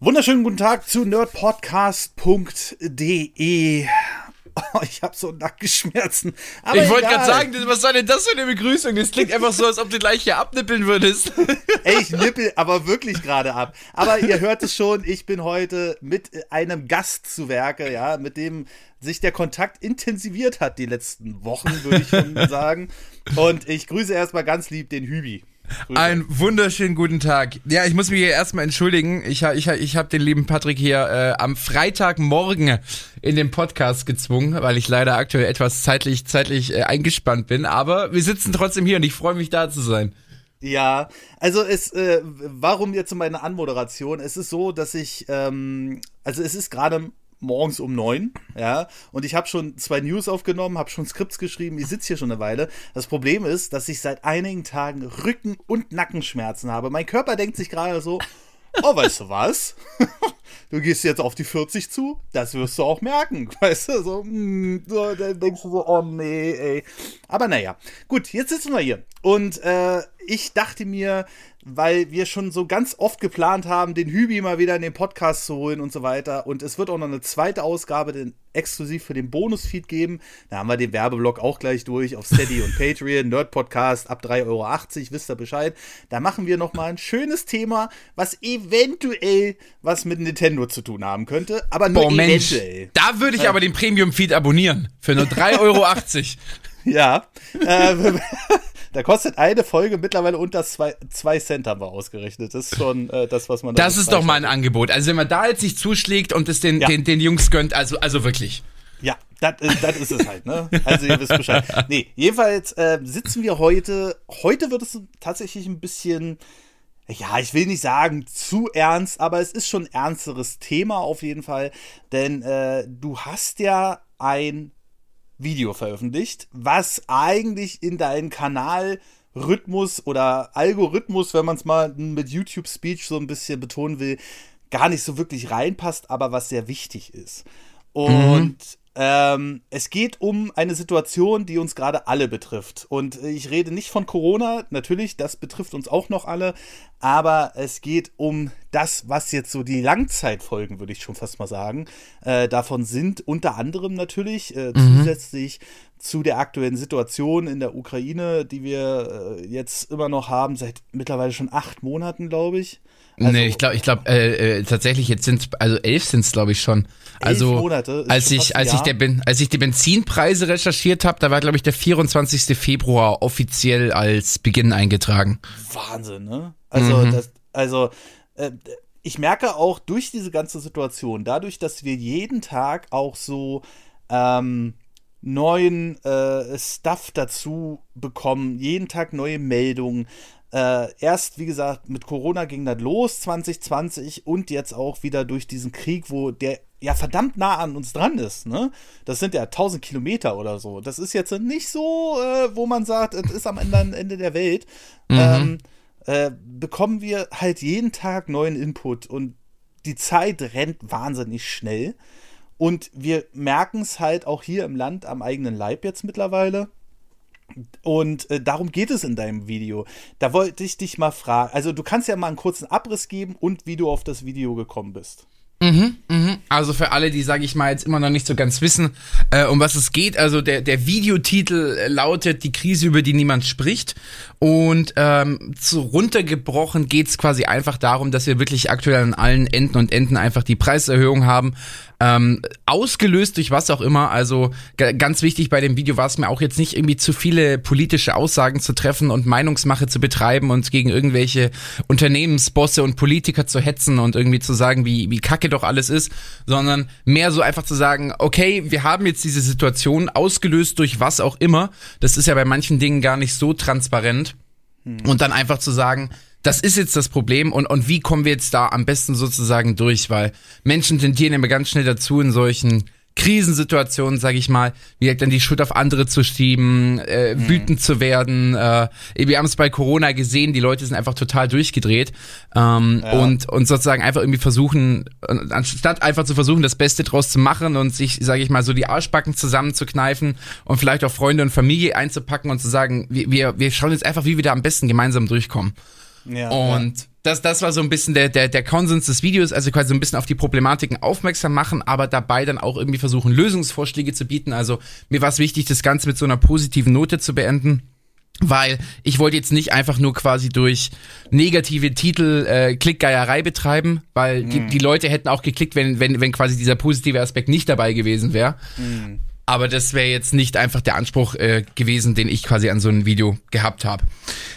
Wunderschönen guten Tag zu nerdpodcast.de. Oh, ich habe so Nackenschmerzen. Aber ich wollte gerade sagen, was soll denn das für eine Begrüßung? Das klingt einfach so, als ob du gleich hier abnippeln würdest. Ey, ich nippel aber wirklich gerade ab. Aber ihr hört es schon, ich bin heute mit einem Gast zu Werke, ja, mit dem sich der Kontakt intensiviert hat die letzten Wochen, würde ich schon sagen. Und ich grüße erstmal ganz lieb den Hübi. Grüße. Einen wunderschönen guten Tag. Ja, ich muss mich hier erstmal entschuldigen. Ich, ich, ich habe den lieben Patrick hier äh, am Freitagmorgen in den Podcast gezwungen, weil ich leider aktuell etwas zeitlich, zeitlich äh, eingespannt bin. Aber wir sitzen trotzdem hier und ich freue mich da zu sein. Ja, also es, äh, warum jetzt meine Anmoderation? Es ist so, dass ich, ähm, also es ist gerade morgens um neun, ja, und ich habe schon zwei News aufgenommen, habe schon Skripts geschrieben, ich sitze hier schon eine Weile. Das Problem ist, dass ich seit einigen Tagen Rücken- und Nackenschmerzen habe. Mein Körper denkt sich gerade so, oh, weißt du was? du gehst jetzt auf die 40 zu, das wirst du auch merken, weißt du, so, mm, dann denkst du so, oh nee, ey. Aber naja, gut, jetzt sitzen wir hier und äh, ich dachte mir, weil wir schon so ganz oft geplant haben, den Hübi mal wieder in den Podcast zu holen und so weiter. Und es wird auch noch eine zweite Ausgabe den, exklusiv für den Bonusfeed geben. Da haben wir den Werbeblock auch gleich durch auf Steady und Patreon, Nerd Podcast ab 3,80 Euro, wisst ihr Bescheid. Da machen wir noch mal ein schönes Thema, was eventuell was mit Nintendo zu tun haben könnte, aber nur Boah, eventuell. Mensch, da würde ich aber den Premium-Feed abonnieren. Für nur 3,80 Euro. ja. Äh, Da kostet eine Folge mittlerweile unter zwei, zwei Cent haben wir ausgerechnet. Das ist schon äh, das, was man. Da Das ist doch mal ein Angebot. Also wenn man da jetzt sich zuschlägt und es den, ja. den, den Jungs gönnt, also, also wirklich. Ja, das äh, ist es halt, ne? Also ihr wisst Bescheid. Nee, jedenfalls äh, sitzen wir heute. Heute wird es tatsächlich ein bisschen. Ja, ich will nicht sagen zu ernst, aber es ist schon ein ernsteres Thema auf jeden Fall. Denn äh, du hast ja ein Video veröffentlicht, was eigentlich in deinen Kanalrhythmus oder Algorithmus, wenn man es mal mit YouTube Speech so ein bisschen betonen will, gar nicht so wirklich reinpasst, aber was sehr wichtig ist. Und mhm. Ähm, es geht um eine Situation, die uns gerade alle betrifft. Und ich rede nicht von Corona, natürlich, das betrifft uns auch noch alle, aber es geht um das, was jetzt so die Langzeitfolgen, würde ich schon fast mal sagen, äh, davon sind. Unter anderem natürlich äh, mhm. zusätzlich zu der aktuellen Situation in der Ukraine, die wir äh, jetzt immer noch haben, seit mittlerweile schon acht Monaten, glaube ich. Also, nee, ich glaube, ich glaube, äh, äh, tatsächlich jetzt sind also elf sind es, glaube ich schon. Also Monate als ich als ich der als ich die Benzinpreise recherchiert habe, da war glaube ich der 24. Februar offiziell als Beginn eingetragen. Wahnsinn, ne? Also mhm. das, also äh, ich merke auch durch diese ganze Situation, dadurch, dass wir jeden Tag auch so ähm, neuen äh, Stuff dazu bekommen, jeden Tag neue Meldungen, äh, erst, wie gesagt, mit Corona ging das los 2020 und jetzt auch wieder durch diesen Krieg, wo der ja verdammt nah an uns dran ist. Ne? Das sind ja 1000 Kilometer oder so. Das ist jetzt nicht so, äh, wo man sagt, es ist am Ende, Ende der Welt. Mhm. Ähm, äh, bekommen wir halt jeden Tag neuen Input und die Zeit rennt wahnsinnig schnell. Und wir merken es halt auch hier im Land am eigenen Leib jetzt mittlerweile. Und äh, darum geht es in deinem Video. Da wollte ich dich mal fragen. Also, du kannst ja mal einen kurzen Abriss geben und wie du auf das Video gekommen bist. Mhm, mhm. Also für alle, die, sage ich mal, jetzt immer noch nicht so ganz wissen, äh, um was es geht. Also der, der Videotitel lautet Die Krise, über die niemand spricht. Und ähm, zu runtergebrochen geht's quasi einfach darum, dass wir wirklich aktuell an allen Enden und Enden einfach die Preiserhöhung haben. Ähm, ausgelöst durch was auch immer. Also ganz wichtig bei dem Video war es mir auch jetzt nicht irgendwie zu viele politische Aussagen zu treffen und Meinungsmache zu betreiben und gegen irgendwelche Unternehmensbosse und Politiker zu hetzen und irgendwie zu sagen, wie, wie kacke doch alles ist, sondern mehr so einfach zu sagen, okay, wir haben jetzt diese Situation ausgelöst durch was auch immer. Das ist ja bei manchen Dingen gar nicht so transparent. Hm. Und dann einfach zu sagen, das ist jetzt das Problem und, und wie kommen wir jetzt da am besten sozusagen durch, weil Menschen tendieren immer ganz schnell dazu in solchen Krisensituationen, sage ich mal, wie dann die Schuld auf andere zu schieben, äh, mhm. wütend zu werden. Äh, wir haben es bei Corona gesehen, die Leute sind einfach total durchgedreht ähm, ja. und und sozusagen einfach irgendwie versuchen, anstatt einfach zu versuchen, das Beste draus zu machen und sich, sage ich mal, so die Arschbacken zusammenzukneifen und vielleicht auch Freunde und Familie einzupacken und zu sagen, wir wir, wir schauen jetzt einfach, wie wir da am besten gemeinsam durchkommen. Ja, und das, das war so ein bisschen der, der, der Konsens des Videos, also quasi so ein bisschen auf die Problematiken aufmerksam machen, aber dabei dann auch irgendwie versuchen, Lösungsvorschläge zu bieten. Also mir war es wichtig, das Ganze mit so einer positiven Note zu beenden. Weil ich wollte jetzt nicht einfach nur quasi durch negative Titel äh, Klickgeierei betreiben, weil die, mm. die Leute hätten auch geklickt, wenn, wenn, wenn quasi dieser positive Aspekt nicht dabei gewesen wäre. Mm. Aber das wäre jetzt nicht einfach der Anspruch äh, gewesen, den ich quasi an so ein Video gehabt habe.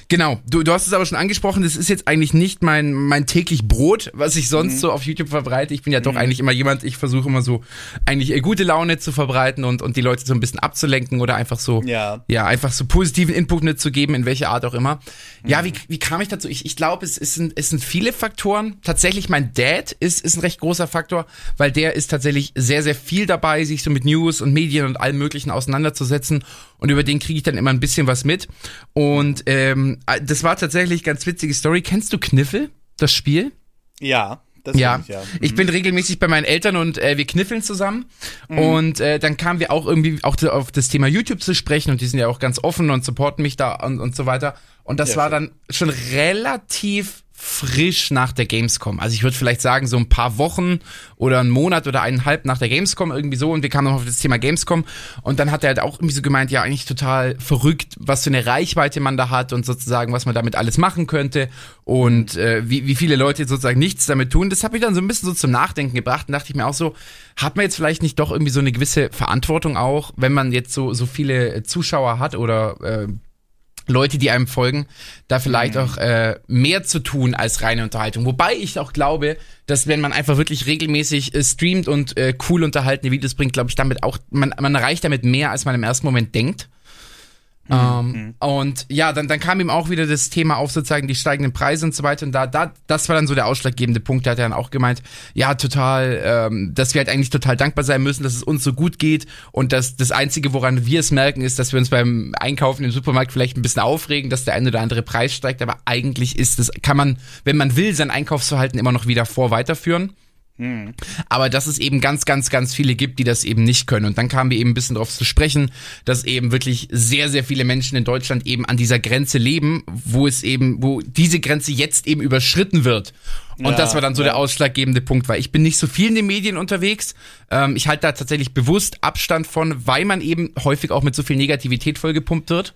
Genau, du, du hast es aber schon angesprochen, das ist jetzt eigentlich nicht mein, mein täglich Brot, was ich sonst mhm. so auf YouTube verbreite. Ich bin ja doch mhm. eigentlich immer jemand, ich versuche immer so eigentlich äh, gute Laune zu verbreiten und, und die Leute so ein bisschen abzulenken oder einfach so, ja, ja einfach so positiven Input mitzugeben, in welcher Art auch immer. Mhm. Ja, wie, wie kam ich dazu? Ich, ich glaube, es, es, sind, es sind viele Faktoren. Tatsächlich, mein Dad ist, ist ein recht großer Faktor, weil der ist tatsächlich sehr, sehr viel dabei, sich so mit News und Medien und allem Möglichen auseinanderzusetzen und über den kriege ich dann immer ein bisschen was mit. Und ähm, das war tatsächlich ganz witzige Story. Kennst du Kniffel, das Spiel? Ja. Das ja. Ich, ja. Mhm. ich bin regelmäßig bei meinen Eltern und äh, wir kniffeln zusammen. Mhm. Und äh, dann kamen wir auch irgendwie auch auf das Thema YouTube zu sprechen und die sind ja auch ganz offen und supporten mich da und, und so weiter. Und das ja, war dann schon relativ frisch nach der Gamescom. Also ich würde vielleicht sagen, so ein paar Wochen oder einen Monat oder eineinhalb nach der Gamescom irgendwie so und wir kamen noch auf das Thema Gamescom und dann hat er halt auch irgendwie so gemeint, ja, eigentlich total verrückt, was für eine Reichweite man da hat und sozusagen, was man damit alles machen könnte und äh, wie, wie viele Leute sozusagen nichts damit tun. Das hat mich dann so ein bisschen so zum Nachdenken gebracht und dachte ich mir auch so, hat man jetzt vielleicht nicht doch irgendwie so eine gewisse Verantwortung auch, wenn man jetzt so, so viele Zuschauer hat oder äh, Leute, die einem folgen, da vielleicht mhm. auch äh, mehr zu tun als reine Unterhaltung. Wobei ich auch glaube, dass wenn man einfach wirklich regelmäßig äh, streamt und äh, cool unterhaltene Videos bringt, glaube ich, damit auch, man, man erreicht damit mehr, als man im ersten Moment denkt. Mhm. Ähm, mhm. und ja, dann, dann kam ihm auch wieder das Thema auf, sozusagen die steigenden Preise und so weiter. Und da, da, das war dann so der ausschlaggebende Punkt. Da hat er dann auch gemeint, ja, total, ähm, dass wir halt eigentlich total dankbar sein müssen, dass es uns so gut geht. Und dass das Einzige, woran wir es merken, ist, dass wir uns beim Einkaufen im Supermarkt vielleicht ein bisschen aufregen, dass der eine oder andere Preis steigt. Aber eigentlich ist das, kann man, wenn man will, sein Einkaufsverhalten immer noch wieder vor weiterführen. Mhm. Aber dass es eben ganz, ganz, ganz viele gibt, die das eben nicht können. Und dann kamen wir eben ein bisschen darauf zu sprechen, dass eben wirklich sehr, sehr viele Menschen in Deutschland eben an dieser Grenze leben, wo es eben, wo diese Grenze jetzt eben überschritten wird. Und ja, das war dann so ja. der ausschlaggebende Punkt, weil ich bin nicht so viel in den Medien unterwegs. Ähm, ich halte da tatsächlich bewusst Abstand von, weil man eben häufig auch mit so viel Negativität vollgepumpt wird.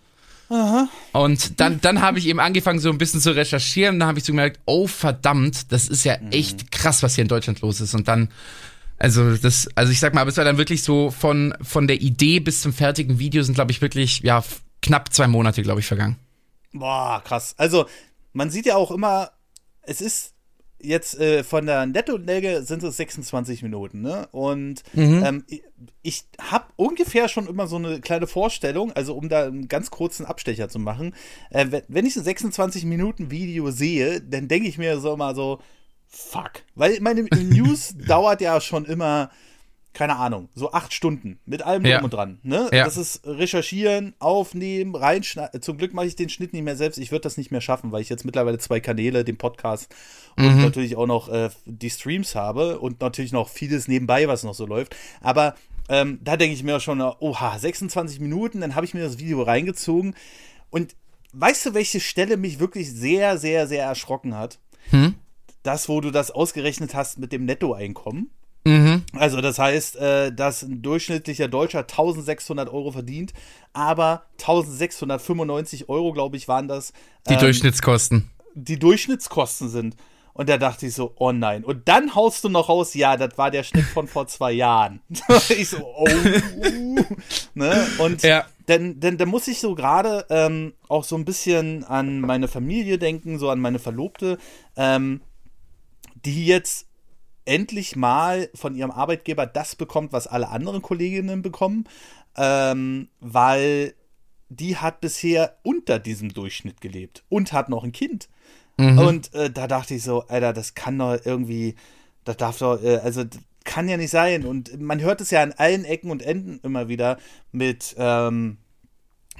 Aha. Und dann, dann habe ich eben angefangen, so ein bisschen zu recherchieren. Dann habe ich so gemerkt, oh verdammt, das ist ja mhm. echt krass, was hier in Deutschland los ist. Und dann, also das, also ich sag mal, aber es war dann wirklich so von, von der Idee bis zum fertigen Video sind, glaube ich, wirklich, ja, knapp zwei Monate, glaube ich, vergangen. Boah, krass. Also, man sieht ja auch immer, es ist jetzt äh, von der Netto-Länge sind es 26 Minuten, ne? Und mhm. ähm, ich habe ungefähr schon immer so eine kleine Vorstellung, also um da einen ganz kurzen Abstecher zu machen. Äh, wenn ich ein 26 Minuten Video sehe, dann denke ich mir so mal so, fuck. Weil meine News dauert ja schon immer keine Ahnung, so acht Stunden mit allem ja. drum und dran. Ne? Ja. Das ist recherchieren, aufnehmen, reinschneiden. Zum Glück mache ich den Schnitt nicht mehr selbst. Ich würde das nicht mehr schaffen, weil ich jetzt mittlerweile zwei Kanäle, den Podcast mhm. und natürlich auch noch äh, die Streams habe und natürlich noch vieles nebenbei, was noch so läuft. Aber ähm, da denke ich mir schon, oha, 26 Minuten, dann habe ich mir das Video reingezogen. Und weißt du, welche Stelle mich wirklich sehr, sehr, sehr erschrocken hat? Hm? Das, wo du das ausgerechnet hast mit dem Nettoeinkommen. Mhm. Also das heißt, äh, dass ein durchschnittlicher Deutscher 1600 Euro verdient, aber 1695 Euro, glaube ich, waren das. Die ähm, Durchschnittskosten. Die Durchschnittskosten sind. Und da dachte ich so, oh nein. Und dann haust du noch raus, ja, das war der Schnitt von vor zwei Jahren. ich so, oh. ne? Und ja. dann, dann, dann muss ich so gerade ähm, auch so ein bisschen an meine Familie denken, so an meine Verlobte, ähm, die jetzt endlich mal von ihrem Arbeitgeber das bekommt, was alle anderen Kolleginnen bekommen, ähm, weil die hat bisher unter diesem Durchschnitt gelebt und hat noch ein Kind. Mhm. Und äh, da dachte ich so, Alter, das kann doch irgendwie, das darf doch, äh, also kann ja nicht sein. Und man hört es ja an allen Ecken und Enden immer wieder mit, ähm,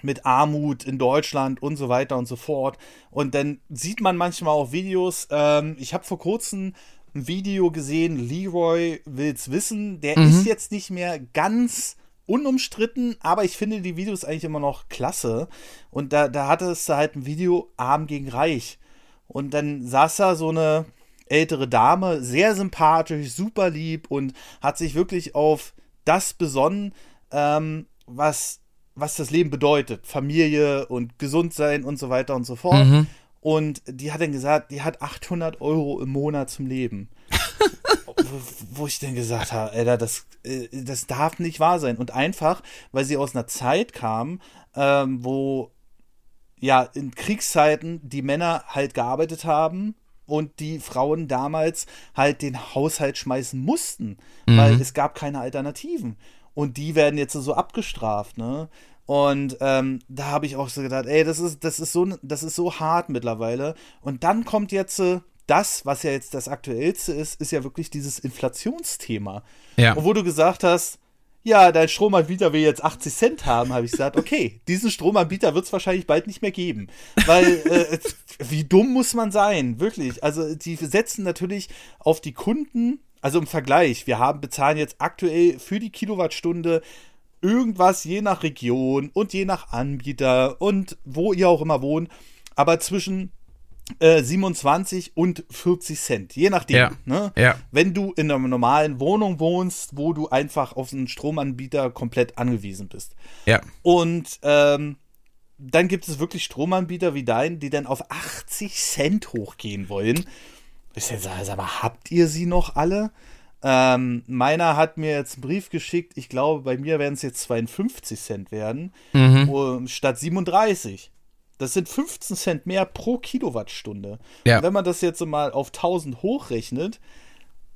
mit Armut in Deutschland und so weiter und so fort. Und dann sieht man manchmal auch Videos. Ähm, ich habe vor kurzem ein Video gesehen, Leroy will's wissen. Der mhm. ist jetzt nicht mehr ganz unumstritten, aber ich finde die Videos eigentlich immer noch klasse. Und da, da hatte es halt ein Video Arm gegen Reich. Und dann saß da so eine ältere Dame, sehr sympathisch, super lieb und hat sich wirklich auf das besonnen, ähm, was, was das Leben bedeutet. Familie und gesund sein und so weiter und so fort. Mhm. Und die hat dann gesagt, die hat 800 Euro im Monat zum Leben. wo, wo ich dann gesagt habe, Alter, das, äh, das darf nicht wahr sein. Und einfach, weil sie aus einer Zeit kam, ähm, wo ja in Kriegszeiten die Männer halt gearbeitet haben und die Frauen damals halt den Haushalt schmeißen mussten, Mhm. weil es gab keine Alternativen. Und die werden jetzt so abgestraft, ne? Und ähm, da habe ich auch so gedacht, ey, das ist, das ist so, das ist so hart mittlerweile. Und dann kommt jetzt äh, das, was ja jetzt das Aktuellste ist, ist ja wirklich dieses Inflationsthema. Ja. Und wo du gesagt hast, ja, dein Stromanbieter will jetzt 80 Cent haben, habe ich gesagt, okay, diesen Stromanbieter wird es wahrscheinlich bald nicht mehr geben. Weil, äh, wie dumm muss man sein, wirklich. Also, die setzen natürlich auf die Kunden, also im Vergleich, wir haben, bezahlen jetzt aktuell für die Kilowattstunde irgendwas je nach Region und je nach Anbieter und wo ihr auch immer wohnt, aber zwischen äh, 27 und 40 Cent, je nachdem. Ja. Ne? Ja. Wenn du in einer normalen Wohnung wohnst, wo du einfach auf einen Stromanbieter komplett angewiesen bist. Ja. Und ähm, dann gibt es wirklich Stromanbieter wie dein, die dann auf 80 Cent hochgehen wollen. Ich sag, sag mal, habt ihr sie noch alle? Ähm, meiner hat mir jetzt einen Brief geschickt. Ich glaube, bei mir werden es jetzt 52 Cent werden, Mhm. um, statt 37. Das sind 15 Cent mehr pro Kilowattstunde. Ja. Wenn man das jetzt so mal auf 1000 hochrechnet,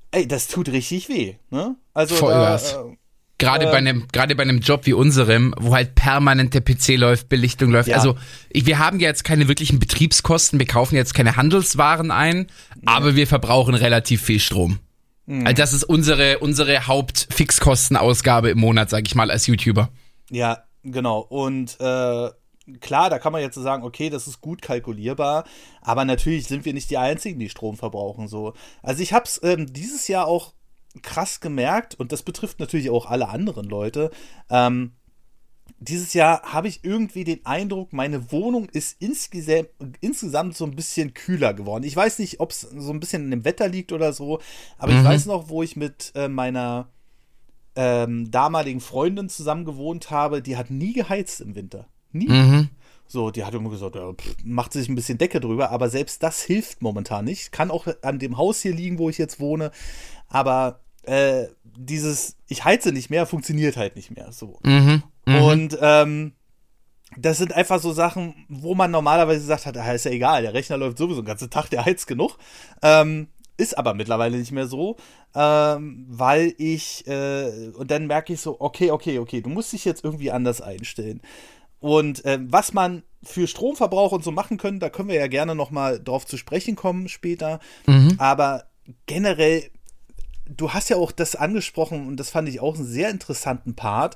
ey, das tut richtig weh. Ne? Also Vollgas. da, äh, Gerade Ähm. bei einem, gerade bei einem Job wie unserem, wo halt permanent der PC läuft, Belichtung läuft. Ja. Also ich, wir haben ja jetzt keine wirklichen Betriebskosten, wir kaufen jetzt keine Handelswaren ein, aber wir verbrauchen relativ viel Strom. Mhm. Also das ist unsere unsere Hauptfixkostenausgabe im Monat, sag ich mal, als YouTuber. Ja, genau. Und äh, klar, da kann man jetzt sagen, okay, das ist gut kalkulierbar, aber natürlich sind wir nicht die Einzigen, die Strom verbrauchen. So. Also ich habe es ähm, dieses Jahr auch krass gemerkt und das betrifft natürlich auch alle anderen Leute. Ähm, dieses Jahr habe ich irgendwie den Eindruck, meine Wohnung ist insgesamt, insgesamt so ein bisschen kühler geworden. Ich weiß nicht, ob es so ein bisschen in dem Wetter liegt oder so, aber ich Mhm. weiß noch, wo ich mit äh, meiner ähm, damaligen Freundin zusammen gewohnt habe, die hat nie geheizt im Winter. Nie. Mhm. So, die hat immer gesagt, ja, pff, macht sich ein bisschen Decke drüber, aber selbst das hilft momentan nicht. Kann auch an dem Haus hier liegen, wo ich jetzt wohne, aber äh, dieses, ich heize nicht mehr, funktioniert halt nicht mehr so. Mhm. Mhm. Und ähm, das sind einfach so Sachen, wo man normalerweise sagt hat, ah, ist ja egal, der Rechner läuft sowieso den ganzen Tag, der heizt genug. Ähm, ist aber mittlerweile nicht mehr so, ähm, weil ich, äh, und dann merke ich so, okay, okay, okay, du musst dich jetzt irgendwie anders einstellen. Und ähm, was man für Stromverbrauch und so machen können, da können wir ja gerne noch mal drauf zu sprechen kommen später. Mhm. Aber generell, du hast ja auch das angesprochen und das fand ich auch einen sehr interessanten Part,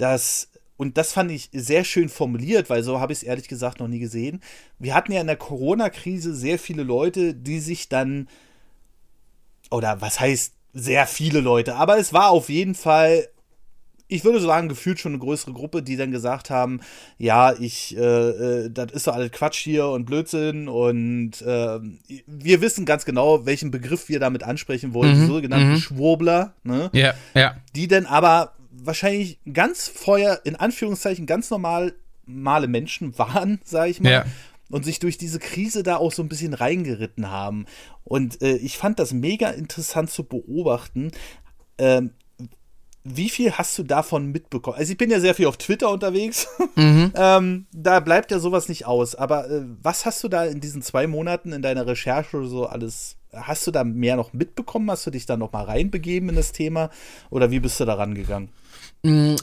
dass und das fand ich sehr schön formuliert, weil so habe ich es ehrlich gesagt noch nie gesehen. Wir hatten ja in der Corona-Krise sehr viele Leute, die sich dann oder was heißt sehr viele Leute, aber es war auf jeden Fall ich würde sagen, gefühlt schon eine größere Gruppe, die dann gesagt haben, ja, ich, äh, äh, das ist doch alles Quatsch hier und Blödsinn und äh, wir wissen ganz genau, welchen Begriff wir damit ansprechen wollen, Mhm, die sogenannten mhm. Schwurbler, ne? Ja, ja. die dann aber wahrscheinlich ganz vorher, in Anführungszeichen, ganz normal normale Menschen waren, sage ich mal. Ja. Und sich durch diese Krise da auch so ein bisschen reingeritten haben. Und äh, ich fand das mega interessant zu beobachten. Ähm, wie viel hast du davon mitbekommen? Also ich bin ja sehr viel auf Twitter unterwegs. Mhm. ähm, da bleibt ja sowas nicht aus. Aber äh, was hast du da in diesen zwei Monaten in deiner Recherche so alles? Hast du da mehr noch mitbekommen? Hast du dich da noch mal reinbegeben in das Thema? Oder wie bist du da rangegangen?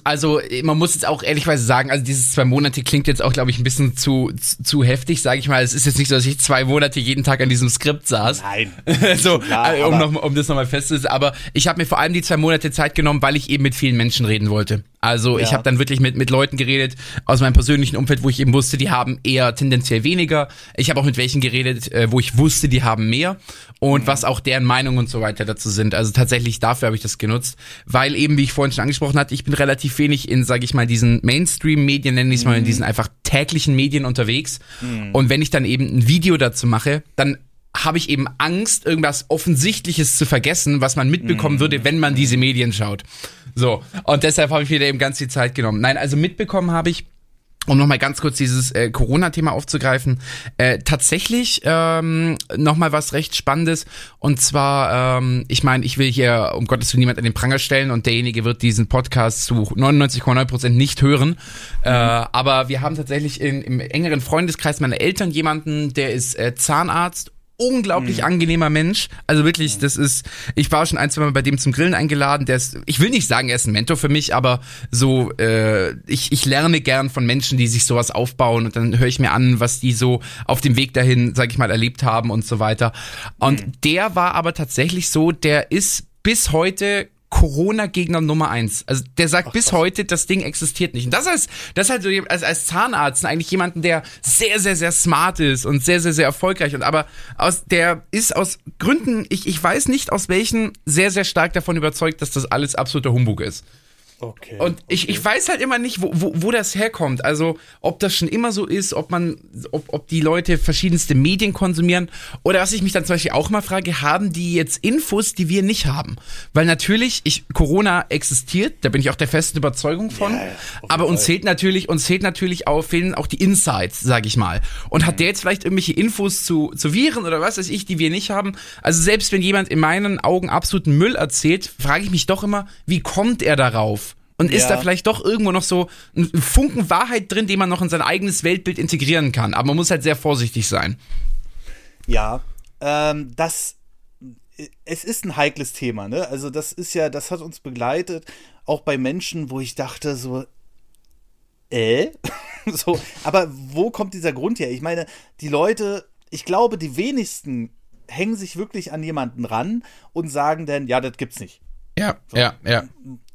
Also man muss jetzt auch ehrlichweise sagen, also dieses zwei Monate klingt jetzt auch, glaube ich, ein bisschen zu, zu, zu heftig, sage ich mal. Es ist jetzt nicht so, dass ich zwei Monate jeden Tag an diesem Skript saß. Nein. so, klar, äh, um, noch, um das nochmal festzusetzen. Aber ich habe mir vor allem die zwei Monate Zeit genommen, weil ich eben mit vielen Menschen reden wollte. Also ich Ja. habe dann wirklich mit, mit Leuten geredet aus meinem persönlichen Umfeld, wo ich eben wusste, die haben eher tendenziell weniger. Ich habe auch mit welchen geredet, äh, wo ich wusste, die haben mehr. Und was auch deren Meinung und so weiter dazu sind. Also tatsächlich dafür habe ich das genutzt. Weil eben, wie ich vorhin schon angesprochen hatte, ich bin relativ wenig in, sage ich mal, diesen Mainstream-Medien, nenne ich es mal, in Mhm. diesen einfach täglichen Medien unterwegs. Und wenn ich dann eben ein Video dazu mache, dann habe ich eben Angst, irgendwas Offensichtliches zu vergessen, was man mitbekommen würde, wenn man diese Medien schaut. So, und deshalb habe ich mir da eben ganz die Zeit genommen. Nein, also mitbekommen habe ich, um nochmal ganz kurz dieses äh, Corona-Thema aufzugreifen, äh, tatsächlich ähm, nochmal was recht Spannendes. Und zwar, ähm, ich meine, ich will hier um Gottes Willen niemand an den Pranger stellen und derjenige wird diesen Podcast zu 99,9% nicht hören. Äh, aber wir haben tatsächlich in, im engeren Freundeskreis meiner Eltern jemanden, der ist äh, Zahnarzt unglaublich angenehmer Mensch. Also wirklich, das ist, ich war schon ein, zwei Mal bei dem zum Grillen eingeladen. Der ist, ich will nicht sagen, er ist ein Mentor für mich, aber so, äh, ich, ich lerne gern von Menschen, die sich sowas aufbauen und dann höre ich mir an, was die so auf dem Weg dahin, sag ich mal, erlebt haben und so weiter. Und der war aber tatsächlich so, der ist bis heute Corona-Gegner Nummer eins. Also der sagt bis heute, das Ding existiert nicht. Und das heißt, das ist halt so als, als Zahnarzt eigentlich jemanden, der sehr, sehr, sehr smart ist und sehr, sehr, sehr erfolgreich. Und aber aus der ist aus Gründen, ich, ich weiß nicht aus welchen, sehr, sehr stark davon überzeugt, dass das alles absoluter Humbug ist. Okay. Und ich, ich weiß halt immer nicht, wo, wo, wo das herkommt. Also, ob das schon immer so ist, ob man, ob, ob die Leute verschiedenste Medien konsumieren. Oder was ich mich dann zum Beispiel auch mal frage, haben die jetzt Infos, die wir nicht haben? Weil natürlich, ich, Corona existiert, da bin ich auch der festen Überzeugung von. Ja, aber uns zählt natürlich, uns zählt natürlich auch, fehlen auch die Insights, sag ich mal. Und hat der jetzt vielleicht irgendwelche Infos zu, zu Viren oder was weiß ich, die wir nicht haben? Also selbst wenn jemand in meinen Augen absoluten Müll erzählt, frage ich mich doch immer, wie kommt er darauf? Und ist Ja. da vielleicht doch irgendwo noch so ein Funken Wahrheit drin, den man noch in sein eigenes Weltbild integrieren kann? Aber man muss halt sehr vorsichtig sein. Ja, ähm, das, es ist ein heikles Thema, ne? Also das ist ja, das hat uns begleitet, auch bei Menschen, wo ich dachte so, äh? so, aber wo kommt dieser Grund her? Ich meine, die Leute, ich glaube, die wenigsten hängen sich wirklich an jemanden ran und sagen dann, ja, das gibt's nicht. Ja, ja, ja.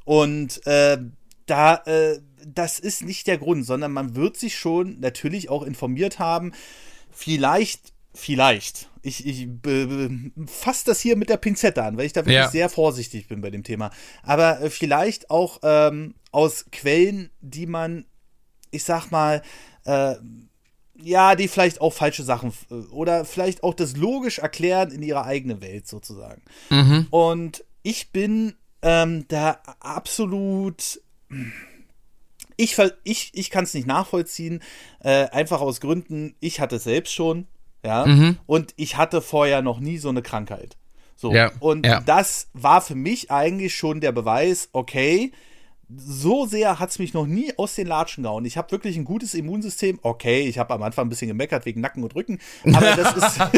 Und äh, da, äh, das ist nicht der Grund, sondern man wird sich schon natürlich auch informiert haben. Vielleicht, vielleicht. Ich, ich fasse das hier mit der Pinzette an, weil ich da wirklich Ja. sehr vorsichtig bin bei dem Thema. Aber äh, vielleicht auch ähm, aus Quellen, die man, ich sag mal, äh, ja, die vielleicht auch falsche Sachen äh, oder vielleicht auch das logisch erklären in ihrer eigenen Welt sozusagen. Mhm. Und ich bin ähm, da absolut. Ich, ich, ich kann es nicht nachvollziehen, äh, einfach aus Gründen, ich hatte es selbst schon, ja, Mhm. und ich hatte vorher noch nie so eine Krankheit. So, Ja, und ja. das war für mich eigentlich schon der Beweis, okay, so sehr hat es mich noch nie aus den Latschen gehauen. Ich habe wirklich ein gutes Immunsystem. Okay, ich habe am Anfang ein bisschen gemeckert wegen Nacken und Rücken, aber das ist,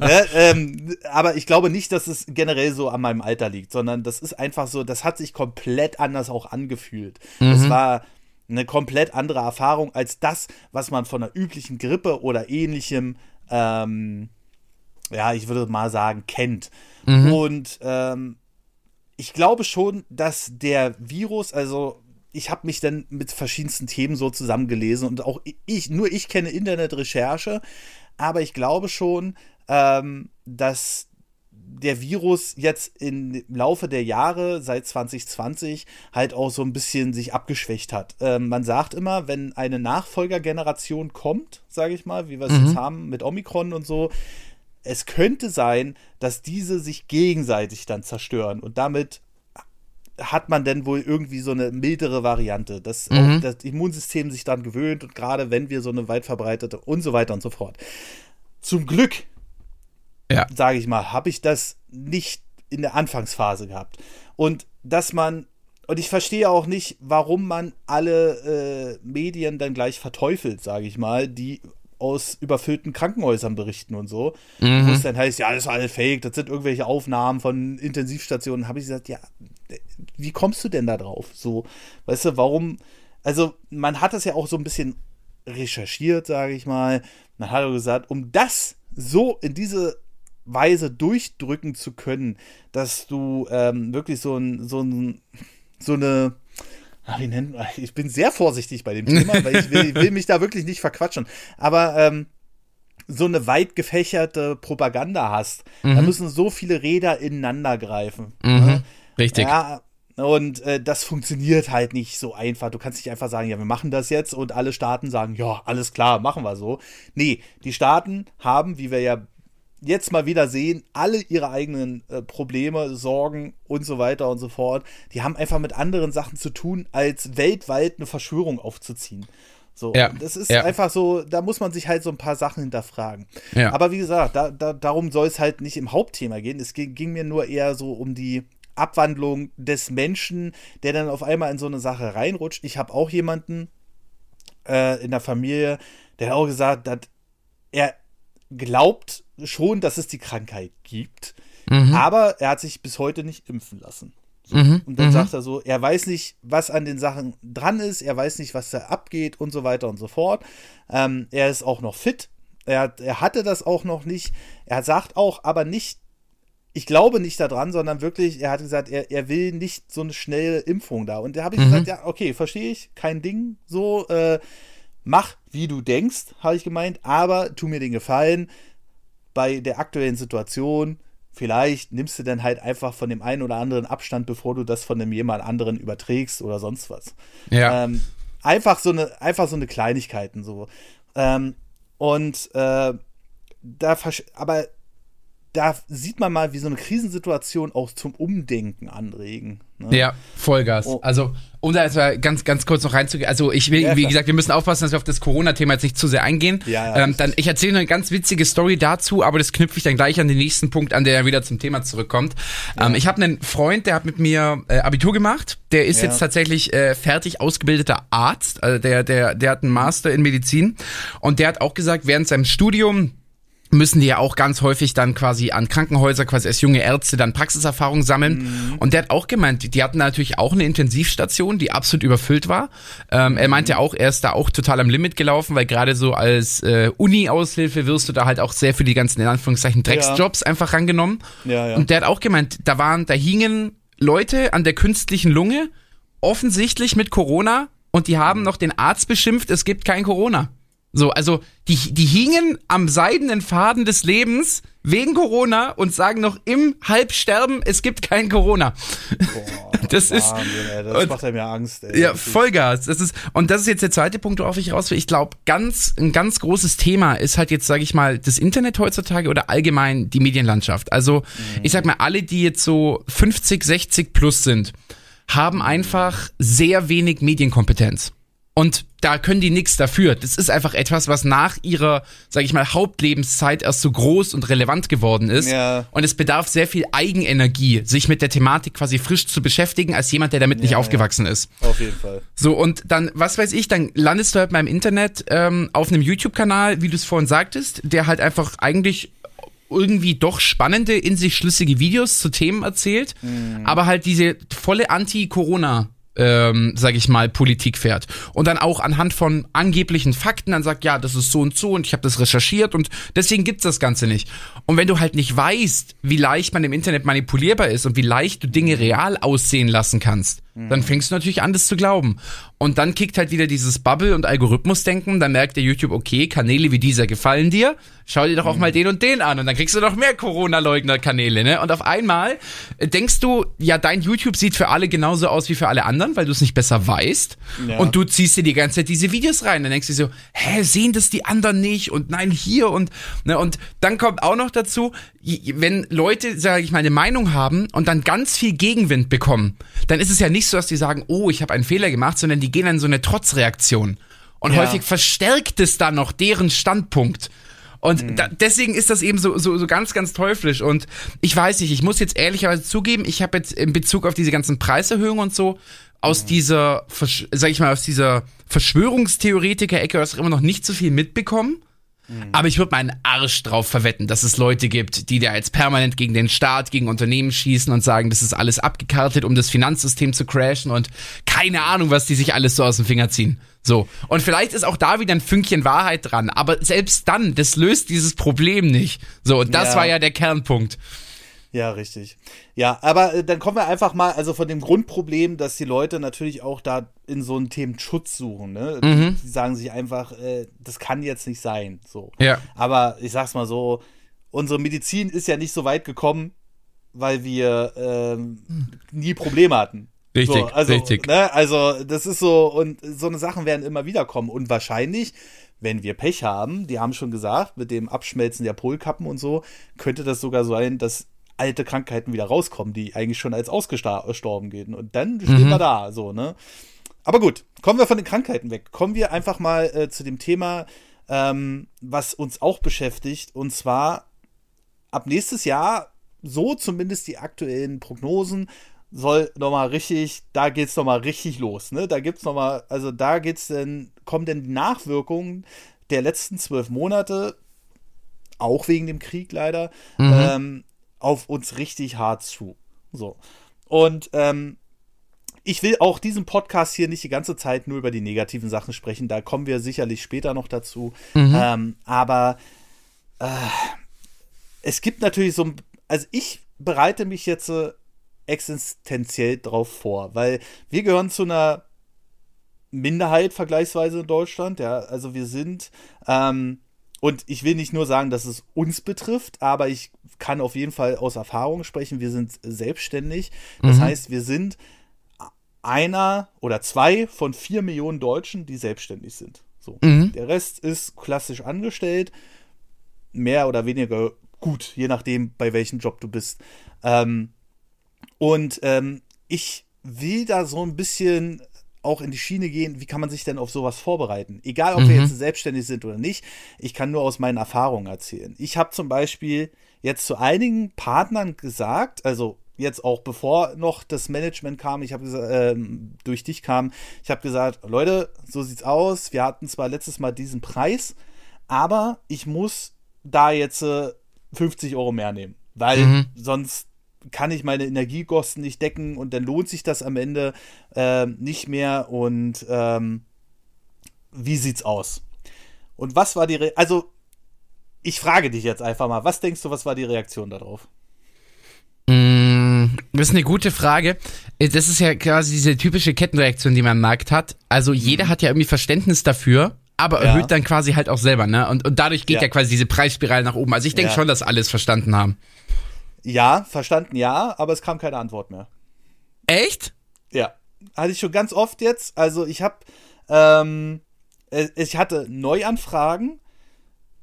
ne, ähm, aber ich glaube nicht, dass es generell so an meinem Alter liegt, sondern das ist einfach so, das hat sich komplett anders auch angefühlt. Es war eine komplett andere Erfahrung als das, was man von einer üblichen Grippe oder ähnlichem, ähm, ja, ich würde mal sagen, kennt. Und ähm, ich glaube schon, dass der Virus, also ich habe mich dann mit verschiedensten Themen so zusammengelesen und auch ich, nur ich kenne Internetrecherche, aber ich glaube schon, ähm, dass der Virus jetzt im Laufe der Jahre seit 2020 halt auch so ein bisschen sich abgeschwächt hat. Ähm, man sagt immer, wenn eine Nachfolgergeneration kommt, sage ich mal, wie wir es jetzt haben mit Omikron und so, es könnte sein, dass diese sich gegenseitig dann zerstören und damit hat man denn wohl irgendwie so eine mildere Variante, dass auch das Immunsystem sich dann gewöhnt und gerade wenn wir so eine weit verbreitete und so weiter und so fort. Zum Glück, Ja. sage ich mal, habe ich das nicht in der Anfangsphase gehabt. Und dass man, und ich verstehe auch nicht, warum man alle äh, Medien dann gleich verteufelt, sage ich mal, die aus überfüllten Krankenhäusern berichten und so. Wo es dann heißt, ja, das ist alles fake, das sind irgendwelche Aufnahmen von Intensivstationen. Habe ich gesagt, ja, wie kommst du denn da drauf? So, weißt du, warum? Also, man hat das ja auch so ein bisschen recherchiert, sage ich mal. Dann hat er gesagt, um das so in diese Weise durchdrücken zu können, dass du ähm, wirklich so ein, so ein, so eine, ah, wie nennt man, ich bin sehr vorsichtig bei dem Thema, weil ich will, will mich da wirklich nicht verquatschen. Aber ähm, so eine weit gefächerte Propaganda hast, da müssen so viele Räder ineinander greifen. Mhm. ne? Richtig. Ja, Und äh, das funktioniert halt nicht so einfach. Du kannst nicht einfach sagen, ja, wir machen das jetzt und alle Staaten sagen, ja, alles klar, machen wir so. Nee, die Staaten haben, wie wir ja jetzt mal wieder sehen, alle ihre eigenen äh, Probleme, Sorgen und so weiter und so fort. Die haben einfach mit anderen Sachen zu tun, als weltweit eine Verschwörung aufzuziehen. So, ja, das ist ja. einfach so, da muss man sich halt so ein paar Sachen hinterfragen. Ja. Aber wie gesagt, da, da, darum soll es halt nicht im Hauptthema gehen. Es ging, ging, mir nur eher so um die Abwandlung des Menschen, der dann auf einmal in so eine Sache reinrutscht. Ich habe auch jemanden äh, in der Familie, der hat auch gesagt hat, er glaubt schon, dass es die Krankheit gibt, mhm. aber er hat sich bis heute nicht impfen lassen. So. Mhm. Und dann mhm. sagt er so, er weiß nicht, was an den Sachen dran ist, er weiß nicht, was da abgeht und so weiter und so fort. Ähm, er ist auch noch fit. Er, er hatte das auch noch nicht. Er sagt auch, aber nicht, ich glaube nicht daran, sondern wirklich, er hat gesagt, er, er will nicht so eine schnelle Impfung da. Und da habe ich mhm. gesagt, ja, okay, verstehe ich, kein Ding, so, äh, mach, wie du denkst, habe ich gemeint, aber tu mir den Gefallen, bei der aktuellen Situation, vielleicht nimmst du dann halt einfach von dem einen oder anderen Abstand, bevor du das von dem jemand anderen überträgst oder sonst was. Ja. Ähm, einfach so eine, einfach so eine Kleinigkeiten so. Ähm, und äh, da, aber da sieht man mal, wie so eine Krisensituation auch zum Umdenken anregen. Ne? Ja, Vollgas. Oh. Also, um da jetzt mal ganz, ganz kurz noch reinzugehen. Also, ich will, ja, wie gesagt, wir müssen aufpassen, dass wir auf das Corona-Thema jetzt nicht zu sehr eingehen. Ja, ja, ähm, dann, ich erzähle eine ganz witzige Story dazu, aber das knüpfe ich dann gleich an den nächsten Punkt an, der er wieder zum Thema zurückkommt. Ähm, ich habe einen Freund, der hat mit mir äh, Abitur gemacht. Der ist jetzt tatsächlich äh, fertig ausgebildeter Arzt. Also, der, der, der hat einen Master in Medizin. Und der hat auch gesagt, während seinem Studium müssen die ja auch ganz häufig dann quasi an Krankenhäuser, quasi als junge Ärzte dann Praxiserfahrung sammeln. Mhm. Und der hat auch gemeint, die hatten natürlich auch eine Intensivstation, die absolut überfüllt war. Ähm, er meinte auch, er ist da auch total am Limit gelaufen, weil gerade so als äh, Uni-Aushilfe wirst du da halt auch sehr für die ganzen, in Anführungszeichen, Drecksjobs ja. einfach rangenommen. Ja, ja. Und der hat auch gemeint, da waren, da hingen Leute an der künstlichen Lunge, offensichtlich mit Corona, und die haben noch den Arzt beschimpft, es gibt kein Corona. So, also die, die hingen am seidenen Faden des Lebens wegen Corona und sagen noch im Halbsterben, es gibt kein Corona. Boah, das Wahnsinn, ist ey, das und, macht mir Angst. Ey, ja, Vollgas. Das ist und das ist jetzt der zweite Punkt, worauf ich raus will. Ich glaube, ganz ein ganz großes Thema ist halt jetzt, sage ich mal, das Internet heutzutage oder allgemein die Medienlandschaft. Also mhm. ich sag mal, alle, die jetzt so 50, 60 plus sind, haben einfach sehr wenig Medienkompetenz. Und da können die nichts dafür. Das ist einfach etwas, was nach ihrer, sag ich mal, Hauptlebenszeit erst so groß und relevant geworden ist. Ja. Und es bedarf sehr viel Eigenenergie, sich mit der Thematik quasi frisch zu beschäftigen, als jemand, der damit ja, nicht aufgewachsen ist. Auf jeden Fall. So, und dann, was weiß ich, dann landest du halt mal im Internet ähm, auf einem YouTube-Kanal, wie du es vorhin sagtest, der halt einfach eigentlich irgendwie doch spannende, in sich schlüssige Videos zu Themen erzählt, mhm. aber halt diese volle Anti-Corona- ähm, sag ich mal, Politik fährt. Und dann auch anhand von angeblichen Fakten dann sagt, ja, das ist so und so und ich habe das recherchiert und deswegen gibt's das Ganze nicht. Und wenn du halt nicht weißt, wie leicht man im Internet manipulierbar ist und wie leicht du Dinge real aussehen lassen kannst, dann mhm. fängst du natürlich an, das zu glauben. Und dann kickt halt wieder dieses Bubble- und Algorithmus-Denken. Dann merkt der YouTube, okay, Kanäle wie dieser gefallen dir. Schau dir doch auch mhm. mal den und den an. Und dann kriegst du noch mehr Corona-Leugner-Kanäle, ne? Und auf einmal äh, denkst du, ja, dein YouTube sieht für alle genauso aus wie für alle anderen, weil du es nicht besser weißt. Ja. Und du ziehst dir die ganze Zeit diese Videos rein. Dann denkst du so, hä, sehen das die anderen nicht? Und nein, hier und, ne? Und dann kommt auch noch dazu, wenn Leute, sage ich mal, eine Meinung haben und dann ganz viel Gegenwind bekommen, dann ist es ja nicht so, dass die sagen, oh, ich habe einen Fehler gemacht, sondern die gehen in so eine Trotzreaktion. Und ja. häufig verstärkt es dann noch deren Standpunkt. Und mhm. da, deswegen ist das eben so, so, so ganz, ganz teuflisch. Und ich weiß nicht, ich muss jetzt ehrlicherweise zugeben, ich habe jetzt in Bezug auf diese ganzen Preiserhöhungen und so, aus mhm. dieser, sag ich mal, aus dieser Verschwörungstheoretiker-Ecke immer noch nicht so viel mitbekommen. Mhm. Aber ich würde meinen Arsch drauf verwetten, dass es Leute gibt, die da jetzt permanent gegen den Staat, gegen Unternehmen schießen und sagen, das ist alles abgekartet, um das Finanzsystem zu crashen und keine Ahnung, was die sich alles so aus dem Finger ziehen. So. Und vielleicht ist auch da wieder ein Fünkchen Wahrheit dran. Aber selbst dann, das löst dieses Problem nicht. So, und das ja. war ja der Kernpunkt. Ja, richtig. Ja, aber äh, dann kommen wir einfach mal, also von dem Grundproblem, dass die Leute natürlich auch da in so einen Themen Schutz suchen. Ne? Mhm. Die sagen sich einfach, äh, das kann jetzt nicht sein. So. Ja. Aber ich sag's mal so, unsere Medizin ist ja nicht so weit gekommen, weil wir ähm, nie Probleme hatten. Richtig, so, also, richtig. Ne, also das ist so, und so eine Sachen werden immer wieder kommen. Und wahrscheinlich, wenn wir Pech haben, die haben schon gesagt, mit dem Abschmelzen der Polkappen und so, könnte das sogar sein, dass alte Krankheiten wieder rauskommen, die eigentlich schon als ausgestorben gehen. Und dann stehen Mhm. wir da, so, ne? Aber gut, kommen wir von den Krankheiten weg. Kommen wir einfach mal äh, zu dem Thema, ähm, was uns auch beschäftigt. Und zwar ab nächstes Jahr, so zumindest die aktuellen Prognosen, soll nochmal richtig, da geht's nochmal richtig los. Ne? Da gibt's nochmal, also da geht's denn, kommen denn die Nachwirkungen der letzten zwölf Monate, auch wegen dem Krieg leider, Mhm. ähm, auf uns richtig hart zu. So. Und ähm, ich will auch diesen Podcast hier nicht die ganze Zeit nur über die negativen Sachen sprechen. Da kommen wir sicherlich später noch dazu. Mhm. Ähm, aber äh, es gibt natürlich so ein. Also ich bereite mich jetzt äh, existenziell drauf vor, weil wir gehören zu einer Minderheit vergleichsweise in Deutschland. Ja, also wir sind. Ähm, und ich will nicht nur sagen, dass es uns betrifft, aber ich kann auf jeden Fall aus Erfahrung sprechen. Wir sind selbstständig. Das Mhm. heißt, wir sind einer oder zwei von vier Millionen Deutschen, die selbstständig sind. So. Mhm. Der Rest ist klassisch angestellt, mehr oder weniger gut, je nachdem, bei welchem Job du bist. Ähm, und ähm, ich will da so ein bisschen auch in die Schiene gehen, wie kann man sich denn auf sowas vorbereiten? Egal, ob wir Mhm. jetzt selbstständig sind oder nicht, ich kann nur aus meinen Erfahrungen erzählen. Ich habe zum Beispiel jetzt zu einigen Partnern gesagt, also jetzt auch bevor noch das Management kam, ich habe ähm, durch dich kam, ich habe gesagt, Leute, so sieht's aus. Wir hatten zwar letztes Mal diesen Preis, aber ich muss da jetzt äh, 50 Euro mehr nehmen, weil Mhm. sonst kann ich meine Energiekosten nicht decken und dann lohnt sich das am Ende ähm, nicht mehr. Und ähm, wie sieht's aus? Und was war die Re also ich frage dich jetzt einfach mal, was denkst du, was war die Reaktion darauf? Mm, Das ist eine gute Frage. Äh, Das ist ja quasi diese typische Kettenreaktion, die man am Markt hat. Also jeder hat ja irgendwie Verständnis dafür, aber Mhm. Ja. erhöht dann quasi halt auch selber, ne? Und, und dadurch geht ja. Ja. quasi diese Preisspirale nach oben. Also ich denke Ja. schon, dass alles verstanden haben. Ja, verstanden, ja, aber es kam keine Antwort mehr. Echt? Ja, hatte ich schon ganz oft jetzt. Also ich habe, ähm, äh, ich hatte Neuanfragen,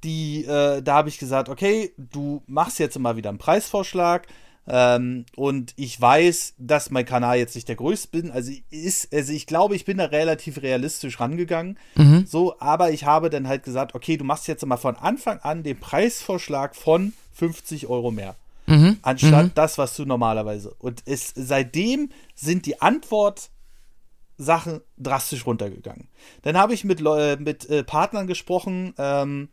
die, äh, da habe ich gesagt, okay, du machst jetzt mal wieder einen Preisvorschlag. Ähm, und ich weiß, dass mein Kanal jetzt nicht der größte bin. Also ist, also ich glaube, ich bin da relativ realistisch rangegangen. Mhm. So, aber ich habe dann halt gesagt, okay, du machst jetzt mal von Anfang an den Preisvorschlag von 50 Euro mehr Mhm. anstatt das, was du normalerweise. Und es, seitdem sind die Antwortsachen drastisch runtergegangen. Dann habe ich mit, Leu- mit äh, Partnern gesprochen, ähm,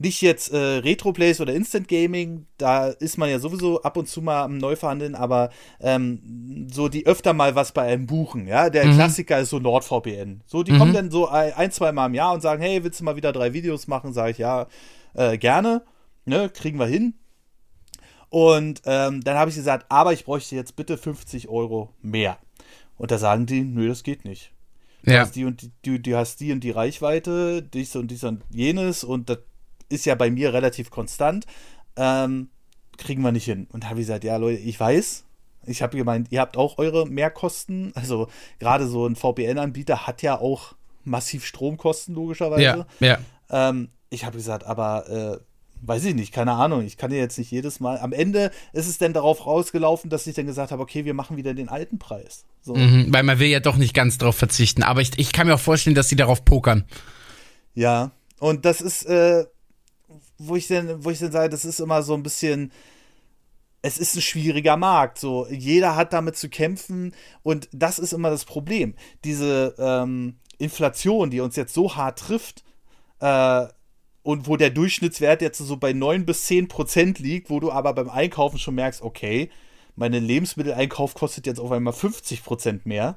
nicht jetzt äh, Retroplays oder Instant Gaming, da ist man ja sowieso ab und zu mal am Neuverhandeln, aber ähm, so die öfter mal was bei einem buchen, ja. Der Mhm. Klassiker ist so NordVPN. So, die Mhm. kommen dann so ein, zwei Mal im Jahr und sagen, hey, willst du mal wieder drei Videos machen? Sage ich, ja, äh, gerne. Ne, kriegen wir hin. Und ähm, dann habe ich gesagt, aber ich bräuchte jetzt bitte 50 Euro mehr. Und da sagen die, nö, das geht nicht. Du Ja. hast die und die, du, du hast die und die Reichweite, dies und dies und jenes und das ist ja bei mir relativ konstant. Ähm, kriegen wir nicht hin. Und da habe ich gesagt, ja Leute, ich weiß. Ich habe gemeint, ihr habt auch eure Mehrkosten. Also gerade so ein VPN-Anbieter hat ja auch massiv Stromkosten, logischerweise. Ja, ja. Ähm, ich habe gesagt, aber äh, weiß ich nicht, keine Ahnung. Ich kann ja jetzt nicht jedes Mal. Am Ende ist es dann darauf rausgelaufen, dass ich dann gesagt habe, okay, wir machen wieder den alten Preis. So. Mhm. Weil man will ja doch nicht ganz drauf verzichten. Aber ich, ich kann mir auch vorstellen, dass die darauf pokern. Ja. Und das ist, äh, wo ich denn, wo ich denn sage, das ist immer so ein bisschen. Es ist ein schwieriger Markt. So, jeder hat damit zu kämpfen und das ist immer das Problem. Diese ähm, Inflation, die uns jetzt so hart trifft, äh, und wo der Durchschnittswert jetzt so bei 9 bis 10 Prozent liegt, wo du aber beim Einkaufen schon merkst, okay, meine Lebensmitteleinkauf kostet jetzt auf einmal 50 Prozent mehr.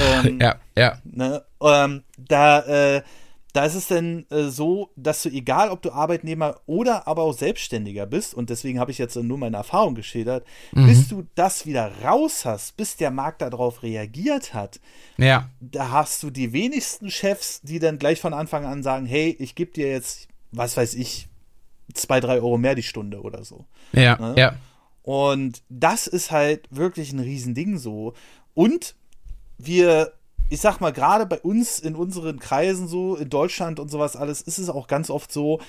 Ähm, Ja, ja. Ne? Ähm, da, äh, da ist es denn äh, so, dass du, egal ob du Arbeitnehmer oder aber auch Selbstständiger bist, und deswegen habe ich jetzt nur meine Erfahrung geschildert, bis du das wieder raus hast, bis der Markt darauf reagiert hat, Ja. da hast du die wenigsten Chefs, die dann gleich von Anfang an sagen, hey, ich gebe dir jetzt, was weiß ich, zwei, drei Euro mehr die Stunde oder so. Ja, Ne? ja. Und das ist halt wirklich ein Riesending so. Und wir, ich sag mal, gerade bei uns in unseren Kreisen so, in Deutschland und sowas alles, ist es auch ganz oft so,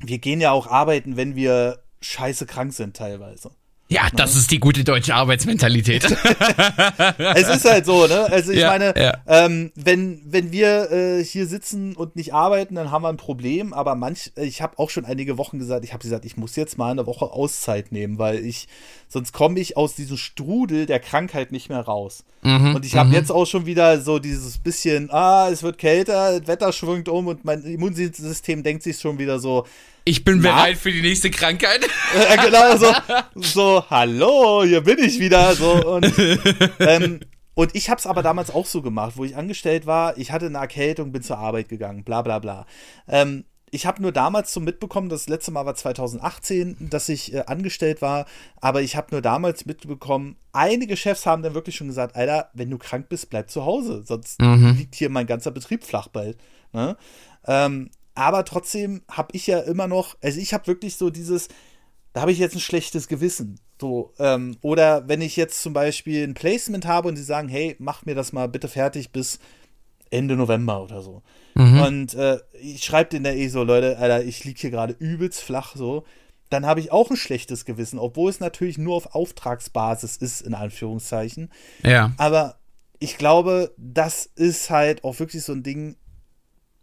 wir gehen ja auch arbeiten, wenn wir scheiße krank sind teilweise. Ja, das ist die gute deutsche Arbeitsmentalität. es ist halt so, ne? Also ich Ja, meine, ja. ähm, wenn, wenn wir äh, hier sitzen und nicht arbeiten, dann haben wir ein Problem. Aber manch, ich habe auch schon einige Wochen gesagt, ich habe gesagt, ich muss jetzt mal eine Woche Auszeit nehmen, weil ich, sonst komme ich aus diesem Strudel der Krankheit nicht mehr raus. Mhm, und ich habe jetzt auch schon wieder so dieses bisschen, ah, es wird kälter, das Wetter schwingt um und mein Immunsystem denkt sich schon wieder so, Ich bin Na? bereit für die nächste Krankheit. äh, genau, so, so, hallo, hier bin ich wieder. So, und, ähm, und ich habe es aber damals auch so gemacht, wo ich angestellt war. Ich hatte eine Erkältung, bin zur Arbeit gegangen, bla bla bla. Ähm, ich habe nur damals so mitbekommen, das letzte Mal war 2018, dass ich äh, angestellt war, aber ich habe nur damals mitbekommen, einige Chefs haben dann wirklich schon gesagt, Alter, wenn du krank bist, bleib zu Hause, sonst liegt hier mein ganzer Betrieb flach bald. Ne? Ähm, aber trotzdem habe ich ja immer noch, also ich habe wirklich so dieses, da habe ich jetzt ein schlechtes Gewissen. So, ähm, oder wenn ich jetzt zum Beispiel ein Placement habe und sie sagen, hey, mach mir das mal bitte fertig bis Ende November oder so. Und äh, ich schreibe denen da eh so, Leute, Alter, ich liege hier gerade übelst flach so. Dann habe ich auch ein schlechtes Gewissen, obwohl es natürlich nur auf Auftragsbasis ist, in Anführungszeichen. Ja. Aber ich glaube, das ist halt auch wirklich so ein Ding,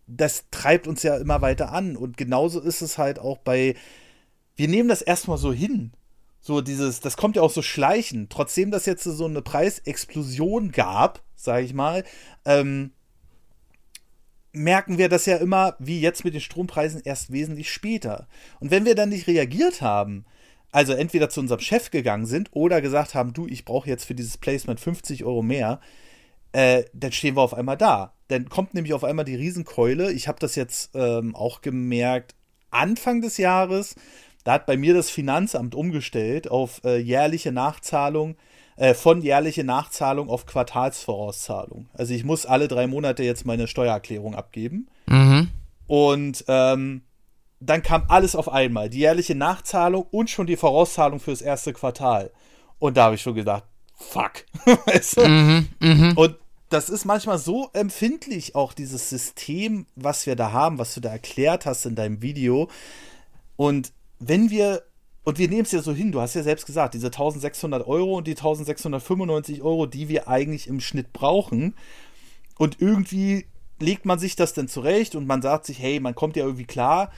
das treibt uns ja immer weiter an. Und genauso ist es halt auch bei, wir nehmen das erstmal so hin. So dieses, das kommt ja auch so schleichend. Trotzdem, dass jetzt so eine Preisexplosion gab, sage ich mal, ähm, merken wir das ja immer, wie jetzt mit den Strompreisen, erst wesentlich später. Und wenn wir dann nicht reagiert haben, also entweder zu unserem Chef gegangen sind oder gesagt haben, du, ich brauche jetzt für dieses Placement 50 Euro mehr, äh, dann stehen wir auf einmal da. Dann kommt nämlich auf einmal die Riesenkeule. Ich habe das jetzt ähm, auch gemerkt, Anfang des Jahres, da hat bei mir das Finanzamt umgestellt auf äh, jährliche Nachzahlung, äh, von jährliche Nachzahlung auf Quartalsvorauszahlung. Also ich muss alle drei Monate jetzt meine Steuererklärung abgeben. Mhm. Und ähm, dann kam alles auf einmal. Die jährliche Nachzahlung und schon die Vorauszahlung fürs erste Quartal. Und da habe ich schon gedacht, fuck. weißt du? Mhm. Und das ist manchmal so empfindlich, auch dieses System, was wir da haben, was du da erklärt hast in deinem Video. Und wenn wir, und wir nehmen es ja so hin, du hast ja selbst gesagt, diese 1600 Euro und die 1695 Euro, die wir eigentlich im Schnitt brauchen. Und irgendwie legt man sich das dann zurecht und man sagt sich, hey, man kommt ja irgendwie klar.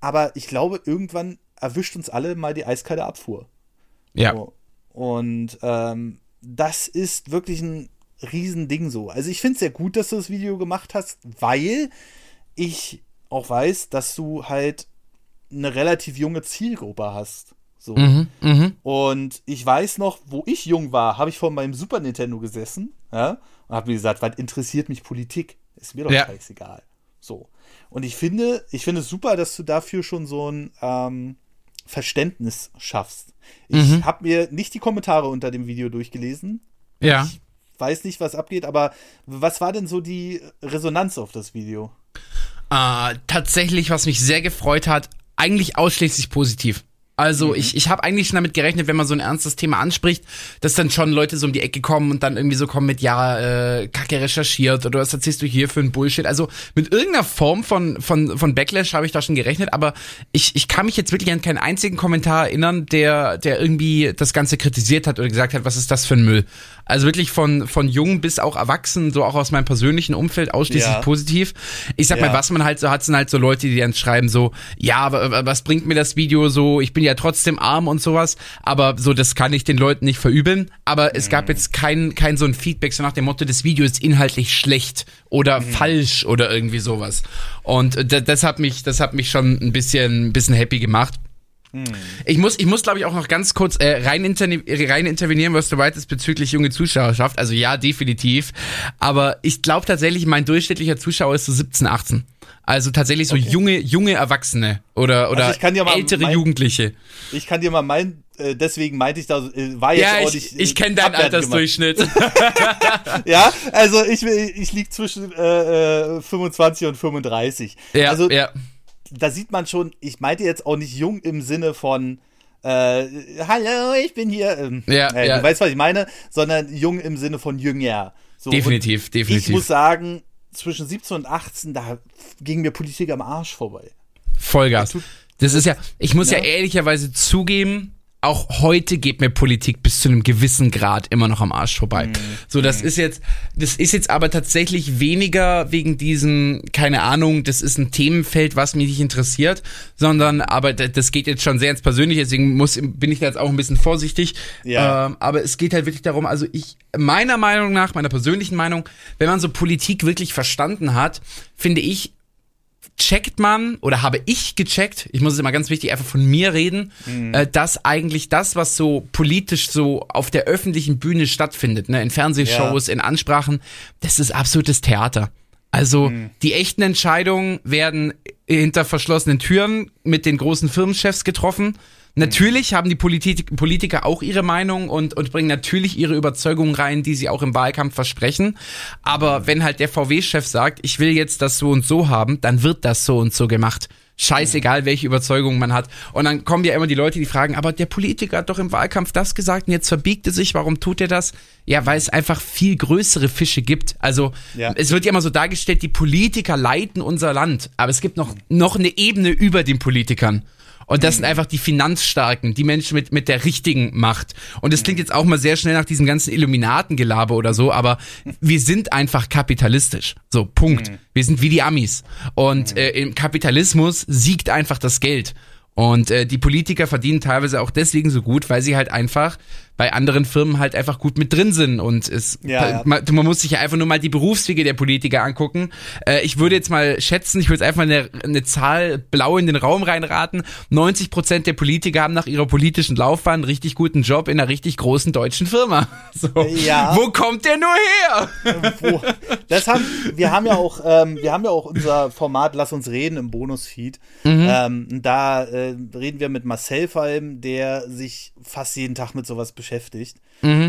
Aber ich glaube, irgendwann erwischt uns alle mal die eiskalte Abfuhr. Ja. So. Und ähm, das ist wirklich ein Riesending so. Also ich finde es sehr gut, dass du das Video gemacht hast, weil ich auch weiß, dass du halt eine relativ junge Zielgruppe hast. So. Mhm. Mhm. Und ich weiß noch, wo ich jung war, habe ich vor meinem Super Nintendo gesessen ja, und habe mir gesagt, was interessiert mich Politik? Ist mir doch Ja. scheißegal. So. Und ich finde, ich finde es super, dass du dafür schon so ein ähm, Verständnis schaffst. Ich Mhm. habe mir nicht die Kommentare unter dem Video durchgelesen. Ja. Weiß nicht, was abgeht, aber was war denn so die Resonanz auf das Video? Äh, tatsächlich, was mich sehr gefreut hat, eigentlich ausschließlich positiv. Also ich, ich habe eigentlich schon damit gerechnet, wenn man so ein ernstes Thema anspricht, dass dann schon Leute so um die Ecke kommen und dann irgendwie so kommen mit, ja, äh, kacke recherchiert oder was erzählst du hier für ein Bullshit. Also mit irgendeiner Form von, von, von Backlash habe ich da schon gerechnet, aber ich, ich kann mich jetzt wirklich an keinen einzigen Kommentar erinnern, der, der irgendwie das Ganze kritisiert hat oder gesagt hat, was ist das für ein Müll. Also wirklich von, von jung bis auch erwachsen, so auch aus meinem persönlichen Umfeld ausschließlich Ja. positiv. Ich sag Ja. mal, was man halt so hat, sind halt so Leute, die dann schreiben so, ja, aber was bringt mir das Video so, ich bin ja trotzdem arm und sowas, aber so, das kann ich den Leuten nicht verübeln. Aber es gab jetzt kein, kein so ein Feedback so nach dem Motto, das Video ist inhaltlich schlecht oder falsch oder irgendwie sowas. Und äh, das hat mich, das hat mich schon ein bisschen, ein bisschen happy gemacht. Ich muss, ich muss glaube ich auch noch ganz kurz äh, rein, interne rein intervenieren, was du meintest bezüglich junge Zuschauerschaft. Also ja, definitiv. Aber ich glaube tatsächlich, mein durchschnittlicher Zuschauer ist so 17, 18. Also tatsächlich so junge, junge Erwachsene oder, oder Also ja ältere mein- Jugendliche. Ich kann dir mal meinen, äh, deswegen meinte ich da, äh, war jetzt Ja, auch ich, ich kenne deinen. Altersdurchschnitt. Ja, also ich, ich liege zwischen äh, äh, 25 und 35. ja, also ja. Da sieht man schon, ich meinte jetzt auch nicht jung im Sinne von äh, hallo, ich bin hier. Ähm, Ja, äh, ja. Du weißt, was ich meine, sondern jung im Sinne von jünger. So, Definitiv, definitiv. Ich muss sagen, zwischen 17 und 18, da ging mir Politik am Arsch vorbei. Vollgas. Das ist ja, ich muss ja, Ja. ehrlicherweise zugeben, auch heute geht mir Politik bis zu einem gewissen Grad immer noch am Arsch vorbei. So, das ist jetzt, das ist jetzt aber tatsächlich weniger wegen diesem, keine Ahnung, das ist ein Themenfeld, was mich nicht interessiert, sondern, aber das geht jetzt schon sehr ins Persönliche, deswegen muss, bin ich da jetzt auch ein bisschen vorsichtig. Ja. Ähm, aber es geht halt wirklich darum, also ich, meiner Meinung nach, meiner persönlichen Meinung, wenn man so Politik wirklich verstanden hat, finde ich, checkt man oder habe ich gecheckt, ich muss es immer ganz wichtig einfach von mir reden, äh, dass eigentlich das, was so politisch so auf der öffentlichen Bühne stattfindet, ne, in Fernsehshows, in Ansprachen, das ist absolutes Theater. Also die echten Entscheidungen werden hinter verschlossenen Türen mit den großen Firmenchefs getroffen. Natürlich haben die Politik, Politiker auch ihre Meinung und, und bringen natürlich ihre Überzeugungen rein, die sie auch im Wahlkampf versprechen. Aber wenn halt der VW-Chef sagt, ich will jetzt das so und so haben, dann wird das so und so gemacht. Scheißegal, welche Überzeugungen man hat. Und dann kommen ja immer die Leute, die fragen, aber der Politiker hat doch im Wahlkampf das gesagt und jetzt verbiegt er sich, warum tut er das? Ja, weil es einfach viel größere Fische gibt. Also Ja. es wird ja immer so dargestellt, die Politiker leiten unser Land. Aber es gibt noch, noch eine Ebene über den Politikern. Und das sind einfach die Finanzstarken, die Menschen mit, mit der richtigen Macht. Und das klingt jetzt auch mal sehr schnell nach diesem ganzen Illuminatengelaber oder so, aber wir sind einfach kapitalistisch. So, Punkt. Wir sind wie die Amis. Und äh, im Kapitalismus siegt einfach das Geld. Und äh, die Politiker verdienen teilweise auch deswegen so gut, weil sie halt einfach bei anderen Firmen halt einfach gut mit drin sind. Und es, Ja, ja. Man, man muss sich ja einfach nur mal die Berufswege der Politiker angucken. Äh, ich würde jetzt mal schätzen, ich würde jetzt einfach eine, eine Zahl blau in den Raum reinraten. 90 Prozent der Politiker haben nach ihrer politischen Laufbahn einen richtig guten Job in einer richtig großen deutschen Firma. So. Ja. Wo kommt der nur her? Wo, das haben, wir haben ja auch, ähm, wir haben ja auch unser Format Lass uns reden im Bonusfeed. Ähm, da äh, reden wir mit Marcel vor allem, der sich fast jeden Tag mit sowas beschäftigt.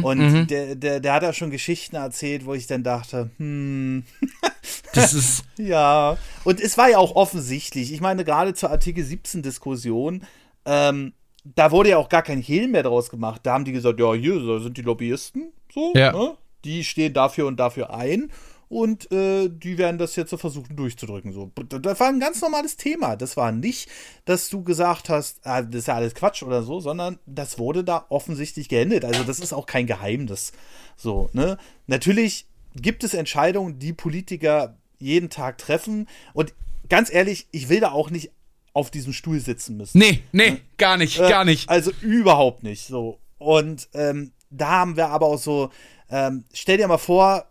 Und Der, der, der hat da schon Geschichten erzählt, wo ich dann dachte, hm, Das ist, ja. Und es war ja auch offensichtlich. Ich meine, gerade zur Artikel 17 Diskussion, ähm, da wurde ja auch gar kein Hehl mehr draus gemacht. Da haben die gesagt, ja, hier sind die Lobbyisten, so, Ja. ne? die stehen dafür und dafür ein und äh, die werden das jetzt so versuchen durchzudrücken. So. Das war ein ganz normales Thema. Das war nicht, dass du gesagt hast, ah, das ist ja alles Quatsch oder so, sondern das wurde da offensichtlich geendet. Also das ist auch kein Geheimnis. So, ne? Natürlich gibt es Entscheidungen, die Politiker jeden Tag treffen. Und ganz ehrlich, ich will da auch nicht auf diesem Stuhl sitzen müssen. nee, nee, gar nicht, Äh, gar nicht. Also überhaupt nicht so. Und ähm, da haben wir aber auch so, ähm, stell dir mal vor,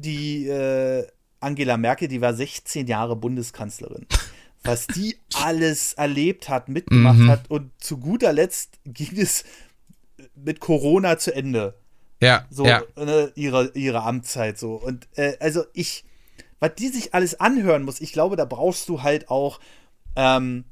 die äh, Angela Merkel, die war 16 Jahre Bundeskanzlerin. Was die alles erlebt hat, mitgemacht Mhm. hat und zu guter Letzt ging es mit Corona zu Ende. Ja, So, ja. ne, ihre, ihre Amtszeit so. Und äh, also ich, was die sich alles anhören muss, ich glaube, da brauchst du halt auch, ähm,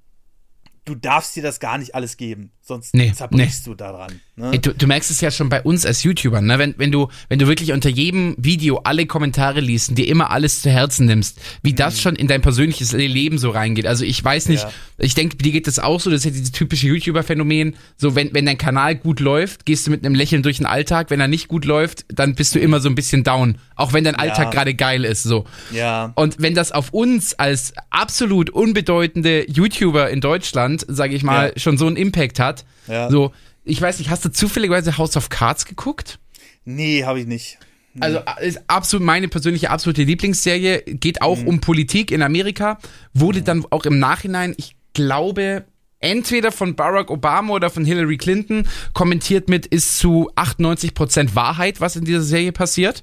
du darfst dir das gar nicht alles geben, sonst Nee, zerbrichst du daran. Ne? Du, du merkst es ja schon bei uns als YouTubern, ne? Wenn, wenn du, wenn du wirklich unter jedem Video alle Kommentare liest und dir immer alles zu Herzen nimmst, wie das schon in dein persönliches Leben so reingeht. Also ich weiß nicht, Ja. ich denke, dir geht das auch so, das ist ja dieses typische YouTuber-Phänomen. So, wenn, wenn dein Kanal gut läuft, gehst du mit einem Lächeln durch den Alltag. Wenn er nicht gut läuft, dann bist du immer so ein bisschen down. Auch wenn dein Alltag gerade geil ist, so. Ja. Und wenn das auf uns als absolut unbedeutende YouTuber in Deutschland, sage ich mal, Ja. schon so einen Impact hat, Ja. so, ich weiß nicht, hast du zufälligerweise House of Cards geguckt? Nee, habe ich nicht. Also ist absolut meine persönliche absolute Lieblingsserie, geht auch um Politik in Amerika, wurde dann auch im Nachhinein, ich glaube, entweder von Barack Obama oder von Hillary Clinton kommentiert mit, ist zu 98% Wahrheit, was in dieser Serie passiert.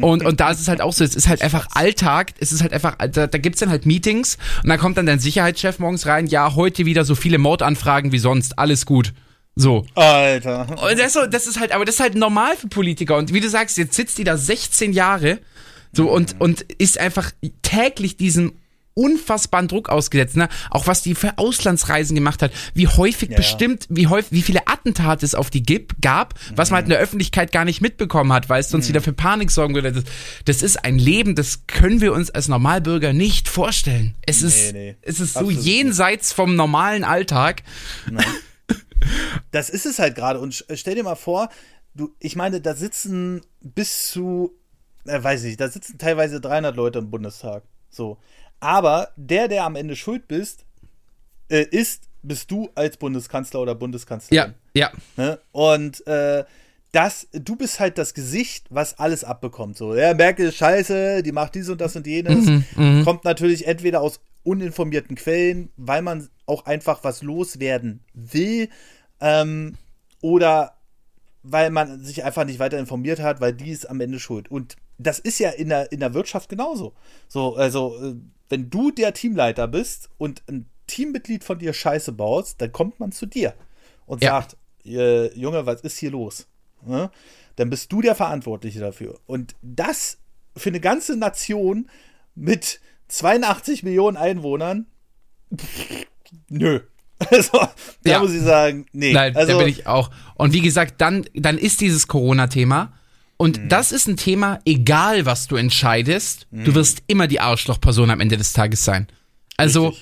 Und, und da ist es halt auch so, es ist halt einfach Alltag, es ist halt einfach, da, da gibt's dann halt Meetings und dann kommt dann dein Sicherheitschef morgens rein, ja, heute wieder so viele Mordanfragen wie sonst, alles gut. So. Alter. Und das, das ist halt, aber das ist halt normal für Politiker. Und wie du sagst, jetzt sitzt die da 16 Jahre so und, und ist einfach täglich diesem unfassbaren Druck ausgesetzt, ne? Auch was die für Auslandsreisen gemacht hat, wie häufig Ja. bestimmt, wie häufig, wie viele Attentate es auf die gibt, gab, was man halt in der Öffentlichkeit gar nicht mitbekommen hat, weil es sonst wieder für Panik sorgen würde. Das, das ist ein Leben, das können wir uns als Normalbürger nicht vorstellen. Es ist, nee. es ist so Absolut nicht. jenseits vom normalen Alltag. das ist es halt gerade. Und stell dir mal vor, du, ich meine, da sitzen bis zu, äh, weiß ich, da sitzen teilweise 300 Leute im Bundestag. So. Aber der, der am Ende schuld bist, äh, ist, bist du als Bundeskanzler oder Bundeskanzlerin. Ja, ja. Ne? Und äh, das, du bist halt das Gesicht, was alles abbekommt. So, ja, Merkel ist scheiße, die macht dies und das und jenes. Mhm, mhm. Kommt natürlich entweder aus uninformierten Quellen, weil man auch einfach was loswerden will, ähm, oder weil man sich einfach nicht weiter informiert hat, weil die ist am Ende schuld. Und das ist ja in der, in der Wirtschaft genauso. So, also, äh, wenn du der Teamleiter bist und ein Teammitglied von dir Scheiße baust, dann kommt man zu dir und Ja. sagt, äh, Junge, was ist hier los? Ne? Dann bist du der Verantwortliche dafür. Und das für eine ganze Nation mit 82 Millionen Einwohnern, pff, nö. Also, da Ja. muss ich sagen, nee. Nein, also, da bin ich auch. Und wie gesagt, dann, dann ist dieses Corona-Thema. Und Mhm. das ist ein Thema, egal was du entscheidest, Mhm. du wirst immer die Arschlochperson am Ende des Tages sein. Also,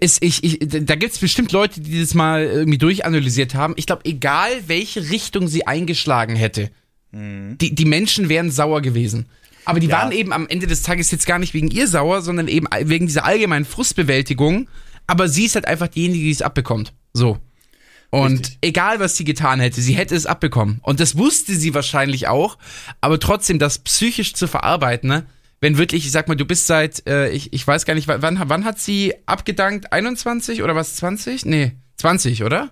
es, ich, ich, da gibt's bestimmt Leute, die das mal irgendwie durchanalysiert haben. Ich glaube, egal welche Richtung sie eingeschlagen hätte, die, die Menschen wären sauer gewesen. Aber die Mhm. Ja. waren eben am Ende des Tages jetzt gar nicht wegen ihr sauer, sondern eben wegen dieser allgemeinen Frustbewältigung. Aber sie ist halt einfach diejenige, die es abbekommt. So. Und Richtig. egal, was sie getan hätte, sie hätte es abbekommen. Und das wusste sie wahrscheinlich auch. Aber trotzdem, das psychisch zu verarbeiten, ne? Wenn wirklich, ich sag mal, du bist seit, äh, ich, ich weiß gar nicht, wann, wann hat sie abgedankt? 21 oder was? 20? Nee, 20, oder?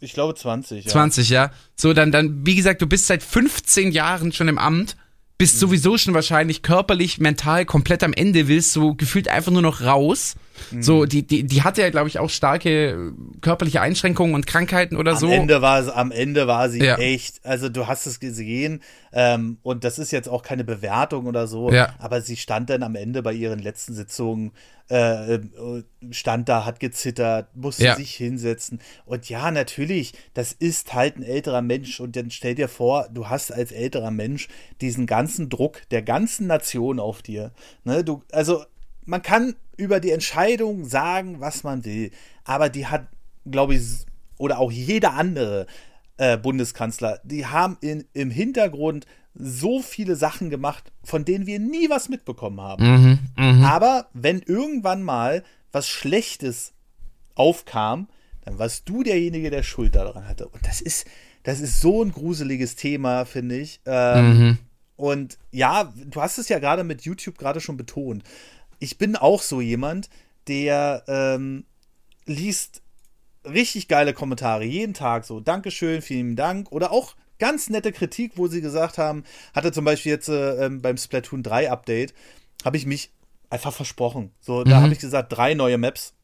Ich glaube 20, ja. 20, ja. So, dann, dann, wie gesagt, du bist seit 15 Jahren schon im Amt, bist sowieso schon wahrscheinlich körperlich, mental komplett am Ende, willst so gefühlt einfach nur noch raus. So, die, die, die hatte ja, glaube ich, auch starke äh, körperliche Einschränkungen und Krankheiten oder Am so. Ende war sie, am Ende war sie Ja. echt, also du hast es gesehen, ähm, und das ist jetzt auch keine Bewertung oder so, Ja. aber sie stand dann am Ende bei ihren letzten Sitzungen, äh, äh, stand da, hat gezittert, musste Ja. sich hinsetzen. Und ja, natürlich, das ist halt ein älterer Mensch. Und dann stell dir vor, du hast als älterer Mensch diesen ganzen Druck der ganzen Nation auf dir. Ne, du, also man kann über die Entscheidung sagen, was man will, aber die hat, glaube ich, oder auch jeder andere äh, Bundeskanzler, die haben in, im Hintergrund so viele Sachen gemacht, von denen wir nie was mitbekommen haben. Mhm, mhm. Aber wenn irgendwann mal was Schlechtes aufkam, dann warst du derjenige, der Schuld daran hatte. Und das ist, das ist so ein gruseliges Thema, finde ich. Ähm, Mhm. Und ja, du hast es ja gerade mit YouTube gerade schon betont. Ich bin auch so jemand, der ähm, liest richtig geile Kommentare jeden Tag so. Dankeschön, vielen Dank. Oder auch ganz nette Kritik, wo sie gesagt haben, hatte zum Beispiel jetzt äh, ähm, beim Splatoon 3 Update, habe ich mich einfach versprochen. So, da Mhm. habe ich gesagt, drei neue Maps,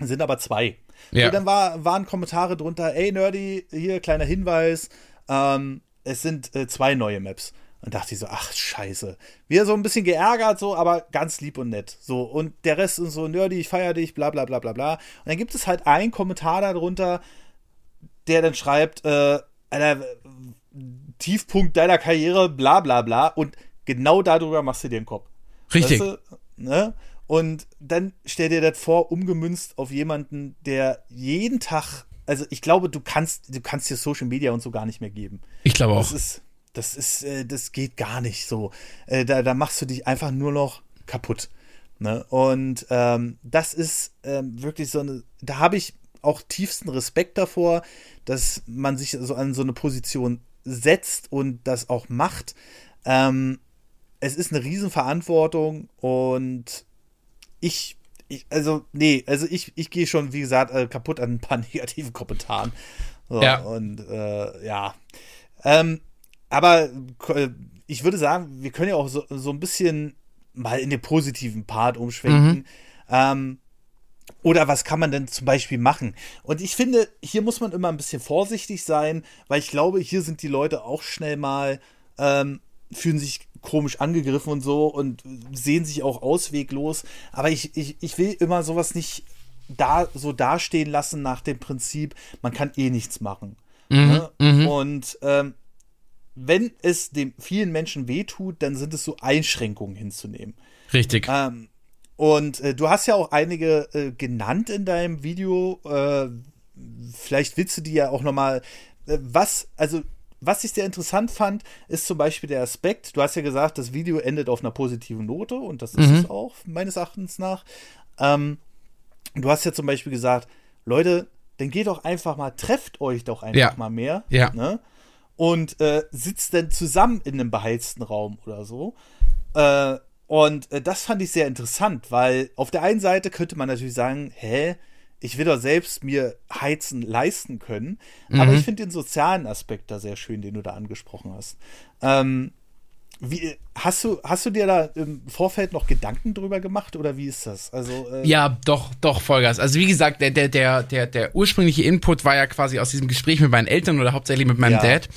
sind aber zwei. Ja. So, dann war, waren Kommentare drunter, ey Nerdy, hier kleiner Hinweis, ähm, es sind äh, zwei neue Maps. Und dachte ich so, ach scheiße. Wir so ein bisschen geärgert, so, aber ganz lieb und nett. So, und der Rest ist so, Nerdy, ich feier dich, bla bla bla bla bla. Und dann gibt es halt einen Kommentar darunter, der dann schreibt, äh, Alter, Tiefpunkt deiner Karriere, bla bla bla. Und genau darüber machst du dir den Kopf. Richtig. Weißt du, ne? Und dann stell dir das vor, umgemünzt auf jemanden, der jeden Tag, also ich glaube, du kannst, du kannst dir Social Media und so gar nicht mehr geben. Ich glaube Das auch. ist, das ist, äh, das geht gar nicht so. Äh, da, da machst du dich einfach nur noch kaputt. Ne? Und ähm, das ist ähm, wirklich so eine, da habe ich auch tiefsten Respekt davor, dass man sich so an so eine Position setzt und das auch macht. Ähm, es ist eine Riesenverantwortung und ich, ich also, nee, also ich, ich gehe schon, wie gesagt, äh, kaputt an ein paar negativen Kommentaren. So, Ja. Und äh, ja. Ähm, aber äh, ich würde sagen, wir können ja auch so, so ein bisschen mal in den positiven Part umschwenken. Ähm, oder was kann man denn zum Beispiel machen? Und ich finde, hier muss man immer ein bisschen vorsichtig sein, weil ich glaube, hier sind die Leute auch schnell mal, ähm, fühlen sich komisch angegriffen und so und sehen sich auch ausweglos. Aber ich, ich, ich will immer sowas nicht da so dastehen lassen nach dem Prinzip, man kann eh nichts machen. ne? Und ähm, wenn es dem vielen Menschen wehtut, dann sind es so Einschränkungen hinzunehmen. Richtig. Ähm, und äh, du hast ja auch einige äh, genannt in deinem Video, äh, vielleicht willst du die ja auch nochmal, äh, was, also was ich sehr interessant fand, ist zum Beispiel der Aspekt, du hast ja gesagt, das Video endet auf einer positiven Note und das ist mhm. es auch, meines Erachtens nach. Ähm, du hast ja zum Beispiel gesagt, Leute, dann geht doch einfach mal, trefft euch doch einfach ja. mal mehr. Ja. Ne? Und äh, sitzt dann zusammen in einem beheizten Raum oder so. Äh, und äh, das fand ich sehr interessant, weil auf der einen Seite könnte man natürlich sagen, hä, ich will doch selbst mir Heizen leisten können. Mhm. Aber ich finde den sozialen Aspekt da sehr schön, den du da angesprochen hast. Ähm, wie, hast, du, hast du dir da im Vorfeld noch Gedanken drüber gemacht oder wie ist das? Also, äh ja, doch, doch, Vollgas. Also wie gesagt, der, der, der, der, der ursprüngliche Input war ja quasi aus diesem Gespräch mit meinen Eltern oder hauptsächlich mit meinem ja. Dad.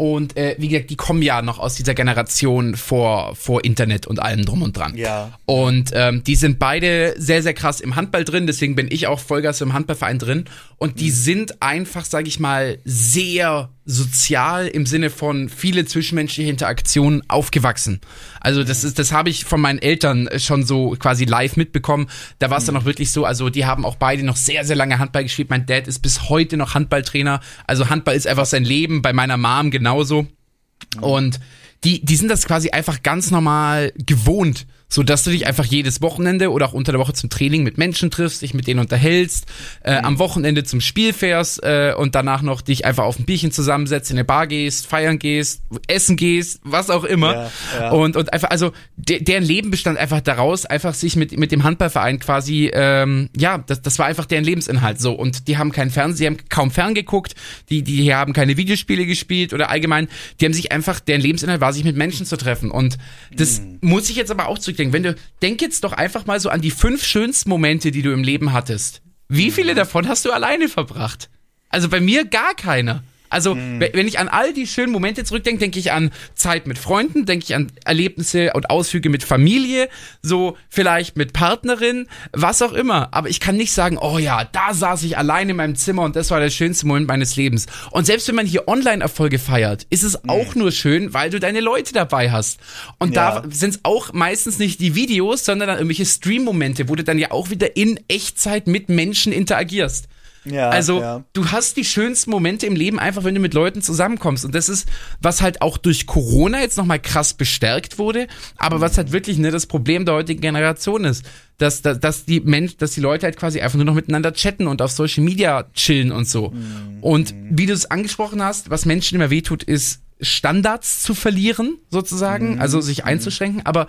Und äh, wie gesagt, die kommen ja noch aus dieser Generation vor, vor Internet und allem drum und dran. Ja. Und ähm, die sind beide sehr, sehr krass im Handball drin, deswegen bin ich auch Vollgas im Handballverein drin. Und die mhm. sind einfach, sag ich mal, sehr sozial im Sinne von viele zwischenmenschliche Interaktionen aufgewachsen. Also das ist, das habe ich von meinen Eltern schon so quasi live mitbekommen. Da war es mhm. dann auch wirklich so, also die haben auch beide noch sehr, sehr lange Handball gespielt. Mein Dad ist bis heute noch Handballtrainer. Also Handball ist einfach sein Leben, bei meiner Mom genauso. Mhm. Und die, die sind das quasi einfach ganz normal gewohnt so dass du dich einfach jedes Wochenende oder auch unter der Woche zum Training mit Menschen triffst, dich mit denen unterhältst, äh, mhm. am Wochenende zum Spiel fährst äh, und danach noch dich einfach auf ein Bierchen zusammensetzt, in eine Bar gehst, feiern gehst, essen gehst, was auch immer. Ja, ja. Und, und einfach, also de deren Leben bestand einfach daraus, einfach sich mit, mit dem Handballverein quasi, ähm, ja, das, das war einfach deren Lebensinhalt so. Und die haben keinen Fernsehen, die haben kaum ferngeguckt, die, die haben keine Videospiele gespielt oder allgemein, die haben sich einfach, deren Lebensinhalt war, sich mit Menschen zu treffen. Und das mhm. muss ich jetzt aber auch zurück zurückdenken, wenn du, denk jetzt doch einfach mal so an die fünf schönsten Momente, die du im Leben hattest. Wie viele davon hast du alleine verbracht? Also bei mir gar keiner. Also, mhm. wenn ich an all die schönen Momente zurückdenke, denke ich an Zeit mit Freunden, denke ich an Erlebnisse und Ausflüge mit Familie, so vielleicht mit Partnerin, was auch immer. Aber ich kann nicht sagen, oh ja, da saß ich allein in meinem Zimmer und das war der schönste Moment meines Lebens. Und selbst wenn man hier Online-Erfolge feiert, ist es mhm. auch nur schön, weil du deine Leute dabei hast. Und ja. da sind es auch meistens nicht die Videos, sondern dann irgendwelche Stream-Momente, wo du dann ja auch wieder in Echtzeit mit Menschen interagierst. Ja, also ja. du hast die schönsten Momente im Leben einfach, wenn du mit Leuten zusammenkommst. Und das ist, was halt auch durch Corona jetzt nochmal krass bestärkt wurde, aber was halt wirklich ne, das Problem der heutigen Generation ist. Dass, dass, dass, die Mensch, dass die Leute halt quasi einfach nur noch miteinander chatten und auf Social Media chillen und so. Mhm. Und wie du es angesprochen hast, was Menschen immer wehtut, ist Standards zu verlieren, sozusagen, mhm. also sich einzuschränken. Aber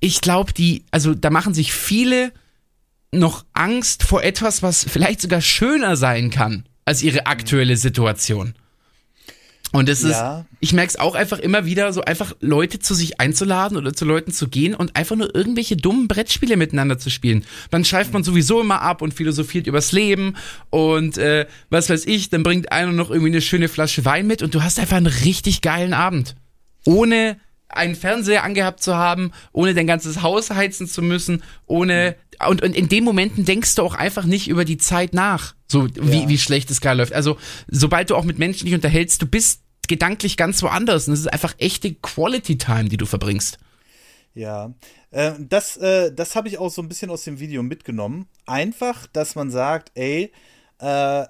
ich glaube, die, also da machen sich viele noch Angst vor etwas, was vielleicht sogar schöner sein kann als ihre aktuelle Situation. Und es ja. ist, ich merke es auch einfach immer wieder, so einfach Leute zu sich einzuladen oder zu Leuten zu gehen und einfach nur irgendwelche dummen Brettspiele miteinander zu spielen. Dann schreibt man sowieso immer ab und philosophiert übers Leben und äh, was weiß ich, dann bringt einer noch irgendwie eine schöne Flasche Wein mit und du hast einfach einen richtig geilen Abend. Ohne einen Fernseher angehabt zu haben, ohne dein ganzes Haus heizen zu müssen, ohne und, und in den Momenten denkst du auch einfach nicht über die Zeit nach, so wie, ja. wie schlecht es gerade läuft. Also sobald du auch mit Menschen dich unterhältst, du bist gedanklich ganz woanders und es ist einfach echte Quality Time, die du verbringst. Ja, äh, das, äh, das habe ich auch so ein bisschen aus dem Video mitgenommen. Einfach, dass man sagt, ey, äh,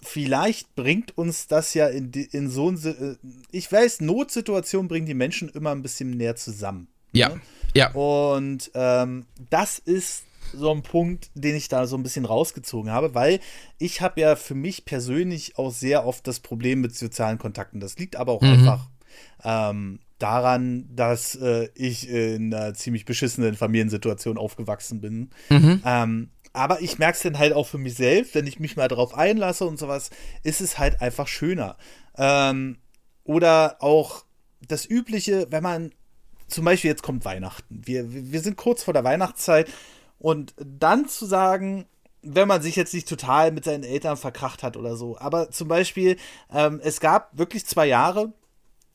vielleicht bringt uns das ja in, in so ein, äh, ich weiß, Notsituationen bringen die Menschen immer ein bisschen näher zusammen. Ja, ne? ja. Und ähm, das ist so ein Punkt, den ich da so ein bisschen rausgezogen habe, weil ich habe ja für mich persönlich auch sehr oft das Problem mit sozialen Kontakten. Das liegt aber auch mhm. einfach ähm, daran, dass äh, ich in einer ziemlich beschissenen Familiensituation aufgewachsen bin. Mhm. Ähm, aber ich merke es dann halt auch für mich selbst, wenn ich mich mal darauf einlasse und sowas, ist es halt einfach schöner. Ähm, oder auch das Übliche, wenn man zum Beispiel jetzt kommt Weihnachten. Wir, wir sind kurz vor der Weihnachtszeit und dann zu sagen, wenn man sich jetzt nicht total mit seinen Eltern verkracht hat oder so, aber zum Beispiel, ähm, es gab wirklich zwei Jahre,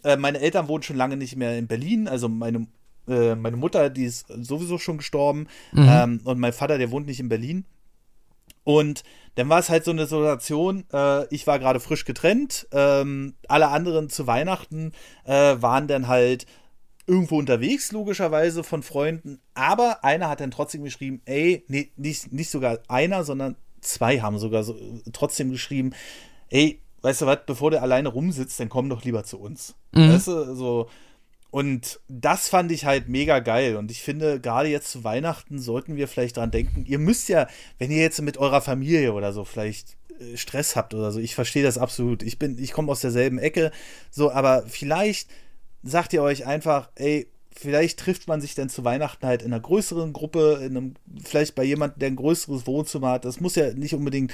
äh, meine Eltern wohnen schon lange nicht mehr in Berlin, also meine äh, meine Mutter, die ist sowieso schon gestorben. Mhm. Ähm, und mein Vater, der wohnt nicht in Berlin. Und dann war es halt so eine Situation, äh, ich war gerade frisch getrennt, ähm, alle anderen zu Weihnachten äh, waren dann halt irgendwo unterwegs, logischerweise von Freunden, aber einer hat dann trotzdem geschrieben, ey, nee, nicht, nicht sogar einer, sondern zwei haben sogar so, trotzdem geschrieben, ey, weißt du was, bevor der alleine rumsitzt, dann komm doch lieber zu uns. Mhm. Weißt du, so. Und das fand ich halt mega geil. Und ich finde, gerade jetzt zu Weihnachten sollten wir vielleicht dran denken. Ihr müsst ja, wenn ihr jetzt mit eurer Familie oder so vielleicht äh, Stress habt oder so, ich verstehe das absolut. Ich bin, ich komme aus derselben Ecke, so, aber vielleicht sagt ihr euch einfach, ey, vielleicht trifft man sich dann zu Weihnachten halt in einer größeren Gruppe, in einem, vielleicht bei jemandem, der ein größeres Wohnzimmer hat. Das muss ja nicht unbedingt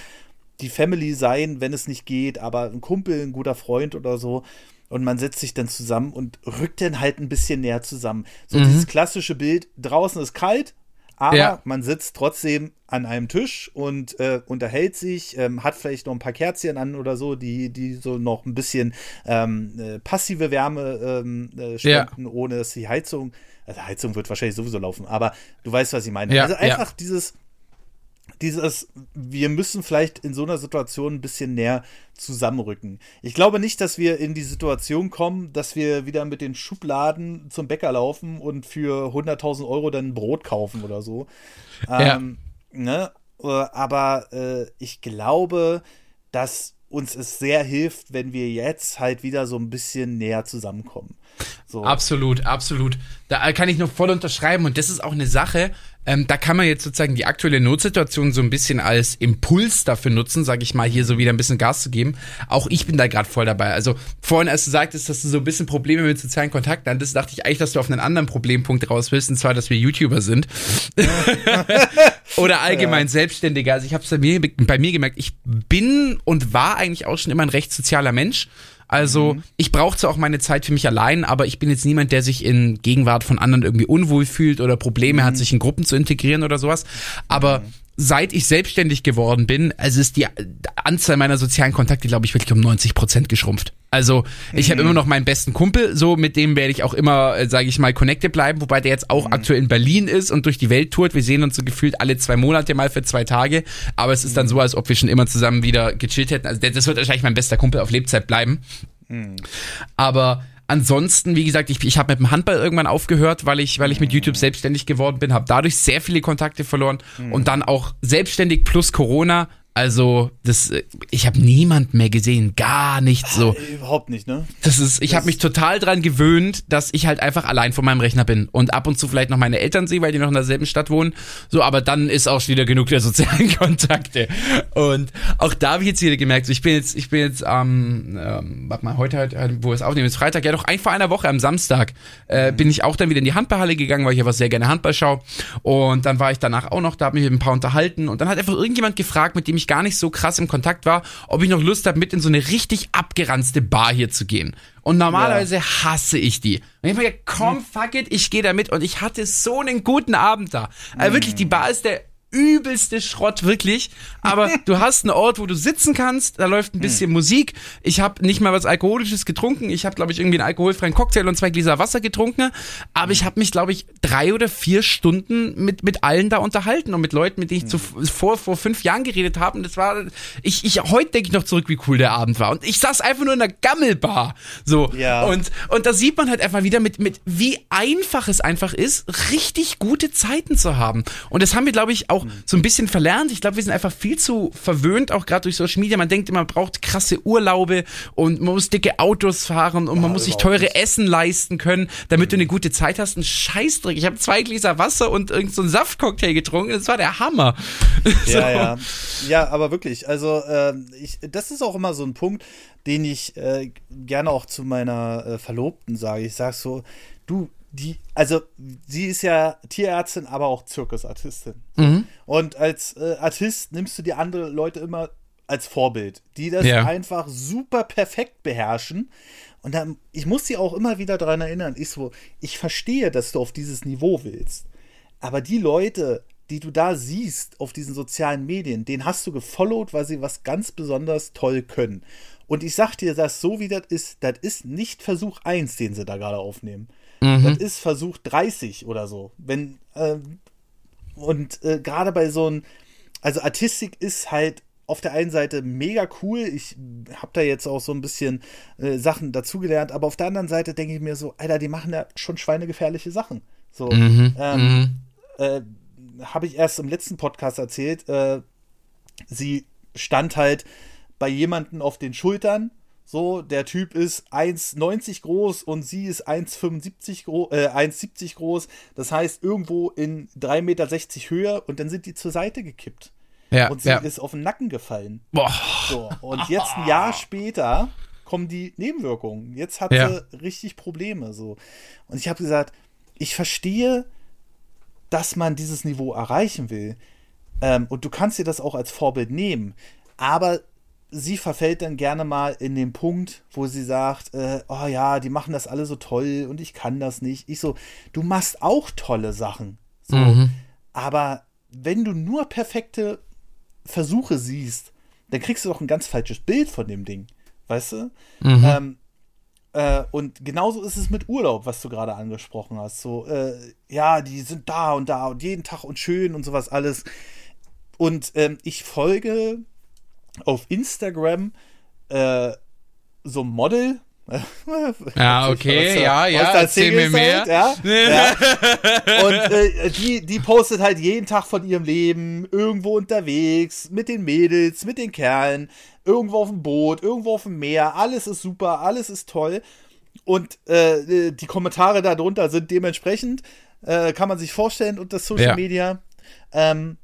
die Family sein, wenn es nicht geht, aber ein Kumpel, ein guter Freund oder so. Und man setzt sich dann zusammen und rückt dann halt ein bisschen näher zusammen. So mhm. dieses klassische Bild, draußen ist kalt, aber ja. man sitzt trotzdem an einem Tisch und äh, unterhält sich, ähm, hat vielleicht noch ein paar Kerzchen an oder so, die, die so noch ein bisschen ähm, äh, passive Wärme ähm, äh, spenden, ja. ohne dass die Heizung, also Heizung wird wahrscheinlich sowieso laufen, aber du weißt, was ich meine. Ja, also einfach dieses dieses, wir müssen vielleicht in so einer Situation ein bisschen näher zusammenrücken. Ich glaube nicht, dass wir in die Situation kommen, dass wir wieder mit den Schubladen zum Bäcker laufen und für 100.000 Euro dann Brot kaufen oder so. Ja. Ähm, ne? Aber äh, ich glaube, dass uns es sehr hilft, wenn wir jetzt halt wieder so ein bisschen näher zusammenkommen. So. Absolut, absolut. Da kann ich nur voll unterschreiben und das ist auch eine Sache, ähm, da kann man jetzt sozusagen die aktuelle Notsituation so ein bisschen als Impuls dafür nutzen, sage ich mal, hier so wieder ein bisschen Gas zu geben. Auch ich bin da gerade voll dabei. Also vorhin, als du sagtest, dass du so ein bisschen Probleme mit sozialen Kontakten hattest, dachte ich eigentlich, dass du auf einen anderen Problempunkt raus willst, und zwar, dass wir YouTuber sind. Oder allgemein ja. Selbstständiger. Also ich habe es bei mir, bei mir gemerkt, ich bin und war eigentlich auch schon immer ein recht sozialer Mensch. Also mhm. ich brauche zwar auch meine Zeit für mich allein, aber ich bin jetzt niemand, der sich in Gegenwart von anderen irgendwie unwohl fühlt oder Probleme mhm. hat, sich in Gruppen zu integrieren oder sowas. Aber mhm. Seit ich selbstständig geworden bin, also ist die Anzahl meiner sozialen Kontakte, glaube ich, wirklich um 90 Prozent geschrumpft. Also ich mhm. habe immer noch meinen besten Kumpel, so mit dem werde ich auch immer, äh, sage ich mal, connected bleiben, wobei der jetzt auch mhm. aktuell in Berlin ist und durch die Welt tourt. Wir sehen uns so gefühlt alle zwei Monate mal für zwei Tage, aber es ist dann mhm. so, als ob wir schon immer zusammen wieder gechillt hätten. Also das wird wahrscheinlich mein bester Kumpel auf Lebzeit bleiben. Mhm. Aber ansonsten, wie gesagt, ich, ich habe mit dem Handball irgendwann aufgehört, weil ich, weil ich mit. YouTube selbstständig geworden bin, habe dadurch sehr viele Kontakte verloren mhm. und dann auch selbstständig plus Corona also, das, ich habe niemand mehr gesehen, gar nichts so. Äh, überhaupt nicht, ne? Das ist, ich habe mich total dran gewöhnt, dass ich halt einfach allein vor meinem Rechner bin und ab und zu vielleicht noch meine Eltern sehe, weil die noch in derselben Stadt wohnen. So, aber dann ist auch wieder genug der sozialen Kontakte. Und auch da habe ich jetzt wieder gemerkt, so, ich bin jetzt, ich bin jetzt am, ähm, warte mal, heute, heute, wo wir es aufnehmen, ist Freitag, ja doch, ein vor einer Woche am Samstag, äh, mhm. bin ich auch dann wieder in die Handballhalle gegangen, weil ich aber sehr gerne Handball schaue. Und dann war ich danach auch noch da, habe mich mit ein paar unterhalten und dann hat einfach irgendjemand gefragt, mit dem ich ich gar nicht so krass im Kontakt war, ob ich noch Lust habe, mit in so eine richtig abgeranzte Bar hier zu gehen. Und normalerweise ja. hasse ich die. Und ich habe mir komm, fuck it, ich gehe da mit. Und ich hatte so einen guten Abend da. Also wirklich, die Bar ist der übelste Schrott, wirklich. Aber du hast einen Ort, wo du sitzen kannst, da läuft ein bisschen hm. Musik. Ich habe nicht mal was Alkoholisches getrunken. Ich habe, glaube ich, irgendwie einen alkoholfreien Cocktail und zwei Gläser Wasser getrunken. Aber ich habe mich, glaube ich, drei oder vier Stunden mit, mit allen da unterhalten und mit Leuten, mit denen ich hm. zuvor vor fünf Jahren geredet habe. Und das war, ich, ich heute denke ich noch zurück, wie cool der Abend war. Und ich saß einfach nur in einer Gammelbar. So. Ja. Und, und da sieht man halt einfach wieder mit, mit, wie einfach es einfach ist, richtig gute Zeiten zu haben. Und das haben wir, glaube ich, auch so ein bisschen verlernt. Ich glaube, wir sind einfach viel zu verwöhnt, auch gerade durch Social Media. Man denkt immer, man braucht krasse Urlaube und man muss dicke Autos fahren und ja, man muss sich teure nicht. Essen leisten können, damit mhm. du eine gute Zeit hast. Ein Scheißdreck. Ich habe zwei Gläser Wasser und irgendeinen so Saftcocktail getrunken. Das war der Hammer. Ja, so. ja. ja, aber wirklich. Also, äh, ich, das ist auch immer so ein Punkt, den ich äh, gerne auch zu meiner äh, Verlobten sage. Ich sage so, du, die, also sie ist ja Tierärztin, aber auch Zirkusartistin. Mhm. Und als äh, Artist nimmst du die anderen Leute immer als Vorbild, die das ja. einfach super perfekt beherrschen. Und dann, ich muss sie auch immer wieder daran erinnern, ich so, ich verstehe, dass du auf dieses Niveau willst. Aber die Leute, die du da siehst auf diesen sozialen Medien, den hast du gefollowt, weil sie was ganz besonders toll können. Und ich sag dir das so, wie das ist, das ist nicht Versuch 1, den sie da gerade aufnehmen. Mhm. Das ist Versuch 30 oder so. Wenn, äh, und äh, gerade bei so einem, also Artistik ist halt auf der einen Seite mega cool. Ich habe da jetzt auch so ein bisschen äh, Sachen dazugelernt, aber auf der anderen Seite denke ich mir so, Alter, die machen ja schon schweinegefährliche Sachen. So, mhm. Ähm, mhm. Äh, habe ich erst im letzten Podcast erzählt. Äh, sie stand halt bei jemanden auf den Schultern. So, der Typ ist 1,90 groß und sie ist 1,75 groß, äh, 1,70 groß. Das heißt, irgendwo in 3,60 Meter Höhe und dann sind die zur Seite gekippt. Ja, und sie ja. ist auf den Nacken gefallen. Boah. So, und jetzt ein Jahr später kommen die Nebenwirkungen. Jetzt hat Ja. sie richtig Probleme. So. Und ich habe gesagt, ich verstehe, dass man dieses Niveau erreichen will. Ähm, und du kannst dir das auch als Vorbild nehmen. Aber sie verfällt dann gerne mal in den Punkt, wo sie sagt, äh, oh ja, die machen das alle so toll und ich kann das nicht. Ich so, du machst auch tolle Sachen. So, Mhm. aber wenn du nur perfekte Versuche siehst, dann kriegst du doch ein ganz falsches Bild von dem Ding. Weißt du? Mhm. Ähm, äh, und genauso ist es mit Urlaub, was du gerade angesprochen hast. So, äh, ja, die sind da und da und jeden Tag und schön und sowas alles. Und ähm, ich folge auf Instagram äh, so Model. Ja, okay, ja, ja, erzähl mir mehr. Ja, ja. Und äh, die, die postet halt jeden Tag von ihrem Leben, irgendwo unterwegs, mit den Mädels, mit den Kerlen, irgendwo auf dem Boot, irgendwo auf dem Meer. Alles ist super, alles ist toll. Und äh, die Kommentare darunter sind dementsprechend, äh, kann man sich vorstellen, unter Social Ja. Media. Ähm,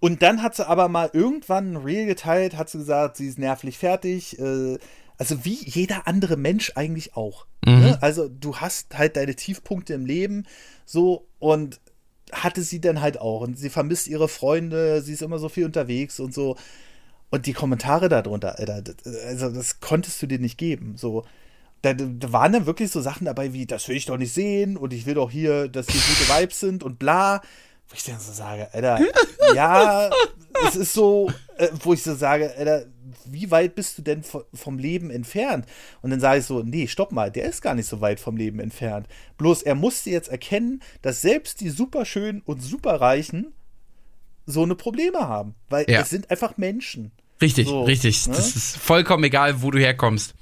und dann hat sie aber mal irgendwann ein Reel geteilt, hat sie gesagt, sie ist nervlich fertig. Äh, also wie jeder andere Mensch eigentlich auch. Ne? Also du hast halt deine Tiefpunkte im Leben so und hatte sie dann halt auch. Und sie vermisst ihre Freunde, sie ist immer so viel unterwegs und so. Und die Kommentare darunter, Alter, das, also das konntest du dir nicht geben. So, da, da waren dann wirklich so Sachen dabei wie, das will ich doch nicht sehen und ich will doch hier, dass hier gute Vibes sind und bla. Wo ich dann so sage, Alter, ja, es ist so, äh, wo ich so sage, Alter, wie weit bist du denn vo- vom Leben entfernt? Und dann sage ich so, nee, stopp mal, der ist gar nicht so weit vom Leben entfernt. Bloß er musste jetzt erkennen, dass selbst die superschönen und superreichen so eine Probleme haben. Weil Ja. es sind einfach Menschen. Richtig, So, richtig. ne? Das ist vollkommen egal, wo du herkommst.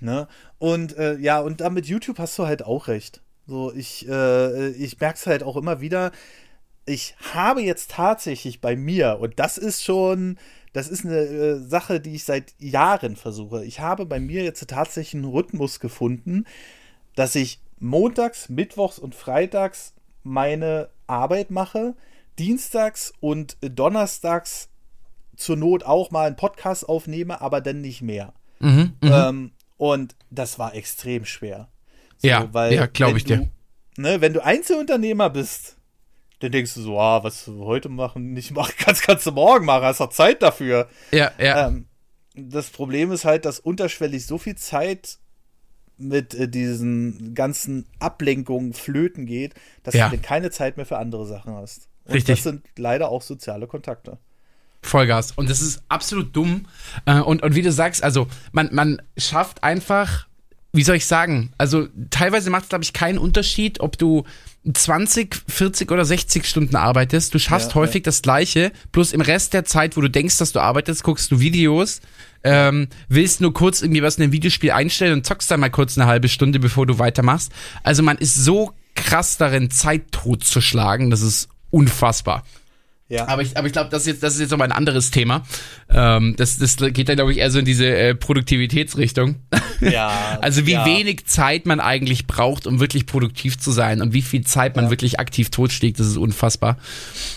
Ne? Und äh, ja, und da mit YouTube hast du halt auch recht. So, ich, äh, ich merke es halt auch immer wieder. Ich habe jetzt tatsächlich bei mir, und das ist schon, das ist eine äh, Sache, die ich seit Jahren versuche. Ich habe bei mir jetzt tatsächlich einen Rhythmus gefunden, dass ich montags, mittwochs und freitags meine Arbeit mache, dienstags und donnerstags zur Not auch mal einen Podcast aufnehme, aber dann nicht mehr. Mhm, mhm. Ähm, und das war extrem schwer. Ja, ja, glaub wenn ich dir. Du, ne, wenn du Einzelunternehmer bist, dann denkst du so, ah, was heute machen, nicht machen kannst, kannst du morgen machen, hast doch Zeit dafür. ja, ja. Ähm, das Problem ist halt, dass unterschwellig so viel Zeit mit äh, diesen ganzen Ablenkungen flöten geht, dass Ja. du dann keine Zeit mehr für andere Sachen hast. Und Richtig. das sind leider auch soziale Kontakte. Vollgas. Und das ist absolut dumm. Äh, Und, und wie du sagst, also man, man schafft einfach, wie soll ich sagen, also teilweise macht es, glaube ich, keinen Unterschied, ob du 20, 40 oder 60 Stunden arbeitest. Du schaffst Ja, häufig das Gleiche, bloß im Rest der Zeit, wo du denkst, dass du arbeitest, guckst du Videos, ähm, willst nur kurz irgendwie was in einem Videospiel einstellen und zockst dann mal kurz eine halbe Stunde, bevor du weitermachst. Also man ist so krass darin, Zeit totzuschlagen, das ist unfassbar. Ja. Aber ich, aber ich glaube, das ist jetzt, das ist jetzt nochmal ein anderes Thema. Ähm, das, das geht dann, glaube ich, eher so in diese äh, Produktivitätsrichtung. ja, also wie ja. wenig Zeit man eigentlich braucht, um wirklich produktiv zu sein und wie viel Zeit man wirklich aktiv totschlägt, das ist unfassbar.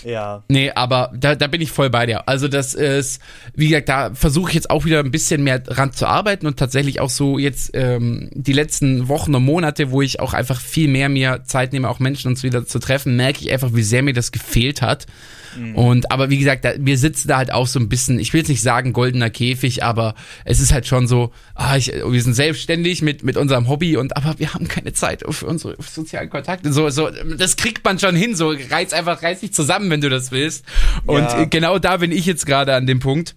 Ja. Nee, aber da, da bin ich voll bei dir. Also das ist, wie gesagt, da versuche ich jetzt auch wieder ein bisschen mehr dran zu arbeiten und tatsächlich auch so jetzt ähm, die letzten Wochen und Monate, wo ich auch einfach viel mehr mir Zeit nehme, auch Menschen uns wieder zu treffen, merke ich einfach, wie sehr mir das gefehlt hat. Und aber wie gesagt, da, wir sitzen da halt auch so ein bisschen, ich will jetzt nicht sagen goldener Käfig, aber es ist halt schon so, ah, ich, wir sind selbstständig mit mit unserem Hobby und aber wir haben keine Zeit für unsere sozialen Kontakte. So so, das kriegt man schon hin. So reiß einfach reiß dich zusammen, wenn du das willst. Und Ja. genau da bin ich jetzt gerade an dem Punkt.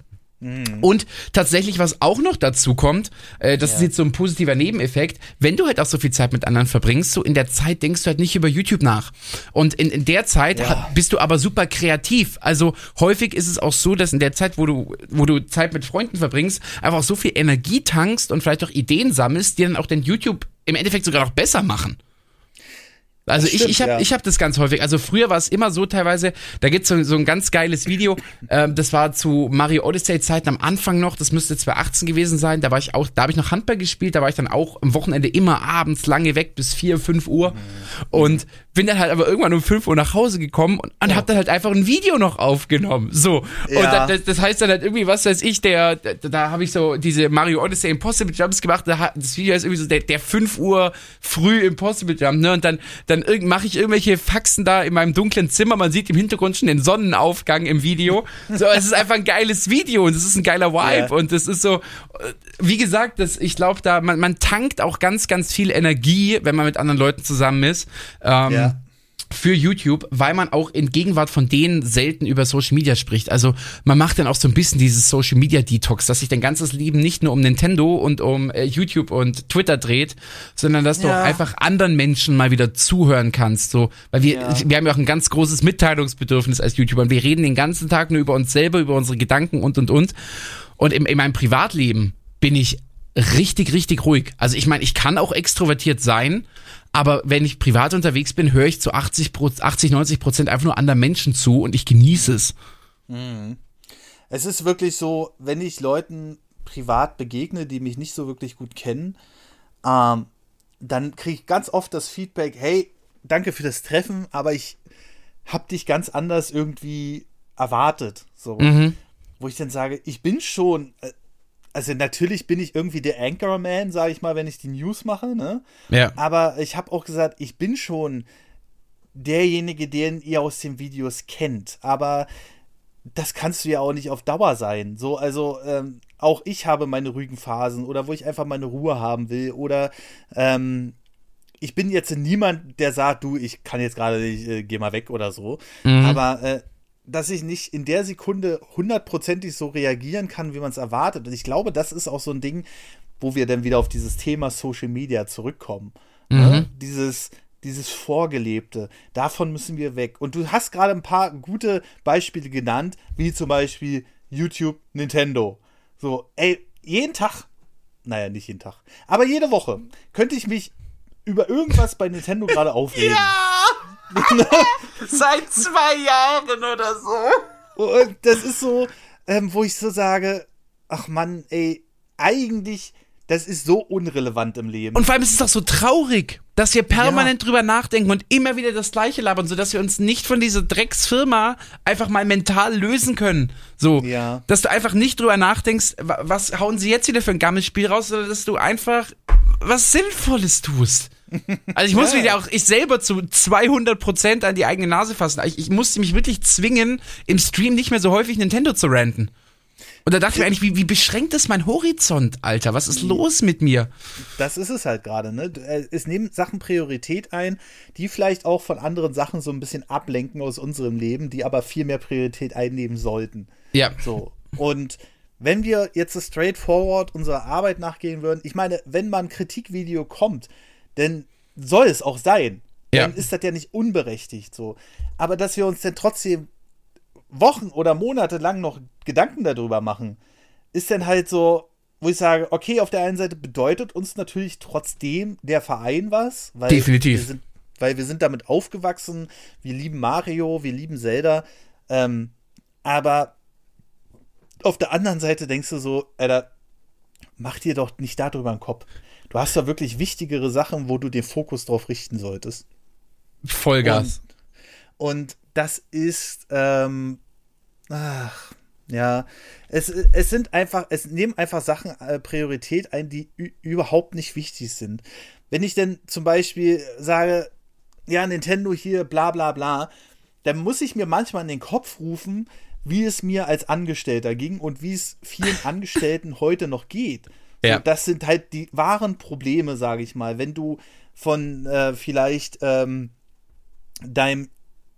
Und tatsächlich, was auch noch dazu kommt, äh, das ist jetzt so ein positiver Nebeneffekt, wenn du halt auch so viel Zeit mit anderen verbringst, so in der Zeit denkst du halt nicht über YouTube nach. Und in, in der Zeit Ja. bist du aber super kreativ. Also häufig ist es auch so, dass in der Zeit, wo du, wo du Zeit mit Freunden verbringst, einfach so viel Energie tankst und vielleicht auch Ideen sammelst, die dann auch den YouTube im Endeffekt sogar noch besser machen. Also stimmt, ich, ich habe ja. ich hab das ganz häufig. Also früher war es immer so teilweise, da gibt's so, so ein ganz geiles Video, ähm, das war zu Mario Odyssey Zeiten am Anfang noch, das müsste 2018 gewesen sein, da war ich auch, da habe ich noch Handball gespielt, da war ich dann auch am Wochenende immer abends lange weg bis 4, 5 Uhr mhm. und bin dann halt aber irgendwann um 5 Uhr nach Hause gekommen und, und oh. habe dann halt einfach ein Video noch aufgenommen. So. Ja. Und dann, das, das, heißt dann halt irgendwie, was weiß ich, der, da, da habe ich so diese Mario Odyssey Impossible Jumps gemacht, da, das Video ist irgendwie so der, der 5 Uhr früh Impossible Jump, ne? Und dann, dann mache ich irgendwelche Faxen da in meinem dunklen Zimmer, man sieht im Hintergrund schon den Sonnenaufgang im Video. So, es ist einfach ein geiles Video und es ist ein geiler Vibe ja. und es ist so, wie gesagt, das, ich glaube, da, man, man tankt auch ganz, ganz viel Energie, wenn man mit anderen Leuten zusammen ist. Ähm, ja für YouTube, weil man auch in Gegenwart von denen selten über Social Media spricht. Also man macht dann auch so ein bisschen dieses Social Media Detox, dass sich dein ganzes Leben nicht nur um Nintendo und um äh, YouTube und Twitter dreht, sondern dass du auch einfach anderen Menschen mal wieder zuhören kannst. So, weil wir, ja. wir haben ja auch ein ganz großes Mitteilungsbedürfnis als YouTuber. Und wir reden den ganzen Tag nur über uns selber, über unsere Gedanken und und und. Und in, in meinem Privatleben bin ich richtig, richtig ruhig. Also ich meine, ich kann auch extrovertiert sein, aber wenn ich privat unterwegs bin, höre ich zu 80, 80 90 Prozent einfach nur anderen Menschen zu und ich genieße es. Mhm. Es ist wirklich so, wenn ich Leuten privat begegne, die mich nicht so wirklich gut kennen, ähm, dann kriege ich ganz oft das Feedback, hey, danke für das Treffen, aber ich habe dich ganz anders irgendwie erwartet. So. Mhm. Wo ich dann sage, ich bin schon, äh, also natürlich bin ich irgendwie der Anchorman, sage ich mal, wenn ich die News mache, ne? Ja. Aber ich habe auch gesagt, ich bin schon derjenige, den ihr aus den Videos kennt. Aber das kannst du ja auch nicht auf Dauer sein. So, also ähm, auch ich habe meine ruhigen Phasen oder wo ich einfach meine Ruhe haben will oder ähm, ich bin jetzt niemand, der sagt, du, ich kann jetzt gerade, äh, geh mal weg oder so. Mhm. Aber äh, dass ich nicht in der Sekunde hundertprozentig so reagieren kann, wie man es erwartet. Und ich glaube, das ist auch so ein Ding, wo wir dann wieder auf dieses Thema Social Media zurückkommen. Ne? Mhm. Ne? Dieses, dieses Vorgelebte, davon müssen wir weg. Und du hast gerade ein paar gute Beispiele genannt, wie zum Beispiel YouTube, Nintendo. So, ey, jeden Tag, naja, nicht jeden Tag, aber jede Woche könnte ich mich über irgendwas bei Nintendo gerade aufregen. Ja! Seit zwei Jahren oder so. Und das ist so, ähm, wo ich so sage, ach Mann, ey, eigentlich, das ist so unrelevant im Leben. Und vor allem ist es doch so traurig, dass wir permanent ja. drüber nachdenken und immer wieder das Gleiche labern, sodass wir uns nicht von dieser Drecksfirma einfach mal mental lösen können. So, ja. dass du einfach nicht drüber nachdenkst, was hauen sie jetzt wieder für ein Gammelspiel raus, sondern dass du einfach was Sinnvolles tust. Also ich muss ja. mich ja auch ich selber zu 200 Prozent an die eigene Nase fassen. Ich, ich musste mich wirklich zwingen, im Stream nicht mehr so häufig Nintendo zu ranten. Und da dachte ich mir eigentlich, wie, wie beschränkt ist mein Horizont, Alter? Was ist los mit mir? Das ist es halt gerade, ne? Äh, es nehmen Sachen Priorität ein, die vielleicht auch von anderen Sachen so ein bisschen ablenken aus unserem Leben, die aber viel mehr Priorität einnehmen sollten. Ja. So. Und wenn wir jetzt so straightforward unserer Arbeit nachgehen würden, ich meine, wenn mal ein Kritikvideo kommt, denn soll es auch sein. Ja. Dann ist das ja nicht unberechtigt so. Aber dass wir uns dann trotzdem Wochen oder Monate lang noch Gedanken darüber machen, ist dann halt so, wo ich sage, okay, auf der einen Seite bedeutet uns natürlich trotzdem der Verein was, weil Definitiv. Wir sind, weil wir sind damit aufgewachsen, wir lieben Mario, wir lieben Zelda, ähm, aber auf der anderen Seite denkst du so, Alter, mach dir doch nicht darüber einen Kopf. Du hast da wirklich wichtigere Sachen, wo du den Fokus drauf richten solltest. Vollgas. Und, und das ist, ähm, ach, ja, es, es sind einfach, es nehmen einfach Sachen äh, Priorität ein, die überhaupt nicht wichtig sind. Wenn ich denn zum Beispiel sage, ja, Nintendo hier, bla bla bla, dann muss ich mir manchmal in den Kopf rufen, wie es mir als Angestellter ging und wie es vielen Angestellten heute noch geht. Ja. das sind halt die wahren Probleme, sage ich mal. Wenn du von äh, vielleicht ähm, deinem,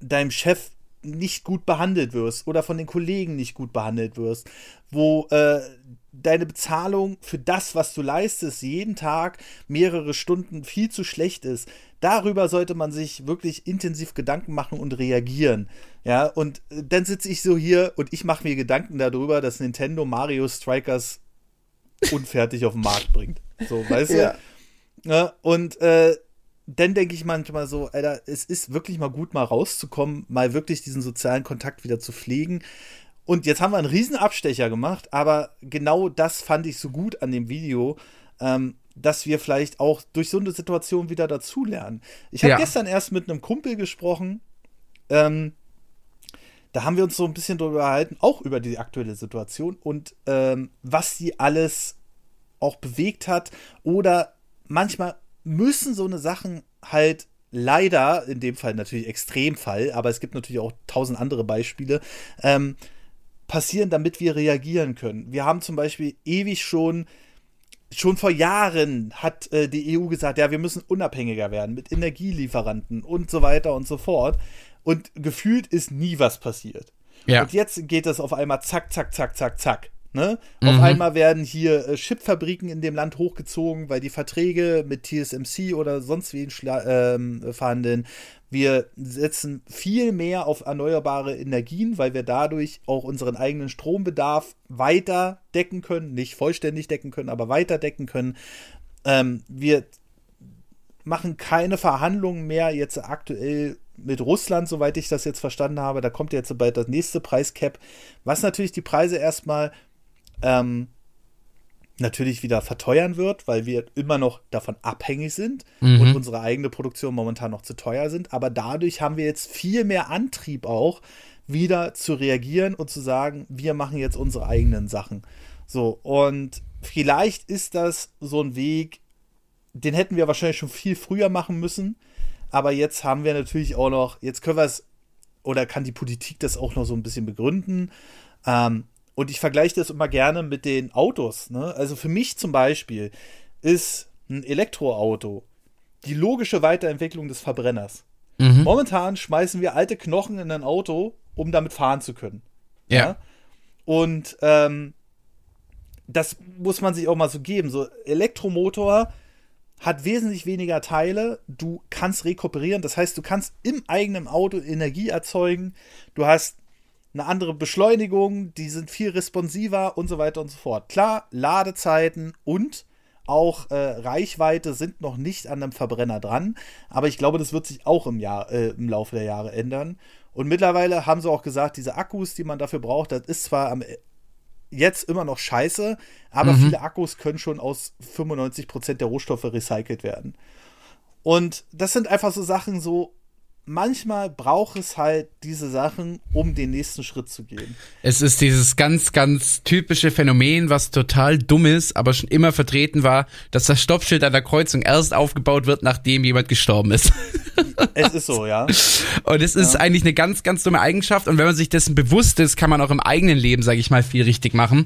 deinem Chef nicht gut behandelt wirst oder von den Kollegen nicht gut behandelt wirst, wo äh, deine Bezahlung für das, was du leistest, jeden Tag mehrere Stunden viel zu schlecht ist. Darüber sollte man sich wirklich intensiv Gedanken machen und reagieren. Ja, und äh, dann sitze ich so hier und ich mache mir Gedanken darüber, dass Nintendo Mario Strikers unfertig auf den Markt bringt. So, weißt du? Ja. ja und äh, dann denke ich manchmal so, Alter, es ist wirklich mal gut, mal rauszukommen, mal wirklich diesen sozialen Kontakt wieder zu pflegen. Und jetzt haben wir einen riesen Abstecher gemacht, aber genau das fand ich so gut an dem Video, ähm, dass wir vielleicht auch durch so eine Situation wieder dazulernen. Ich habe Ja. gestern erst mit einem Kumpel gesprochen, ähm, da haben wir uns so ein bisschen drüber gehalten, auch über die aktuelle Situation und ähm, was sie alles auch bewegt hat. Oder manchmal müssen so eine Sachen halt leider, in dem Fall natürlich Extremfall, aber es gibt natürlich auch tausend andere Beispiele, ähm, passieren, damit wir reagieren können. Wir haben zum Beispiel ewig schon schon vor Jahren hat äh, die EU gesagt, ja, wir müssen unabhängiger werden mit Energielieferanten und so weiter und so fort. Und gefühlt ist nie was passiert. Ja. Und jetzt geht das auf einmal zack, zack, zack, zack, zack. Ne? Auf einmal werden hier äh, Chipfabriken in dem Land hochgezogen, weil die Verträge mit TSMC oder sonst wen ähm, verhandeln. Wir setzen viel mehr auf erneuerbare Energien, weil wir dadurch auch unseren eigenen Strombedarf weiter decken können. Nicht vollständig decken können, aber weiter decken können. Ähm, wir machen keine Verhandlungen mehr jetzt aktuell mit Russland, soweit ich das jetzt verstanden habe. Da kommt jetzt bald das nächste Preiscap, was natürlich die Preise erstmal ähm, natürlich wieder verteuern wird, weil wir immer noch davon abhängig sind und unsere eigene Produktion momentan noch zu teuer sind. Aber dadurch haben wir jetzt viel mehr Antrieb auch, wieder zu reagieren und zu sagen, wir machen jetzt unsere eigenen Sachen. So, und vielleicht ist das so ein Weg, den hätten wir wahrscheinlich schon viel früher machen müssen. Aber jetzt haben wir natürlich auch noch, jetzt können wir es, oder kann die Politik das auch noch so ein bisschen begründen. Ähm, und ich vergleiche das immer gerne mit den Autos. Ne? Also für mich zum Beispiel ist ein Elektroauto die logische Weiterentwicklung des Verbrenners. Mhm. Momentan schmeißen wir alte Knochen in ein Auto, um damit fahren zu können. Ja. Und ähm, das muss man sich auch mal so geben. So Elektromotor hat wesentlich weniger Teile. Du kannst rekuperieren. Das heißt, du kannst im eigenen Auto Energie erzeugen. Du hast eine andere Beschleunigung. Die sind viel responsiver und so weiter und so fort. Klar, Ladezeiten und auch äh, Reichweite sind noch nicht an einem Verbrenner dran. Aber ich glaube, das wird sich auch im, Jahr, äh, im Laufe der Jahre ändern. Und mittlerweile haben sie auch gesagt, diese Akkus, die man dafür braucht, das ist zwar am jetzt immer noch scheiße, aber viele Akkus können schon aus 95% der Rohstoffe recycelt werden. Und das sind einfach so Sachen, so manchmal braucht es halt diese Sachen, um den nächsten Schritt zu gehen. Es ist dieses ganz, ganz typische Phänomen, was total dumm ist, aber schon immer vertreten war, dass das Stoppschild an der Kreuzung erst aufgebaut wird, nachdem jemand gestorben ist. Es ist so, ja. Und es ist eigentlich eine ganz, ganz dumme Eigenschaft. Und wenn man sich dessen bewusst ist, kann man auch im eigenen Leben, sage ich mal, viel richtig machen.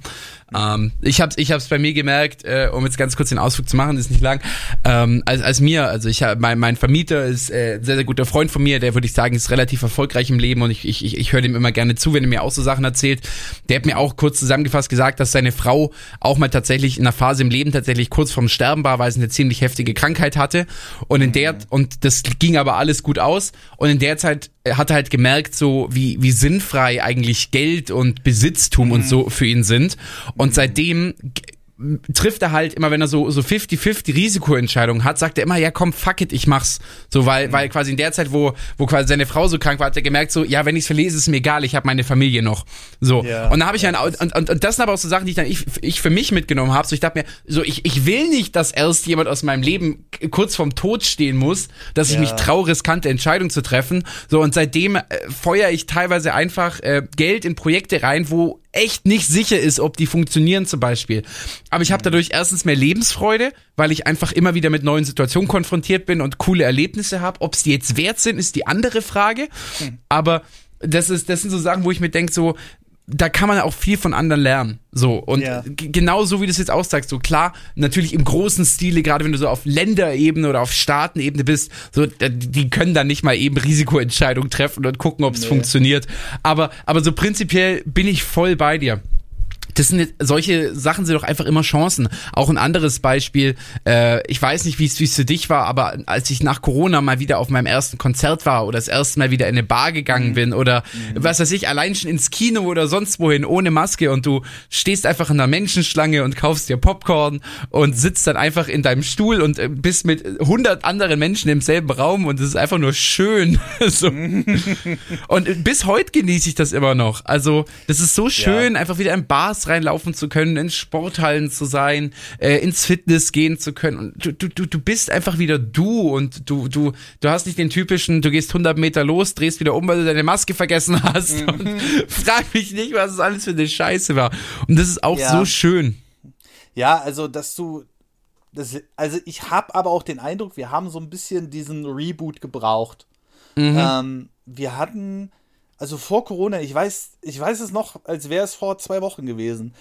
Ähm, ich habe ich hab's bei mir gemerkt, äh, um jetzt ganz kurz den Ausflug zu machen, ist nicht lang. Ähm, als, als mir, also ich hab, mein, mein Vermieter ist äh, ein sehr, sehr guter Freund von mir, der würde ich sagen, ist relativ erfolgreich im Leben und ich, ich, ich, höre dem immer gerne zu, wenn er mir auch so Sachen erzählt. Der hat mir auch kurz zusammengefasst gesagt, dass seine Frau auch mal tatsächlich in einer Phase im Leben tatsächlich kurz vorm Sterben war, weil sie eine ziemlich heftige Krankheit hatte. Und in der, und das ging aber alles gut aus. Und in der Zeit hat er halt gemerkt, so wie, wie sinnfrei eigentlich Geld und Besitztum und so für ihn sind. Und seitdem g- trifft er halt immer, wenn er so so 50-50 Risikoentscheidungen hat, sagt er immer, ja komm, fuck it, ich mach's. So, weil, weil quasi in der Zeit, wo, wo quasi seine Frau so krank war, hat er gemerkt, so, ja, wenn ich's verlese, ist mir egal, ich habe meine Familie noch. So. Ja. und da habe ich ein, und, und, und das sind aber auch so Sachen, die ich dann ich, ich für mich mitgenommen habe. So, ich dachte mir, so, ich, ich will nicht, dass erst jemand aus meinem Leben kurz vorm Tod stehen muss, dass ich Ja. mich traue, riskante Entscheidungen zu treffen. So, und seitdem äh, feuere ich teilweise einfach äh, Geld in Projekte rein, wo echt nicht sicher ist, ob die funktionieren zum Beispiel. Aber ich habe dadurch erstens mehr Lebensfreude, weil ich einfach immer wieder mit neuen Situationen konfrontiert bin und coole Erlebnisse habe. Ob es die jetzt wert sind, ist die andere Frage. Aber das ist, das sind so Sachen, wo ich mir denke, so, da kann man auch viel von anderen lernen. So, und Ja. genau so wie du es jetzt auch sagst, so klar, natürlich im großen Stile, gerade wenn du so auf Länderebene oder auf Staatenebene bist, so, die können dann nicht mal eben Risikoentscheidungen treffen und gucken, ob es Nee. funktioniert. Aber, aber so prinzipiell bin ich voll bei dir. Das sind solche Sachen sind doch einfach immer Chancen. Auch ein anderes Beispiel, äh, ich weiß nicht, wie es für dich war, aber als ich nach Corona mal wieder auf meinem ersten Konzert war oder das erste Mal wieder in eine Bar gegangen mhm. bin oder mhm. was weiß ich, allein schon ins Kino oder sonst wohin ohne Maske und du stehst einfach in der Menschenschlange und kaufst dir Popcorn und sitzt dann einfach in deinem Stuhl und äh, bist mit 100 anderen Menschen im selben Raum und es ist einfach nur schön. so. und bis heute genieße ich das immer noch. Also, das ist so schön, ja. einfach wieder in Bars reinlaufen zu können, in Sporthallen zu sein, äh, ins Fitness gehen zu können. Und du, du, du bist einfach wieder du und du, du, du hast nicht den typischen, du gehst 100 Meter los, drehst wieder um, weil du deine Maske vergessen hast. Mhm. Und frag mich nicht, was das alles für eine Scheiße war. Und das ist auch ja. so schön. Ja, also, dass du, das, also ich habe aber auch den Eindruck, wir haben so ein bisschen diesen Reboot gebraucht. Mhm. Ähm, wir hatten also vor Corona, ich weiß, ich weiß es noch, als wäre es vor zwei Wochen gewesen.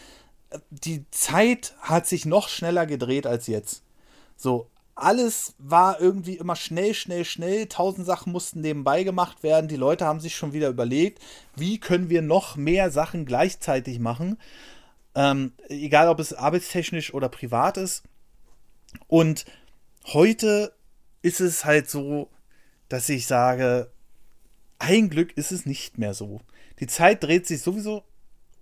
Die Zeit hat sich noch schneller gedreht als jetzt. So, alles war irgendwie immer schnell, schnell, schnell. Tausend Sachen mussten nebenbei gemacht werden. Die Leute haben sich schon wieder überlegt, wie können wir noch mehr Sachen gleichzeitig machen. Ähm, egal, ob es arbeitstechnisch oder privat ist. Und heute ist es halt so, dass ich sage, ein Glück ist es nicht mehr so. Die Zeit dreht sich sowieso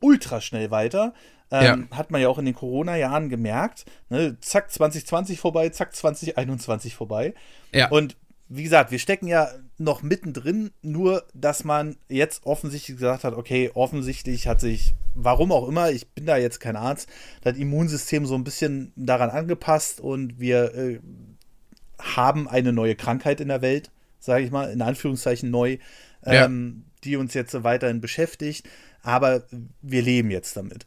ultra schnell weiter. Ähm, ja. Hat man ja auch in den Corona-Jahren gemerkt. Ne? Zack, 2020 vorbei, zack, 2021 vorbei. Ja. Und wie gesagt, wir stecken ja noch mittendrin, nur dass man jetzt offensichtlich gesagt hat, okay, offensichtlich hat sich, warum auch immer, ich bin da jetzt kein Arzt, das Immunsystem so ein bisschen daran angepasst und wir äh, haben eine neue Krankheit in der Welt, sage ich mal, in Anführungszeichen neu ja. ähm, die uns jetzt weiterhin beschäftigt. Aber wir leben jetzt damit.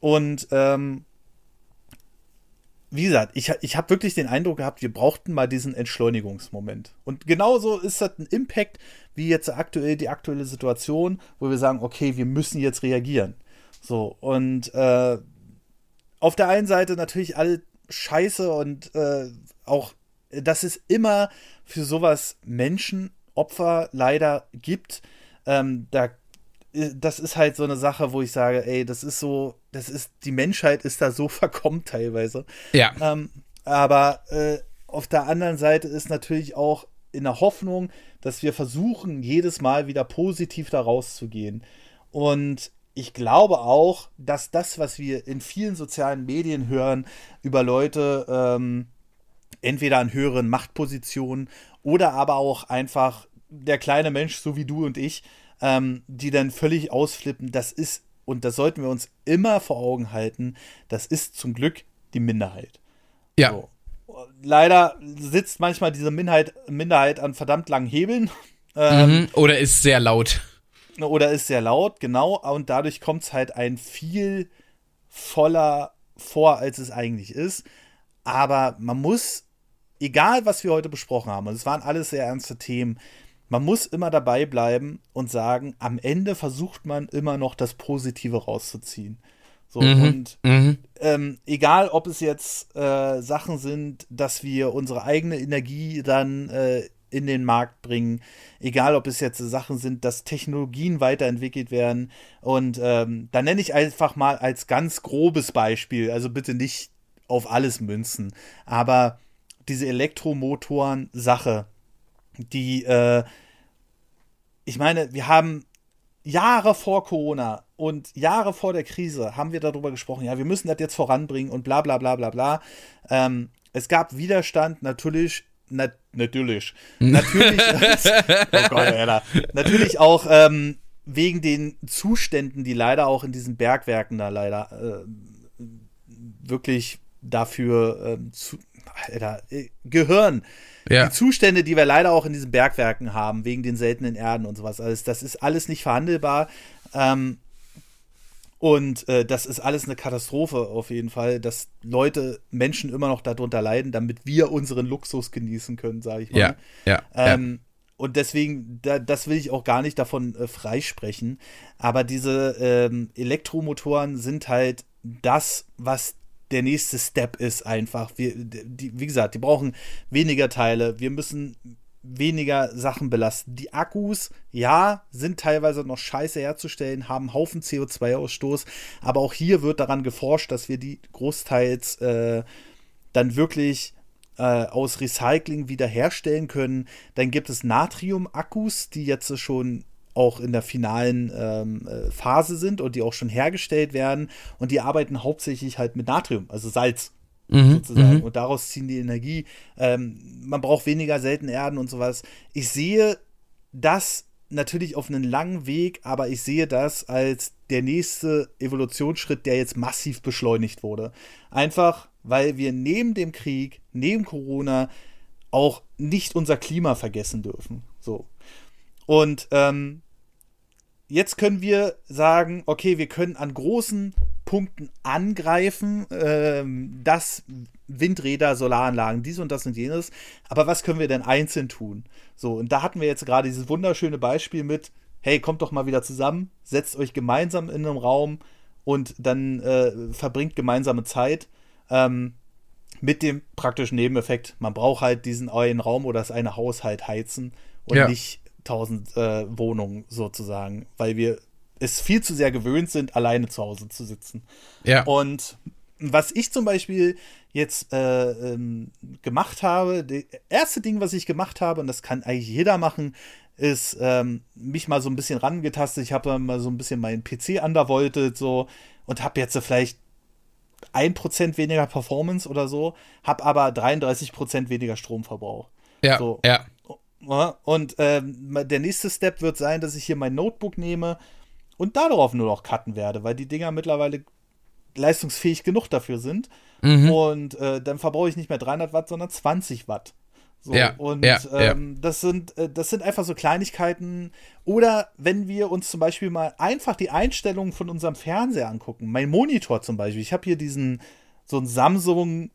Und ähm, wie gesagt, ich, ich habe wirklich den Eindruck gehabt, wir brauchten mal diesen Entschleunigungsmoment. Und genauso ist das ein Impact wie jetzt aktuell die aktuelle Situation, wo wir sagen, okay, wir müssen jetzt reagieren. So, und äh, auf der einen Seite natürlich alle Scheiße und äh, auch, dass es immer für sowas Menschen Opfer leider gibt. Ähm, da, äh, das ist halt so eine Sache, wo ich sage, ey, das ist so, das ist, die Menschheit ist da so verkommen teilweise. Ja. Ähm, aber äh, auf der anderen Seite ist natürlich auch in der Hoffnung, dass wir versuchen, jedes Mal wieder positiv da rauszugehen. Und ich glaube auch, dass das, was wir in vielen sozialen Medien hören über Leute, ähm, entweder an höheren Machtpositionen oder aber auch einfach der kleine Mensch, so wie du und ich, ähm, die dann völlig ausflippen, das ist, und das sollten wir uns immer vor Augen halten, das ist zum Glück die Minderheit. Ja. So. Leider sitzt manchmal diese Minderheit, Minderheit an verdammt langen Hebeln. Ähm, mhm. Oder ist sehr laut. Oder ist sehr laut, genau. Und dadurch kommt es halt ein viel voller vor, als es eigentlich ist. Aber man muss, egal was wir heute besprochen haben, und es waren alles sehr ernste Themen, man muss immer dabei bleiben und sagen, am Ende versucht man immer noch das Positive rauszuziehen. So, mhm, und mhm. Ähm, egal, ob es jetzt äh, Sachen sind, dass wir unsere eigene Energie dann äh, in den Markt bringen, egal ob es jetzt Sachen sind, dass Technologien weiterentwickelt werden. Und ähm, da nenne ich einfach mal als ganz grobes Beispiel, also bitte nicht auf alles münzen, aber diese Elektromotoren-Sache, die, äh, ich meine, wir haben Jahre vor Corona und Jahre vor der Krise haben wir darüber gesprochen, ja, wir müssen das jetzt voranbringen und bla bla bla bla bla. Ähm, es gab Widerstand, natürlich, na, natürlich, natürlich, oh Gott, Alter, natürlich auch ähm, wegen den Zuständen, die leider auch in diesen Bergwerken da leider äh, wirklich dafür äh, zu, Alter, äh, gehören. Ja. Die Zustände, die wir leider auch in diesen Bergwerken haben, wegen den seltenen Erden und sowas, also das ist alles nicht verhandelbar. Ähm, und äh, das ist alles eine Katastrophe auf jeden Fall, dass Leute, Menschen immer noch darunter leiden, damit wir unseren Luxus genießen können, sage ich mal. Ja, ja, ähm, ja. Und deswegen, da, das will ich auch gar nicht davon äh, freisprechen. Aber diese ähm, Elektromotoren sind halt das, was der nächste Step ist einfach. Wir, die, wie gesagt, die brauchen weniger Teile. Wir müssen weniger Sachen belasten. Die Akkus, ja, sind teilweise noch scheiße herzustellen, haben Haufen CO2-Ausstoß, aber auch hier wird daran geforscht, dass wir die großteils äh, dann wirklich äh, aus Recycling wiederherstellen können. Dann gibt es Natrium-Akkus, die jetzt schon auch in der finalen ähm, äh, Phase sind und die auch schon hergestellt werden und die arbeiten hauptsächlich halt mit Natrium, also Salz mhm, sozusagen. Mhm. Und daraus ziehen die Energie. Ähm, man braucht weniger seltene Erden und sowas. Ich sehe das natürlich auf einen langen Weg, aber ich sehe das als der nächste Evolutionsschritt, der jetzt massiv beschleunigt wurde. Einfach, weil wir neben dem Krieg, neben Corona auch nicht unser Klima vergessen dürfen. Und ähm, jetzt können wir sagen, okay, wir können an großen Punkten angreifen, ähm, das Windräder, Solaranlagen, dies und das und jenes. Aber was können wir denn einzeln tun? So, und da hatten wir jetzt gerade dieses wunderschöne Beispiel mit, hey, kommt doch mal wieder zusammen, setzt euch gemeinsam in einem Raum und dann äh, verbringt gemeinsame Zeit. Ähm, mit dem praktischen Nebeneffekt, man braucht halt diesen einen Raum oder das eine Haus halt heizen und ja. nicht tausend äh, Wohnungen sozusagen, weil wir es viel zu sehr gewöhnt sind, alleine zu Hause zu sitzen. Ja. Und was ich zum Beispiel jetzt äh, ähm, gemacht habe, das erste Ding, was ich gemacht habe, und das kann eigentlich jeder machen, ist ähm, mich mal so ein bisschen rangetastet. Ich habe mal so ein bisschen meinen PC undervoltet so und habe jetzt so vielleicht 1% weniger Performance oder so, habe aber 33% weniger Stromverbrauch. Ja, so. ja. Und ähm, der nächste Step wird sein, dass ich hier mein Notebook nehme und darauf nur noch cutten werde, weil die Dinger mittlerweile leistungsfähig genug dafür sind. Mhm. Und äh, dann verbrauche ich nicht mehr 300 Watt, sondern 20 Watt. So, ja, und ja, ähm, ja. das sind äh, das sind einfach so Kleinigkeiten. Oder wenn wir uns zum Beispiel mal einfach die Einstellungen von unserem Fernseher angucken, mein Monitor zum Beispiel. Ich habe hier diesen so ein Samsung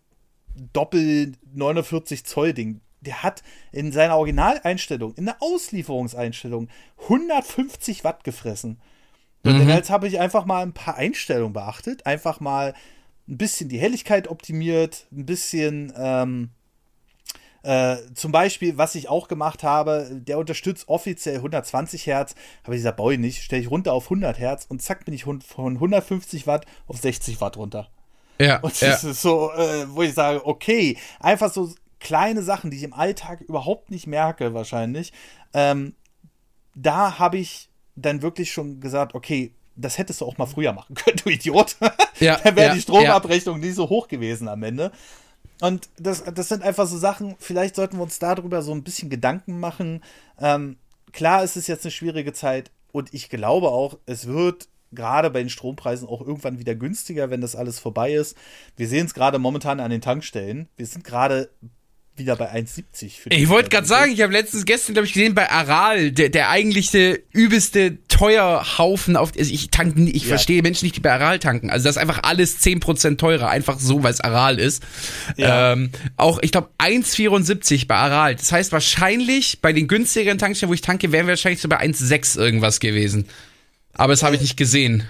Doppel 49 Zoll Ding der hat in seiner Originaleinstellung, in der Auslieferungseinstellung 150 Watt gefressen. Und mhm. jetzt habe ich einfach mal ein paar Einstellungen beachtet, einfach mal ein bisschen die Helligkeit optimiert, ein bisschen ähm, äh, zum Beispiel, was ich auch gemacht habe, der unterstützt offiziell 120 Hertz, aber dieser Boy nicht, stelle ich runter auf 100 Hertz und zack bin ich von 150 Watt auf 60 Watt runter. Ja. Und das ja. ist so, äh, wo ich sage, okay, einfach so kleine Sachen, die ich im Alltag überhaupt nicht merke, wahrscheinlich. Ähm, da habe ich dann wirklich schon gesagt, okay, das hättest du auch mal früher machen können, du Idiot. Ja, dann wäre ja, die Stromabrechnung ja. nie so hoch gewesen am Ende. Und das, das sind einfach so Sachen, vielleicht sollten wir uns darüber so ein bisschen Gedanken machen. Ähm, klar ist es jetzt eine schwierige Zeit und ich glaube auch, es wird gerade bei den Strompreisen auch irgendwann wieder günstiger, wenn das alles vorbei ist. Wir sehen es gerade momentan an den Tankstellen. Wir sind gerade wieder bei 1,70. Ich wollte gerade sagen, ich habe letztens gestern, glaube ich, gesehen, bei Aral, der, der eigentliche übelste Teuerhaufen auf. Also ich tanke, ich ja. verstehe Menschen nicht, die bei Aral tanken. Also das ist einfach alles 10% teurer, einfach so, weil es Aral ist. Ja. Ähm, auch, ich glaube, 1,74 bei Aral. Das heißt wahrscheinlich bei den günstigeren Tankstellen, wo ich tanke, wären wir wahrscheinlich so bei 1,6 irgendwas gewesen. Aber das habe ich äh, nicht gesehen.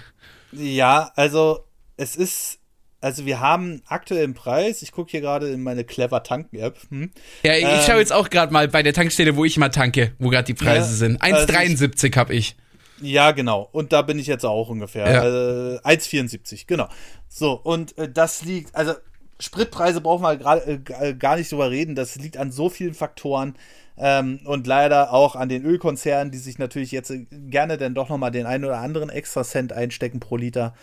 Ja, also es ist also wir haben aktuellen Preis. Ich gucke hier gerade in meine Clever Tanken App. Hm. Ja, ich ähm, schaue jetzt auch gerade mal bei der Tankstelle, wo ich mal tanke, wo gerade die Preise ja, sind. 1,73 also habe ich. Ja, genau. Und da bin ich jetzt auch ungefähr. Ja. Äh, 1,74, genau. So, und äh, das liegt, also Spritpreise brauchen wir gerade äh, gar nicht drüber reden. Das liegt an so vielen Faktoren. Ähm, und leider auch an den Ölkonzernen, die sich natürlich jetzt äh, gerne dann doch nochmal den einen oder anderen extra Cent einstecken pro Liter.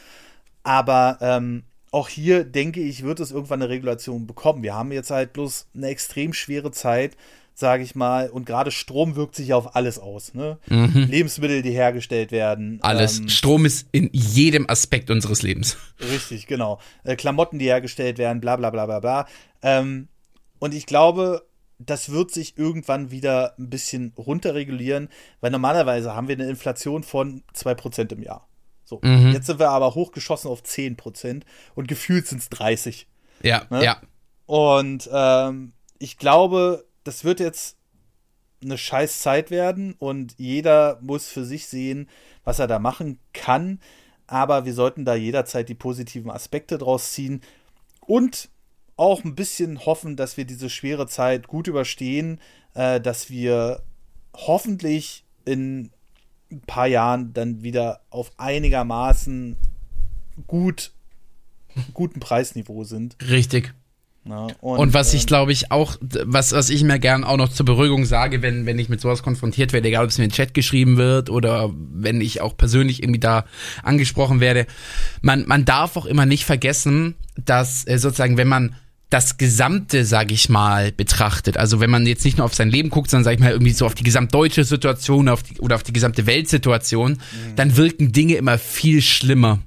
Aber ähm, auch hier denke ich, wird es irgendwann eine Regulation bekommen. Wir haben jetzt halt bloß eine extrem schwere Zeit, sage ich mal, und gerade Strom wirkt sich auf alles aus. Ne? Mhm. Lebensmittel, die hergestellt werden. Alles. Ähm, Strom ist in jedem Aspekt unseres Lebens. Richtig, genau. Äh, Klamotten, die hergestellt werden, bla bla bla bla bla. Ähm, und ich glaube, das wird sich irgendwann wieder ein bisschen runterregulieren, weil normalerweise haben wir eine Inflation von 2% im Jahr. So, mhm. jetzt sind wir aber hochgeschossen auf 10% und gefühlt sind es 30. Ja, ne? ja. Und ähm, ich glaube, das wird jetzt eine scheiß Zeit werden und jeder muss für sich sehen, was er da machen kann. Aber wir sollten da jederzeit die positiven Aspekte draus ziehen und auch ein bisschen hoffen, dass wir diese schwere Zeit gut überstehen, äh, dass wir hoffentlich in ein paar Jahren dann wieder auf einigermaßen gut guten Preisniveau sind. Richtig. Ja, und, und, was ähm, ich glaube ich auch, was, was ich mir gern auch noch zur Beruhigung sage, wenn, wenn ich mit sowas konfrontiert werde, egal ob es mir in den Chat geschrieben wird oder wenn ich auch persönlich irgendwie da angesprochen werde, man, man darf auch immer nicht vergessen, dass äh, sozusagen, wenn man das Gesamte, sag ich mal, betrachtet. Also wenn man jetzt nicht nur auf sein Leben guckt, sondern sag ich mal irgendwie so auf die gesamtdeutsche Situation auf die, oder auf die gesamte Weltsituation, mhm. dann wirken Dinge immer viel schlimmer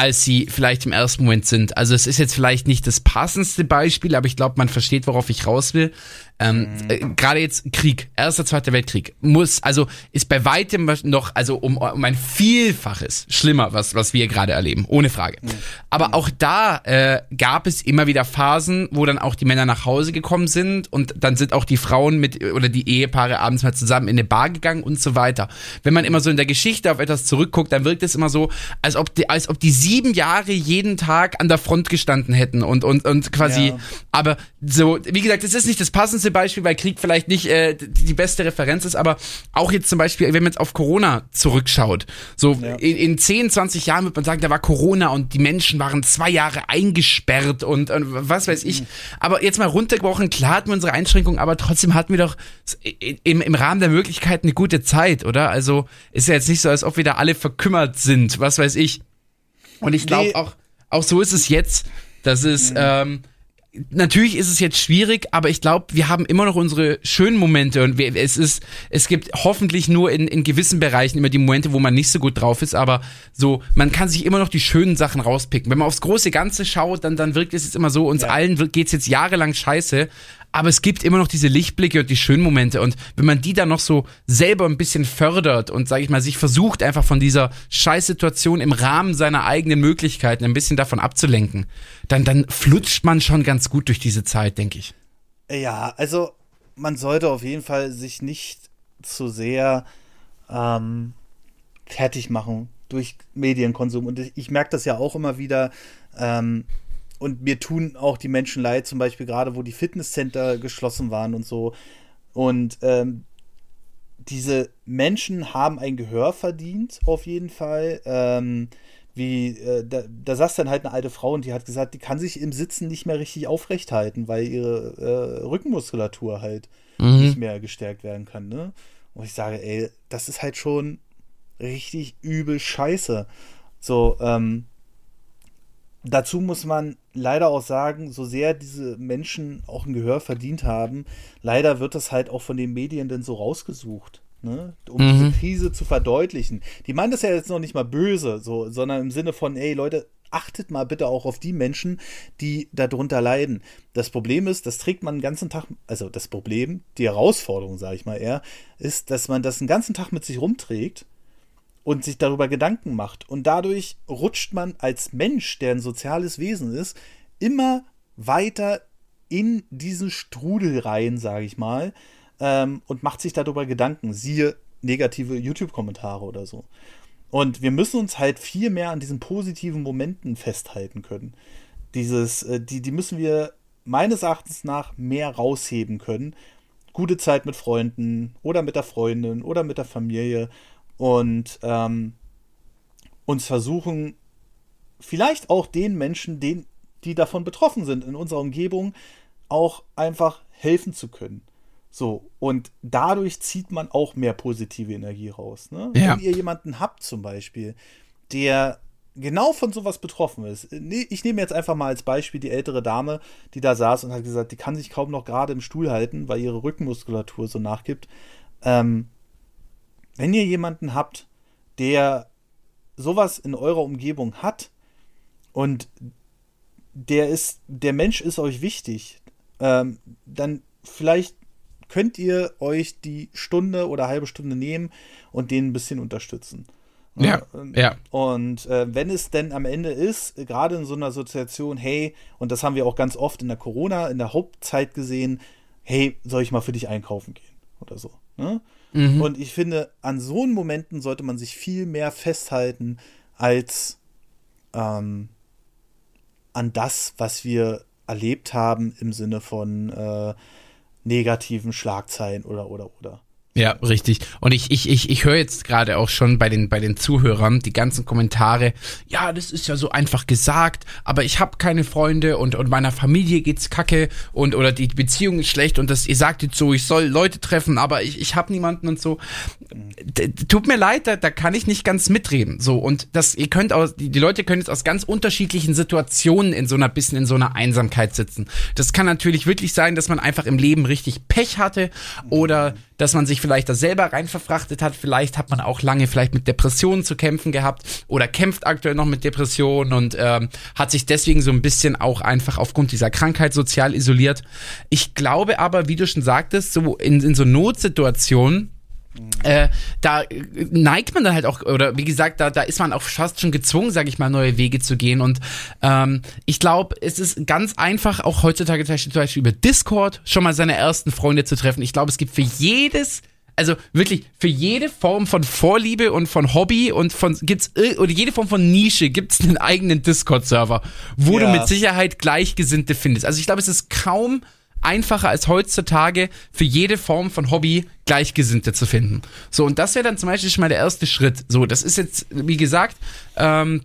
als sie vielleicht im ersten Moment sind. Also es ist jetzt vielleicht nicht das passendste Beispiel, aber ich glaube, man versteht, worauf ich raus will. Ähm, mhm. äh, Gerade jetzt Krieg, erster, zweiter Weltkrieg, muss, also ist bei weitem noch, also um, um ein Vielfaches schlimmer, was, was wir gerade erleben, ohne Frage. Mhm. Aber mhm. auch da äh, gab es immer wieder Phasen, wo dann auch die Männer nach Hause gekommen sind und dann sind auch die Frauen mit oder die Ehepaare abends mal zusammen in eine Bar gegangen und so weiter. Wenn man immer so in der Geschichte auf etwas zurückguckt, dann wirkt es immer so, als ob die, als ob die sieben Jahre jeden Tag an der Front gestanden hätten und, und, und quasi, ja. aber so, wie gesagt, es ist nicht das passendste beste Beispiel, weil Krieg vielleicht nicht äh, die beste Referenz ist, aber auch jetzt zum Beispiel, wenn man jetzt auf Corona zurückschaut, so ja. in, in 10, 20 Jahren wird man sagen, da war Corona und die Menschen waren zwei Jahre eingesperrt und, und was weiß ich. Mhm. Aber jetzt mal runtergebrochen, klar hatten wir unsere Einschränkungen, aber trotzdem hatten wir doch im, im Rahmen der Möglichkeiten eine gute Zeit, oder? Also ist ja jetzt nicht so, als ob wir da alle verkümmert sind, was weiß ich. Und ich glaube nee. auch, auch so ist es jetzt, dass es, mhm. ähm, natürlich ist es jetzt schwierig, aber ich glaube, wir haben immer noch unsere schönen Momente und wir, es ist, es gibt hoffentlich nur in, in gewissen Bereichen immer die Momente, wo man nicht so gut drauf ist, aber so, man kann sich immer noch die schönen Sachen rauspicken. Wenn man aufs große Ganze schaut, dann, dann wirkt es jetzt immer so, uns ja. allen geht's jetzt jahrelang scheiße, aber es gibt immer noch diese Lichtblicke und die schönen Momente und wenn man die dann noch so selber ein bisschen fördert und sage ich mal sich versucht einfach von dieser Scheißsituation im Rahmen seiner eigenen Möglichkeiten ein bisschen davon abzulenken, dann dann flutscht man schon ganz gut durch diese Zeit, denke ich. Ja, also man sollte auf jeden Fall sich nicht zu sehr ähm, fertig machen durch Medienkonsum und ich merke das ja auch immer wieder. Ähm, und mir tun auch die Menschen leid, zum Beispiel gerade, wo die Fitnesscenter geschlossen waren und so. Und ähm, diese Menschen haben ein Gehör verdient, auf jeden Fall. Ähm, wie, äh, da, da saß dann halt eine alte Frau und die hat gesagt, die kann sich im Sitzen nicht mehr richtig aufrecht halten, weil ihre äh, Rückenmuskulatur halt mhm. nicht mehr gestärkt werden kann. Ne? Und ich sage, ey, das ist halt schon richtig übel scheiße. So, ähm, Dazu muss man leider auch sagen, so sehr diese Menschen auch ein Gehör verdient haben, leider wird das halt auch von den Medien dann so rausgesucht. Ne? um mhm. diese Krise zu verdeutlichen. Die meinen das ja jetzt noch nicht mal böse, so, sondern im Sinne von, ey Leute, achtet mal bitte auch auf die Menschen, die darunter leiden. Das Problem ist, das trägt man den ganzen Tag, also das Problem, die Herausforderung, sage ich mal eher, ist, dass man das den ganzen Tag mit sich rumträgt und sich darüber Gedanken macht. Und dadurch rutscht man als Mensch, der ein soziales Wesen ist, immer weiter in diesen Strudel rein, sage ich mal, ähm, und macht sich darüber Gedanken. Siehe negative YouTube-Kommentare oder so. Und wir müssen uns halt viel mehr an diesen positiven Momenten festhalten können. Dieses, äh, die, die müssen wir meines Erachtens nach mehr rausheben können. Gute Zeit mit Freunden oder mit der Freundin oder mit der Familie und ähm, uns versuchen, vielleicht auch den Menschen, den, die davon betroffen sind in unserer Umgebung, auch einfach helfen zu können. So, und dadurch zieht man auch mehr positive Energie raus. Ne? Ja. Wenn ihr jemanden habt, zum Beispiel, der genau von sowas betroffen ist. Ich nehme jetzt einfach mal als Beispiel die ältere Dame, die da saß und hat gesagt, die kann sich kaum noch gerade im Stuhl halten, weil ihre Rückenmuskulatur so nachgibt. Ähm, wenn ihr jemanden habt, der sowas in eurer Umgebung hat und der ist, der Mensch ist euch wichtig, ähm, dann vielleicht könnt ihr euch die Stunde oder halbe Stunde nehmen und den ein bisschen unterstützen. Ja, ja. Und äh, wenn es denn am Ende ist, gerade in so einer Situation, hey, und das haben wir auch ganz oft in der Corona, in der Hauptzeit gesehen, hey, soll ich mal für dich einkaufen gehen oder so. Ne? Mhm. Und ich finde, an so Momenten sollte man sich viel mehr festhalten als ähm, an das, was wir erlebt haben im Sinne von äh, negativen Schlagzeilen oder oder oder. Ja, richtig. Und ich, ich, ich, ich höre jetzt gerade auch schon bei den, bei den Zuhörern die ganzen Kommentare, ja, das ist ja so einfach gesagt, aber ich habe keine Freunde und, und meiner Familie geht's kacke und oder die Beziehung ist schlecht und das, ihr sagt jetzt so, ich soll Leute treffen, aber ich, ich habe niemanden und so. D tut mir leid, da, da kann ich nicht ganz mitreden. So, und das, ihr könnt aus, die, die Leute können jetzt aus ganz unterschiedlichen Situationen in so einer bisschen in so einer Einsamkeit sitzen. Das kann natürlich wirklich sein, dass man einfach im Leben richtig Pech hatte oder dass man sich vielleicht da selber rein verfrachtet hat. Vielleicht hat man auch lange vielleicht mit Depressionen zu kämpfen gehabt oder kämpft aktuell noch mit Depressionen und ähm, hat sich deswegen so ein bisschen auch einfach aufgrund dieser Krankheit sozial isoliert. Ich glaube aber, wie du schon sagtest, so in, in so Notsituationen, äh, da neigt man dann halt auch, oder wie gesagt, da, da ist man auch fast schon gezwungen, sage ich mal, neue Wege zu gehen. Und ähm, ich glaube, es ist ganz einfach, auch heutzutage zum Beispiel über Discord schon mal seine ersten Freunde zu treffen. Ich glaube, es gibt für jedes also wirklich für jede Form von Vorliebe und von Hobby und von gibt's oder jede Form von Nische gibt's einen eigenen Discord Server, wo ja. du mit Sicherheit Gleichgesinnte findest. Also ich glaube, es ist kaum einfacher als heutzutage für jede Form von Hobby Gleichgesinnte zu finden. So, und das wäre dann zum Beispiel schon mal der erste Schritt. So, das ist jetzt, wie gesagt, ähm,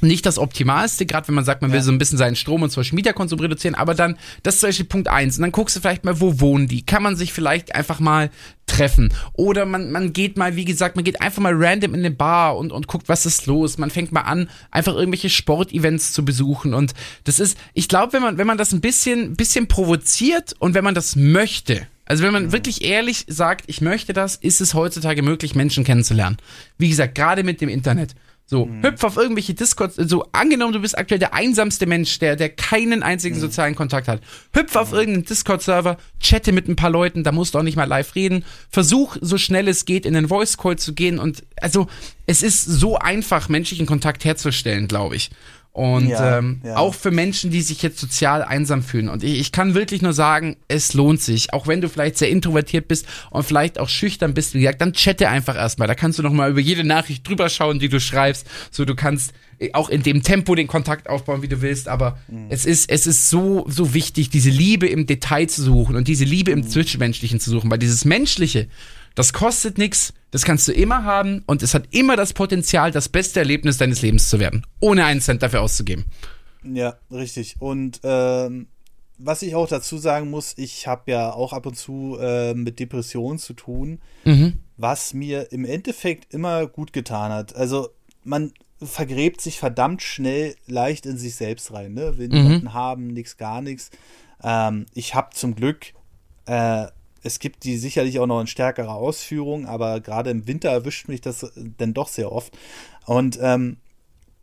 nicht das Optimalste, gerade wenn man sagt, man ja. will so ein bisschen seinen Strom und Social Media Konsum reduzieren, aber dann, das ist zum Beispiel Punkt eins. Und dann guckst du vielleicht mal, wo wohnen die? Kann man sich vielleicht einfach mal treffen? Oder man, man geht mal, wie gesagt, man geht einfach mal random in eine Bar und, und guckt, was ist los. Man fängt mal an, einfach irgendwelche Sportevents zu besuchen. Und das ist, ich glaube, wenn man, wenn man das ein bisschen, bisschen provoziert und wenn man das möchte, also wenn man wirklich ehrlich sagt, ich möchte das, ist es heutzutage möglich, Menschen kennenzulernen. Wie gesagt, gerade mit dem Internet. So, mhm. hüpf auf irgendwelche Discords, so angenommen, du bist aktuell der einsamste Mensch, der, der keinen einzigen mhm. sozialen Kontakt hat. Hüpf mhm. auf irgendeinen Discord-Server, chatte mit ein paar Leuten, da musst du auch nicht mal live reden. Versuch, so schnell es geht, in den Voice-Call zu gehen und, also, es ist so einfach, menschlichen Kontakt herzustellen, glaube ich. Und ja, ähm, ja. auch für Menschen, die sich jetzt sozial einsam fühlen. Und ich, ich kann wirklich nur sagen, es lohnt sich. Auch wenn du vielleicht sehr introvertiert bist und vielleicht auch schüchtern bist, wie gesagt, dann chatte einfach erstmal. Da kannst du noch mal über jede Nachricht drüber schauen, die du schreibst. So, du kannst auch in dem Tempo den Kontakt aufbauen, wie du willst. Aber mhm. es ist, es ist so, so wichtig, diese Liebe im Detail zu suchen und diese Liebe im mhm. Zwischenmenschlichen zu suchen. Weil dieses Menschliche, das kostet nichts, das kannst du immer haben und es hat immer das Potenzial, das beste Erlebnis deines Lebens zu werden, ohne einen Cent dafür auszugeben. Ja, richtig. Und ähm, was ich auch dazu sagen muss, ich habe ja auch ab und zu äh, mit Depressionen zu tun, mhm. was mir im Endeffekt immer gut getan hat. Also man vergräbt sich verdammt schnell leicht in sich selbst rein, ne? Will mhm. niemanden haben, nichts, gar nichts. Ähm, ich habe zum Glück äh, es gibt die sicherlich auch noch in stärkerer Ausführung, aber gerade im Winter erwischt mich das dann doch sehr oft. Und ähm,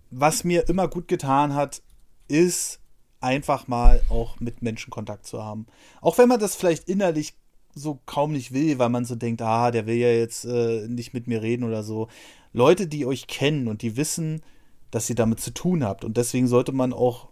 was mir immer gut getan hat, ist einfach mal auch mit Menschen Kontakt zu haben. Auch wenn man das vielleicht innerlich so kaum nicht will, weil man so denkt, ah, der will ja jetzt äh, nicht mit mir reden oder so. Leute, die euch kennen und die wissen, dass ihr damit zu tun habt. Und deswegen sollte man auch,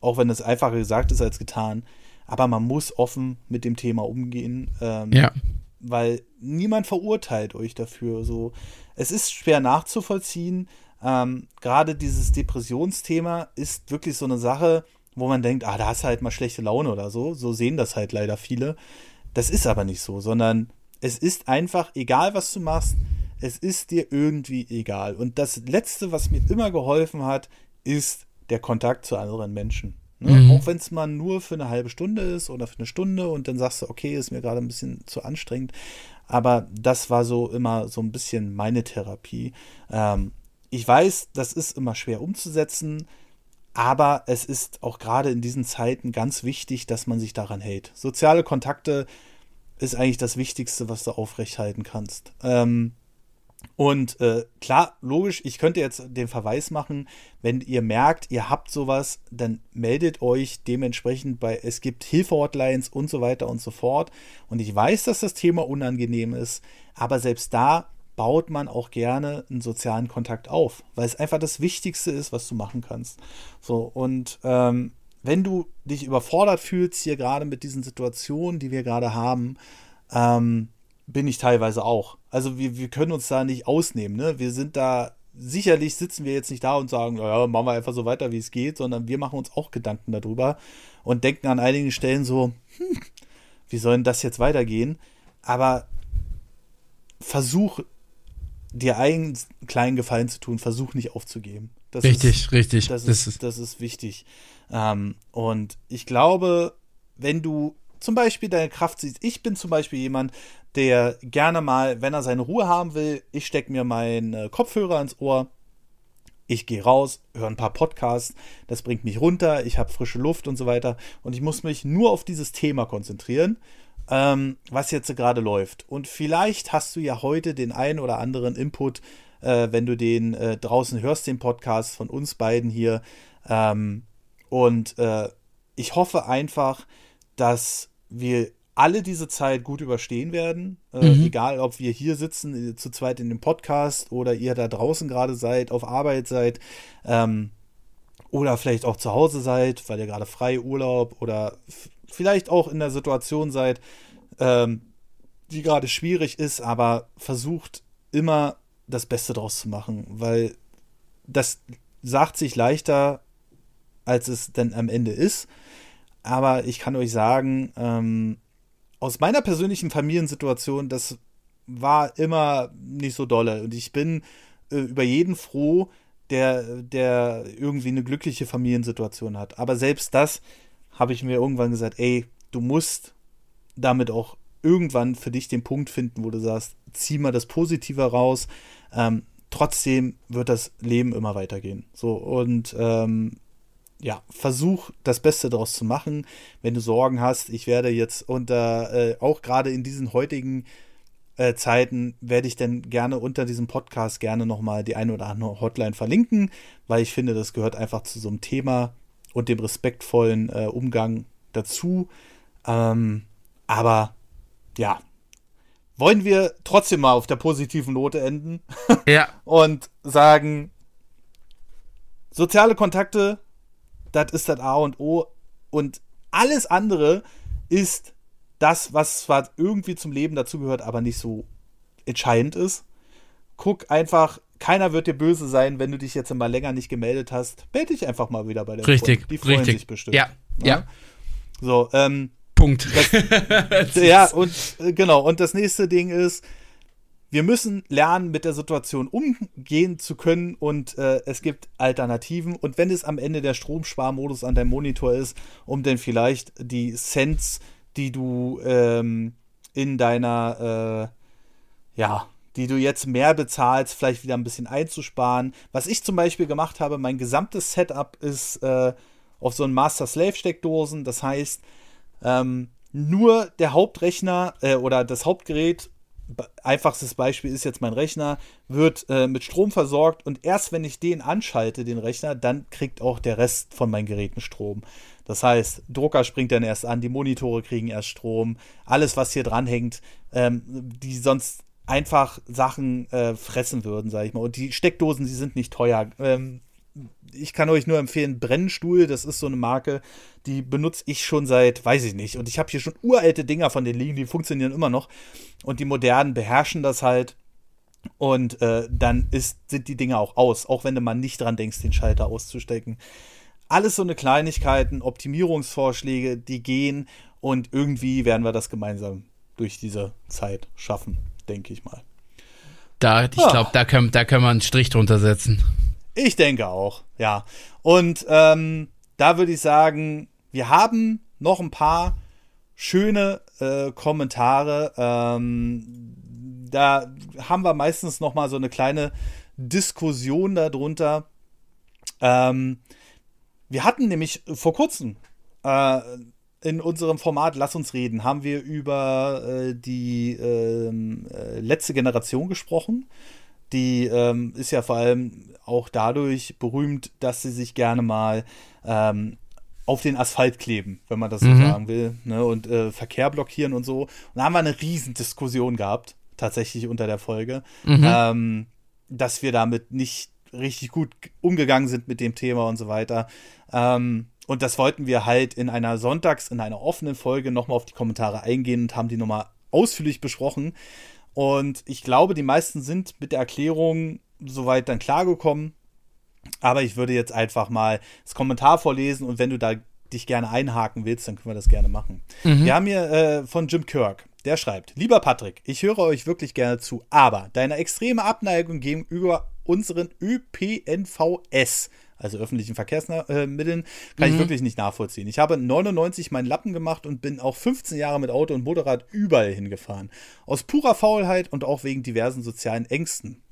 auch wenn es einfacher gesagt ist als getan, aber man muss offen mit dem Thema umgehen. Ähm, ja. Weil niemand verurteilt euch dafür. So, es ist schwer nachzuvollziehen. Ähm, Gerade dieses Depressionsthema ist wirklich so eine Sache, wo man denkt, ah, da hast du halt mal schlechte Laune oder so. So sehen das halt leider viele. Das ist aber nicht so, sondern es ist einfach, egal was du machst, es ist dir irgendwie egal. Und das Letzte, was mir immer geholfen hat, ist der Kontakt zu anderen Menschen. Ne? Mhm. Auch wenn es mal nur für eine halbe Stunde ist oder für eine Stunde und dann sagst du, okay, ist mir gerade ein bisschen zu anstrengend. Aber das war so immer so ein bisschen meine Therapie. Ähm, ich weiß, das ist immer schwer umzusetzen, aber es ist auch gerade in diesen Zeiten ganz wichtig, dass man sich daran hält. Soziale Kontakte ist eigentlich das Wichtigste, was du aufrechthalten kannst. Ähm, und äh, klar, logisch, ich könnte jetzt den Verweis machen, wenn ihr merkt, ihr habt sowas, dann meldet euch dementsprechend bei, es gibt Hilfe-Hotlines und so weiter und so fort. Und ich weiß, dass das Thema unangenehm ist, aber selbst da baut man auch gerne einen sozialen Kontakt auf, weil es einfach das Wichtigste ist, was du machen kannst. So, und ähm, wenn du dich überfordert fühlst, hier gerade mit diesen Situationen, die wir gerade haben, ähm, bin ich teilweise auch. Also wir, wir können uns da nicht ausnehmen. Ne? Wir sind da, sicherlich sitzen wir jetzt nicht da und sagen, ja, machen wir einfach so weiter, wie es geht, sondern wir machen uns auch Gedanken darüber und denken an einigen Stellen so, hm, wie soll denn das jetzt weitergehen? Aber versuch dir einen kleinen Gefallen zu tun, versuch nicht aufzugeben. Das richtig, ist, richtig. Das, das, ist, das ist wichtig. Ähm, und ich glaube, wenn du zum Beispiel deine Kraft siehst, ich bin zum Beispiel jemand, der gerne mal, wenn er seine Ruhe haben will, ich stecke mir meinen Kopfhörer ins Ohr, ich gehe raus, höre ein paar Podcasts, das bringt mich runter, ich habe frische Luft und so weiter und ich muss mich nur auf dieses Thema konzentrieren ähm, was jetzt gerade läuft. Und vielleicht hast du ja heute den einen oder anderen Input, äh, wenn du den äh, draußen hörst, den Podcast von uns beiden hier. Ähm, und äh, ich hoffe einfach, dass wir alle diese Zeit gut überstehen werden. Äh, mhm. Egal, ob wir hier sitzen, äh, zu zweit in dem Podcast oder ihr da draußen gerade seid, auf Arbeit seid. Ähm, oder vielleicht auch zu Hause seid, weil ihr gerade frei Urlaub oder vielleicht auch in der Situation seid, ähm, die gerade schwierig ist, aber versucht immer das Beste draus zu machen, weil das sagt sich leichter, als es dann am Ende ist. Aber ich kann euch sagen, ähm, aus meiner persönlichen Familiensituation, das war immer nicht so dolle. Und ich bin äh, über jeden froh, der, der irgendwie eine glückliche Familiensituation hat. Aber selbst das habe ich mir irgendwann gesagt, ey, du musst damit auch irgendwann für dich den Punkt finden, wo du sagst, zieh mal das Positive raus. Ähm, trotzdem wird das Leben immer weitergehen. So, und ähm, ja, versuch das Beste daraus zu machen. Wenn du Sorgen hast, ich werde jetzt unter, äh, auch gerade in diesen heutigen äh, Zeiten, werde ich dann gerne unter diesem Podcast gerne nochmal die eine oder andere Hotline verlinken, weil ich finde, das gehört einfach zu so einem Thema und dem respektvollen äh, Umgang dazu. Ähm, aber ja, wollen wir trotzdem mal auf der positiven Note enden. Ja. und sagen, soziale Kontakte, das ist das A und O. Und alles andere ist das, was zwar irgendwie zum Leben dazugehört, aber nicht so entscheidend ist. Guck einfach, keiner wird dir böse sein, wenn du dich jetzt mal länger nicht gemeldet hast. Melde dich einfach mal wieder bei der Richtig, Freund. Die freuen richtig. sich bestimmt. Ja, ja. ja. So, ähm, Punkt. Das, ja, und äh, genau. Und das nächste Ding ist, wir müssen lernen, mit der Situation umgehen zu können und äh, es gibt Alternativen. Und wenn es am Ende der Stromsparmodus an deinem Monitor ist, um dann vielleicht die Cents, die du ähm, in deiner, äh, ja, die du jetzt mehr bezahlst, vielleicht wieder ein bisschen einzusparen. Was ich zum Beispiel gemacht habe, mein gesamtes Setup ist äh, auf so einen Master-Slave-Steckdosen. Das heißt, ähm, nur der Hauptrechner äh, oder das Hauptgerät, einfachstes Beispiel ist jetzt mein Rechner, wird äh, mit Strom versorgt und erst wenn ich den anschalte, den Rechner, dann kriegt auch der Rest von meinen Geräten Strom. Das heißt, Drucker springt dann erst an, die Monitore kriegen erst Strom, alles, was hier dranhängt, ähm, die sonst einfach Sachen äh, fressen würden, sag ich mal. Und die Steckdosen, die sind nicht teuer. Ähm, ich kann euch nur empfehlen, Brennstuhl, das ist so eine Marke, die benutze ich schon seit, weiß ich nicht. Und ich habe hier schon uralte Dinger von denen liegen, die funktionieren immer noch. Und die modernen beherrschen das halt. Und äh, dann ist, sind die Dinger auch aus, auch wenn du mal nicht dran denkst, den Schalter auszustecken. Alles so eine Kleinigkeiten, Optimierungsvorschläge, die gehen. Und irgendwie werden wir das gemeinsam durch diese Zeit schaffen, denke ich mal. Da, ich ja. glaube, da können, da können wir einen Strich drunter setzen. Ich denke auch, ja. Und ähm, da würde ich sagen, wir haben noch ein paar schöne äh, Kommentare. Ähm, da haben wir meistens noch mal so eine kleine Diskussion darunter. Ähm, wir hatten nämlich vor kurzem äh, in unserem Format Lass uns reden, haben wir über äh, die ähm, äh, letzte Generation gesprochen. Die ähm, ist ja vor allem auch dadurch berühmt, dass sie sich gerne mal ähm, auf den Asphalt kleben, wenn man das so mhm. sagen will, ne? und äh, Verkehr blockieren und so. Und da haben wir eine riesen Diskussion gehabt, tatsächlich unter der Folge, mhm. ähm, dass wir damit nicht richtig gut umgegangen sind mit dem Thema und so weiter. Ähm, und das wollten wir halt in einer Sonntags-, in einer offenen Folge nochmal auf die Kommentare eingehen und haben die nochmal ausführlich besprochen. Und ich glaube, die meisten sind mit der Erklärung soweit dann klargekommen. Aber ich würde jetzt einfach mal das Kommentar vorlesen und wenn du da dich gerne einhaken willst, dann können wir das gerne machen. Mhm. Wir haben hier äh, von Jim Kirk. Der schreibt, lieber Patrick, ich höre euch wirklich gerne zu, aber deine extreme Abneigung gegenüber unseren ÖPNVS also öffentlichen Verkehrsmitteln, kann mhm. ich wirklich nicht nachvollziehen. Ich habe 99 meinen Lappen gemacht und bin auch 15 Jahre mit Auto und Motorrad überall hingefahren. Aus purer Faulheit und auch wegen diversen sozialen Ängsten.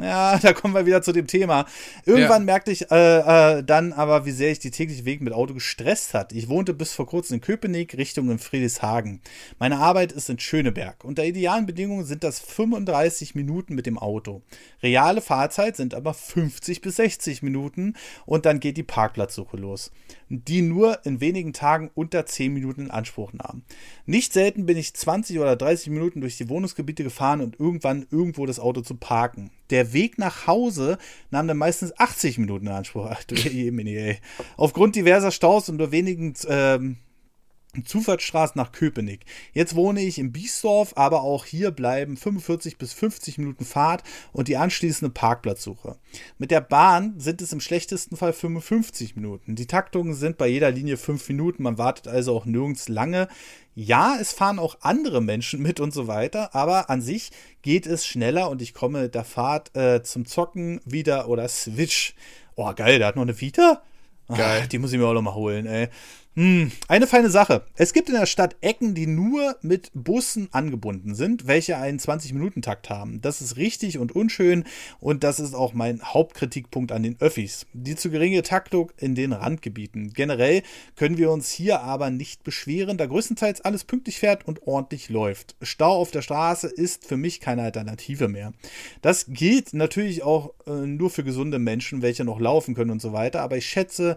Ja, da kommen wir wieder zu dem Thema. Irgendwann ja. merkte ich äh, äh, dann aber, wie sehr ich die tägliche Weg mit Auto gestresst hat. Ich wohnte bis vor kurzem in Köpenick, Richtung in Friedrichshagen. Meine Arbeit ist in Schöneberg. Unter idealen Bedingungen sind das 35 Minuten mit dem Auto. Reale Fahrzeit sind aber 50 bis 60 Minuten und dann geht die Parkplatzsuche los, die nur in wenigen Tagen unter 10 Minuten in Anspruch nahm. Nicht selten bin ich 20 oder 30 Minuten durch die Wohnungsgebiete gefahren und irgendwann irgendwo das Auto zu parken der Weg nach Hause nahm dann meistens 80 Minuten in Anspruch. Aufgrund diverser Staus und nur wenigen ähm, Zufahrtsstraßen nach Köpenick. Jetzt wohne ich in Biesdorf, aber auch hier bleiben 45 bis 50 Minuten Fahrt und die anschließende Parkplatzsuche. Mit der Bahn sind es im schlechtesten Fall 55 Minuten. Die Taktungen sind bei jeder Linie 5 Minuten, man wartet also auch nirgends lange. Ja, es fahren auch andere Menschen mit und so weiter, aber an sich geht es schneller und ich komme mit der Fahrt äh, zum Zocken wieder oder Switch. Oh, geil, der hat noch eine Vita? Geil. Ach, die muss ich mir auch noch mal holen, ey. Hm, eine feine Sache. Es gibt in der Stadt Ecken, die nur mit Bussen angebunden sind, welche einen 20-Minuten-Takt haben. Das ist richtig und unschön und das ist auch mein Hauptkritikpunkt an den Öffis. Die zu geringe Taktung in den Randgebieten. Generell können wir uns hier aber nicht beschweren, da größtenteils alles pünktlich fährt und ordentlich läuft. Stau auf der Straße ist für mich keine Alternative mehr. Das gilt natürlich auch äh, nur für gesunde Menschen, welche noch laufen können und so weiter, aber ich schätze,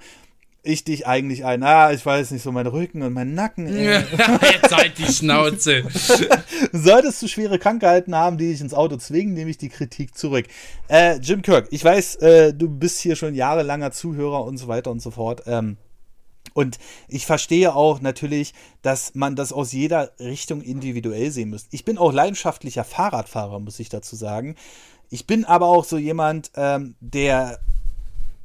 ich dich eigentlich ein. Ah, ich weiß nicht, so mein Rücken und mein Nacken. Jetzt halt die Schnauze. Solltest du schwere Krankheiten haben, die dich ins Auto zwingen, nehme ich die Kritik zurück. Äh, Jim Kirk, ich weiß, äh, du bist hier schon jahrelanger Zuhörer und so weiter und so fort. Ähm, und ich verstehe auch natürlich, dass man das aus jeder Richtung individuell sehen muss. Ich bin auch leidenschaftlicher Fahrradfahrer, muss ich dazu sagen. Ich bin aber auch so jemand, ähm, der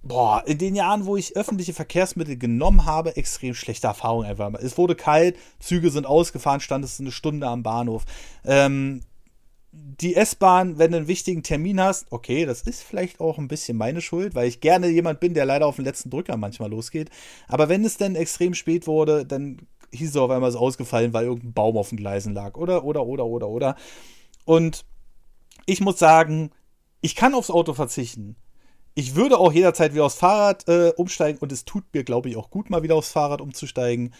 boah, in den Jahren, wo ich öffentliche Verkehrsmittel genommen habe, extrem schlechte Erfahrungen einfach. Es wurde kalt, Züge sind ausgefahren, standest eine Stunde am Bahnhof. Ähm, die S-Bahn, wenn du einen wichtigen Termin hast, okay, das ist vielleicht auch ein bisschen meine Schuld, weil ich gerne jemand bin, der leider auf den letzten Drücker manchmal losgeht. Aber wenn es dann extrem spät wurde, dann hieß es auf einmal, es ausgefallen, weil irgendein Baum auf den Gleisen lag. Oder, oder, oder, oder, oder. Und ich muss sagen, ich kann aufs Auto verzichten ich würde auch jederzeit wieder aufs Fahrrad äh, umsteigen und es tut mir, glaube ich, auch gut, mal wieder aufs Fahrrad umzusteigen.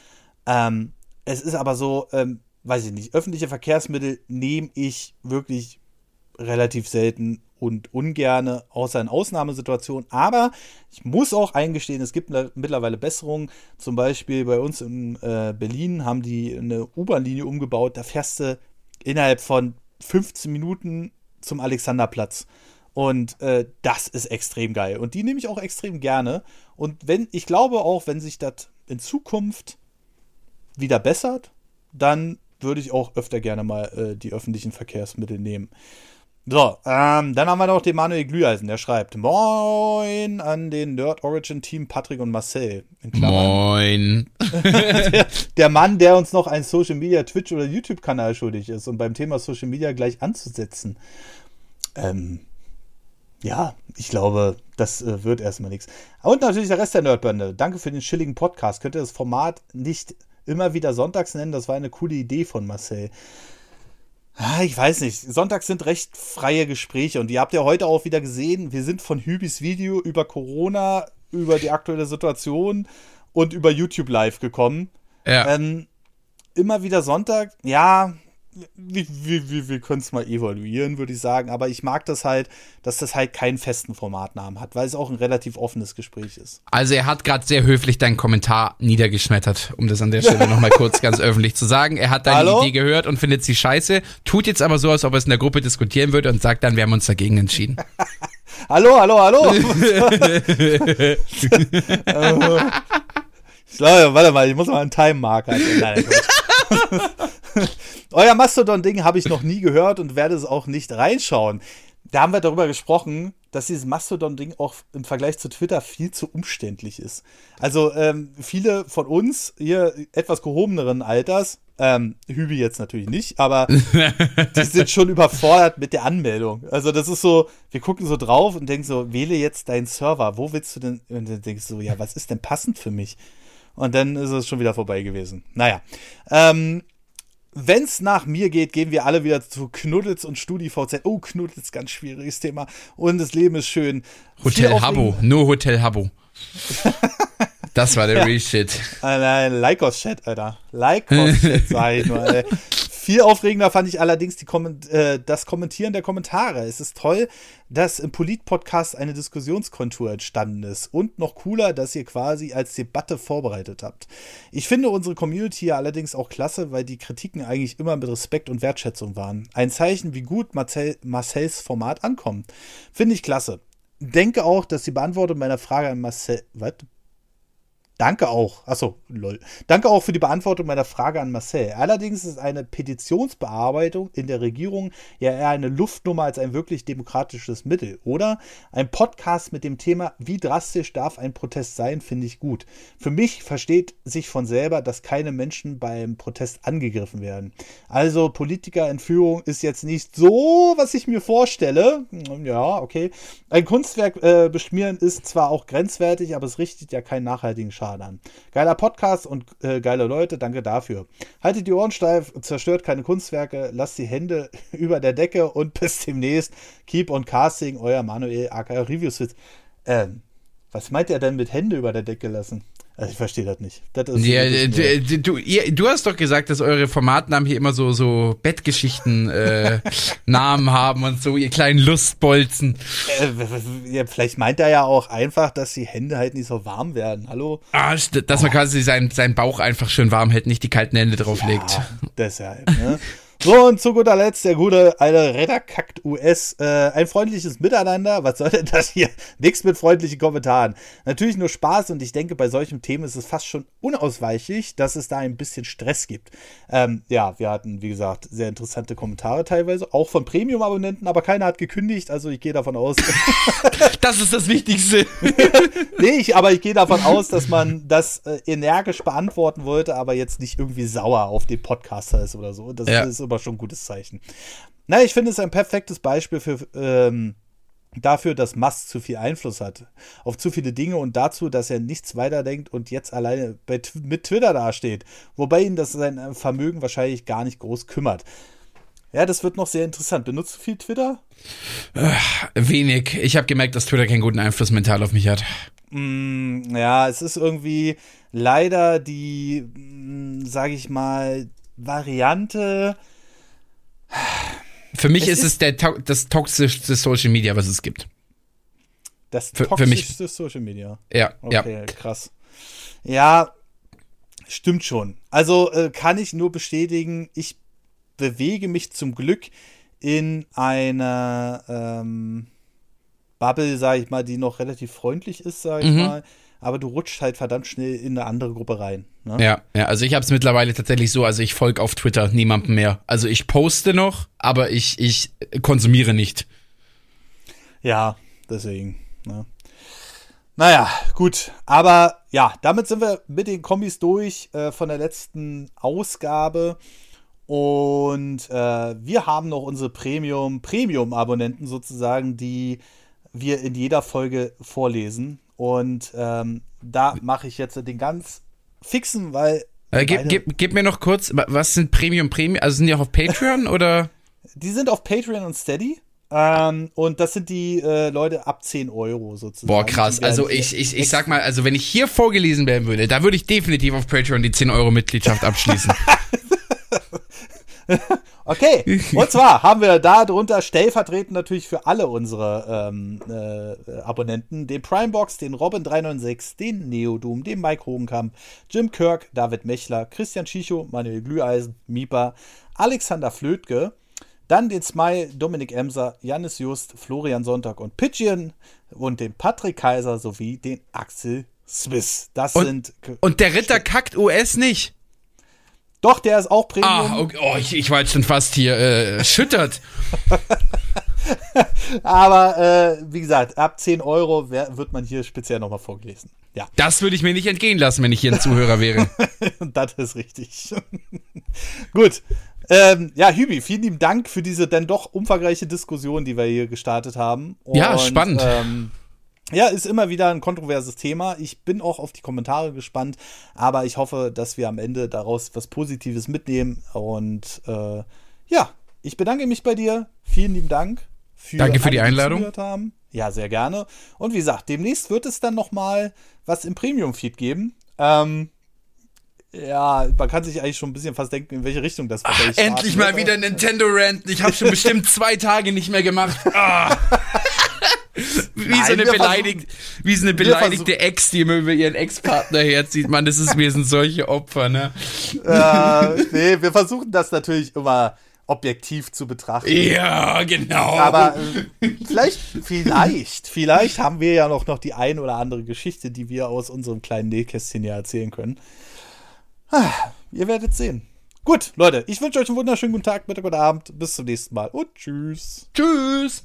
Ähm, es ist aber so, ähm, weiß ich nicht, öffentliche Verkehrsmittel nehme ich wirklich relativ selten und ungerne, außer in Ausnahmesituationen. Aber ich muss auch eingestehen, es gibt mittlerweile Besserungen. Zum Beispiel bei uns in äh, Berlin haben die eine U-Bahn-Linie umgebaut. Da fährst du innerhalb von 15 Minuten zum Alexanderplatz. Und äh, das ist extrem geil. Und die nehme ich auch extrem gerne. Und wenn, ich glaube auch, wenn sich das in Zukunft wieder bessert, dann würde ich auch öfter gerne mal äh, die öffentlichen Verkehrsmittel nehmen. So, ähm, dann haben wir noch den Manuel Glüheisen, der schreibt: Moin an den Nerd Origin Team Patrick und Marcel. Moin. der, der, Mann, der uns noch einen Social Media Twitch oder YouTube-Kanal schuldig ist, um beim Thema Social Media gleich anzusetzen. Ähm, ja, ich glaube, das äh, wird erstmal nichts. Und natürlich der Rest der Nerdbände. Danke für den chilligen Podcast. Könnt ihr das Format nicht immer wieder sonntags nennen? Das war eine coole Idee von Marcel. Ah, ich weiß nicht. Sonntags sind recht freie Gespräche und ihr habt ja heute auch wieder gesehen, wir sind von Hübis Video über Corona, über die aktuelle Situation und über YouTube Live gekommen. Ja. Ähm, immer wieder Sonntag, ja, wir, wir, wir können es mal evaluieren, würde ich sagen. Aber ich mag das halt, dass das halt keinen festen Formatnamen hat, weil es auch ein relativ offenes Gespräch ist. Also er hat gerade sehr höflich deinen Kommentar niedergeschmettert, um das an der Stelle nochmal kurz ganz öffentlich zu sagen. Er hat deine Hallo? Idee gehört und findet sie scheiße, tut jetzt aber so, als ob er es in der Gruppe diskutieren würde und sagt dann, wir haben uns dagegen entschieden. hallo, hallo, hallo. ich glaube, warte mal, ich muss mal einen Time-Marker. Nein, Euer Mastodon-Ding habe ich noch nie gehört und werde es auch nicht reinschauen. Da haben wir darüber gesprochen, dass dieses Mastodon-Ding auch im Vergleich zu Twitter viel zu umständlich ist. Also ähm, viele von uns hier etwas gehobeneren Alters, ähm, Hübi jetzt natürlich nicht, aber die sind schon überfordert mit der Anmeldung. Also das ist so, wir gucken so drauf und denken so, wähle jetzt deinen Server, wo willst du denn? Und dann denkst du so, ja, was ist denn passend für mich? Und dann ist es schon wieder vorbei gewesen. Naja. Ähm, wenn es nach mir geht, gehen wir alle wieder zu Knuddels und StudiVZ. Oh, Knuddels, ganz schwieriges Thema. Und das Leben ist schön. Hotel Habbo, nur Hotel Habbo. das war der ja. Real Shit. Nein, Lycos-Chat, Alter. Lycos-Chat, sag ich ey. Viel aufregender fand ich allerdings Komment äh, das Kommentieren der Kommentare. Es ist toll, dass im Polit-Podcast eine Diskussionskontur entstanden ist. Und noch cooler, dass ihr quasi als Debatte vorbereitet habt. Ich finde unsere Community ja allerdings auch klasse, weil die Kritiken eigentlich immer mit Respekt und Wertschätzung waren. Ein Zeichen, wie gut Marcel, Marcells Format ankommt. Finde ich klasse. Denke auch, dass die Beantwortung meiner Frage an Marcel. Was? Danke auch. Achso, lol. Danke auch für die Beantwortung meiner Frage an Marcel. Allerdings ist eine Petitionsbearbeitung in der Regierung ja eher eine Luftnummer als ein wirklich demokratisches Mittel, oder? Ein Podcast mit dem Thema, wie drastisch darf ein Protest sein, finde ich gut. Für mich versteht sich von selber, dass keine Menschen beim Protest angegriffen werden. Also Politikerentführung ist jetzt nicht so, was ich mir vorstelle. Ja, okay. Ein Kunstwerk äh, beschmieren ist zwar auch grenzwertig, aber es richtet ja keinen nachhaltigen Schaden an. Geiler Podcast und äh, geile Leute, danke dafür. Haltet die Ohren steif, zerstört keine Kunstwerke, lasst die Hände über der Decke und bis demnächst. Keep on Casting, euer Manuel aka Reviews. Ähm, was meint er denn mit Hände über der Decke lassen? Also ich verstehe das nicht. Das ja, du, ihr, du, hast doch gesagt, dass eure Formatnamen hier immer so, so Bettgeschichten äh, haben und so, ihr kleinen Lustbolzen. Äh, vielleicht meint er ja auch einfach, dass die Hände halt nicht so warm werden. Hallo? Ah, dass man quasi seinen, seinen Bauch einfach schön warm hält, nicht die kalten Hände drauflegt. Ja, deshalb, ne? So, und zu guter Letzt der gute alte Redderkackt US. Äh, ein freundliches Miteinander. Was soll denn das hier? Nichts mit freundlichen Kommentaren. Natürlich nur Spaß und ich denke, bei solchen Themen ist es fast schon unausweichlich, dass es da ein bisschen Stress gibt. Ähm, ja, wir hatten, wie gesagt, sehr interessante Kommentare teilweise, auch von Premium-Abonnenten, aber keiner hat gekündigt, also ich gehe davon aus. das ist das Wichtigste. nee, ich, aber ich gehe davon aus, dass man das äh, energisch beantworten wollte, aber jetzt nicht irgendwie sauer auf den Podcaster ist oder so. Das ja. ist aber schon ein gutes Zeichen. Na, ich finde es ein perfektes Beispiel für, ähm, dafür, dass Musk zu viel Einfluss hat auf zu viele Dinge und dazu, dass er nichts weiterdenkt und jetzt alleine bei, mit Twitter dasteht, wobei ihn das sein Vermögen wahrscheinlich gar nicht groß kümmert. Ja, das wird noch sehr interessant. Benutzt du viel Twitter? Äh, wenig. Ich habe gemerkt, dass Twitter keinen guten Einfluss mental auf mich hat. Mm, ja, es ist irgendwie leider die, mm, sage ich mal, Variante, für mich es ist es der, das toxischste Social Media, was es gibt. Das für, toxischste für Social Media. Ja, okay, ja. krass. Ja, stimmt schon. Also äh, kann ich nur bestätigen, ich bewege mich zum Glück in einer ähm, Bubble, sage ich mal, die noch relativ freundlich ist, sage ich mhm. mal aber du rutscht halt verdammt schnell in eine andere Gruppe rein. Ne? Ja, ja, also ich habe es mittlerweile tatsächlich so, also ich folge auf Twitter niemandem mehr. Also ich poste noch, aber ich, ich konsumiere nicht. Ja, deswegen. Ne? Naja, gut. Aber ja, damit sind wir mit den Kombis durch äh, von der letzten Ausgabe. Und äh, wir haben noch unsere Premium, Premium-Abonnenten sozusagen, die wir in jeder Folge vorlesen. Und ähm, da mache ich jetzt den ganz fixen, weil. Äh, gib, gib, gib, mir noch kurz, was sind Premium Premium? Also sind die auch auf Patreon oder? Die sind auf Patreon und Steady. Ähm, und das sind die äh, Leute ab 10 Euro sozusagen. Boah, krass. Also ich, ich, ich sag mal, also wenn ich hier vorgelesen werden würde, da würde ich definitiv auf Patreon die 10 Euro Mitgliedschaft abschließen. Okay, und zwar haben wir da drunter stellvertretend natürlich für alle unsere ähm, äh, Abonnenten den Primebox, den Robin396, den Neodum, den Mike Hogenkamp, Jim Kirk, David Mechler, Christian Schicho, Manuel Glüheisen, Mipa, Alexander Flötke, dann den Smile, Dominik Emser, Janis Just, Florian Sonntag und Pidgeon und den Patrick Kaiser sowie den Axel Swiss. Das und, sind. Und der Ritter kackt US nicht. Doch, der ist auch Premium. Ah, okay. oh, ich, ich war jetzt schon fast hier äh, erschüttert. Aber äh, wie gesagt, ab 10 Euro wird man hier speziell nochmal vorgelesen. Ja. Das würde ich mir nicht entgehen lassen, wenn ich hier ein Zuhörer wäre. das ist richtig. Gut. Ähm, ja, Hübi, vielen lieben Dank für diese dann doch umfangreiche Diskussion, die wir hier gestartet haben. Und, ja, spannend. Ähm, ja, ist immer wieder ein kontroverses Thema. Ich bin auch auf die Kommentare gespannt, aber ich hoffe, dass wir am Ende daraus was Positives mitnehmen. Und äh, ja, ich bedanke mich bei dir. Vielen lieben Dank. Für Danke für alle, die Einladung. haben. Ja, sehr gerne. Und wie gesagt, demnächst wird es dann noch mal was im Premium-Feed geben. Ähm, ja, man kann sich eigentlich schon ein bisschen fast denken, in welche Richtung das Ach, Endlich mal wieder Nintendo Rant. Ich habe schon bestimmt zwei Tage nicht mehr gemacht. Ah. Wie, Nein, so eine beleidigt, wie so eine beleidigte Ex, die immer über ihren Ex-Partner herzieht. Man, das ist, wir sind solche Opfer, ne? Äh, nee, wir versuchen das natürlich immer objektiv zu betrachten. Ja, genau. Aber äh, vielleicht, vielleicht, vielleicht haben wir ja noch, noch die ein oder andere Geschichte, die wir aus unserem kleinen Nähkästchen hier erzählen können. Ah, ihr werdet sehen. Gut, Leute, ich wünsche euch einen wunderschönen guten Tag, Mittag oder Abend. Bis zum nächsten Mal und tschüss. Tschüss.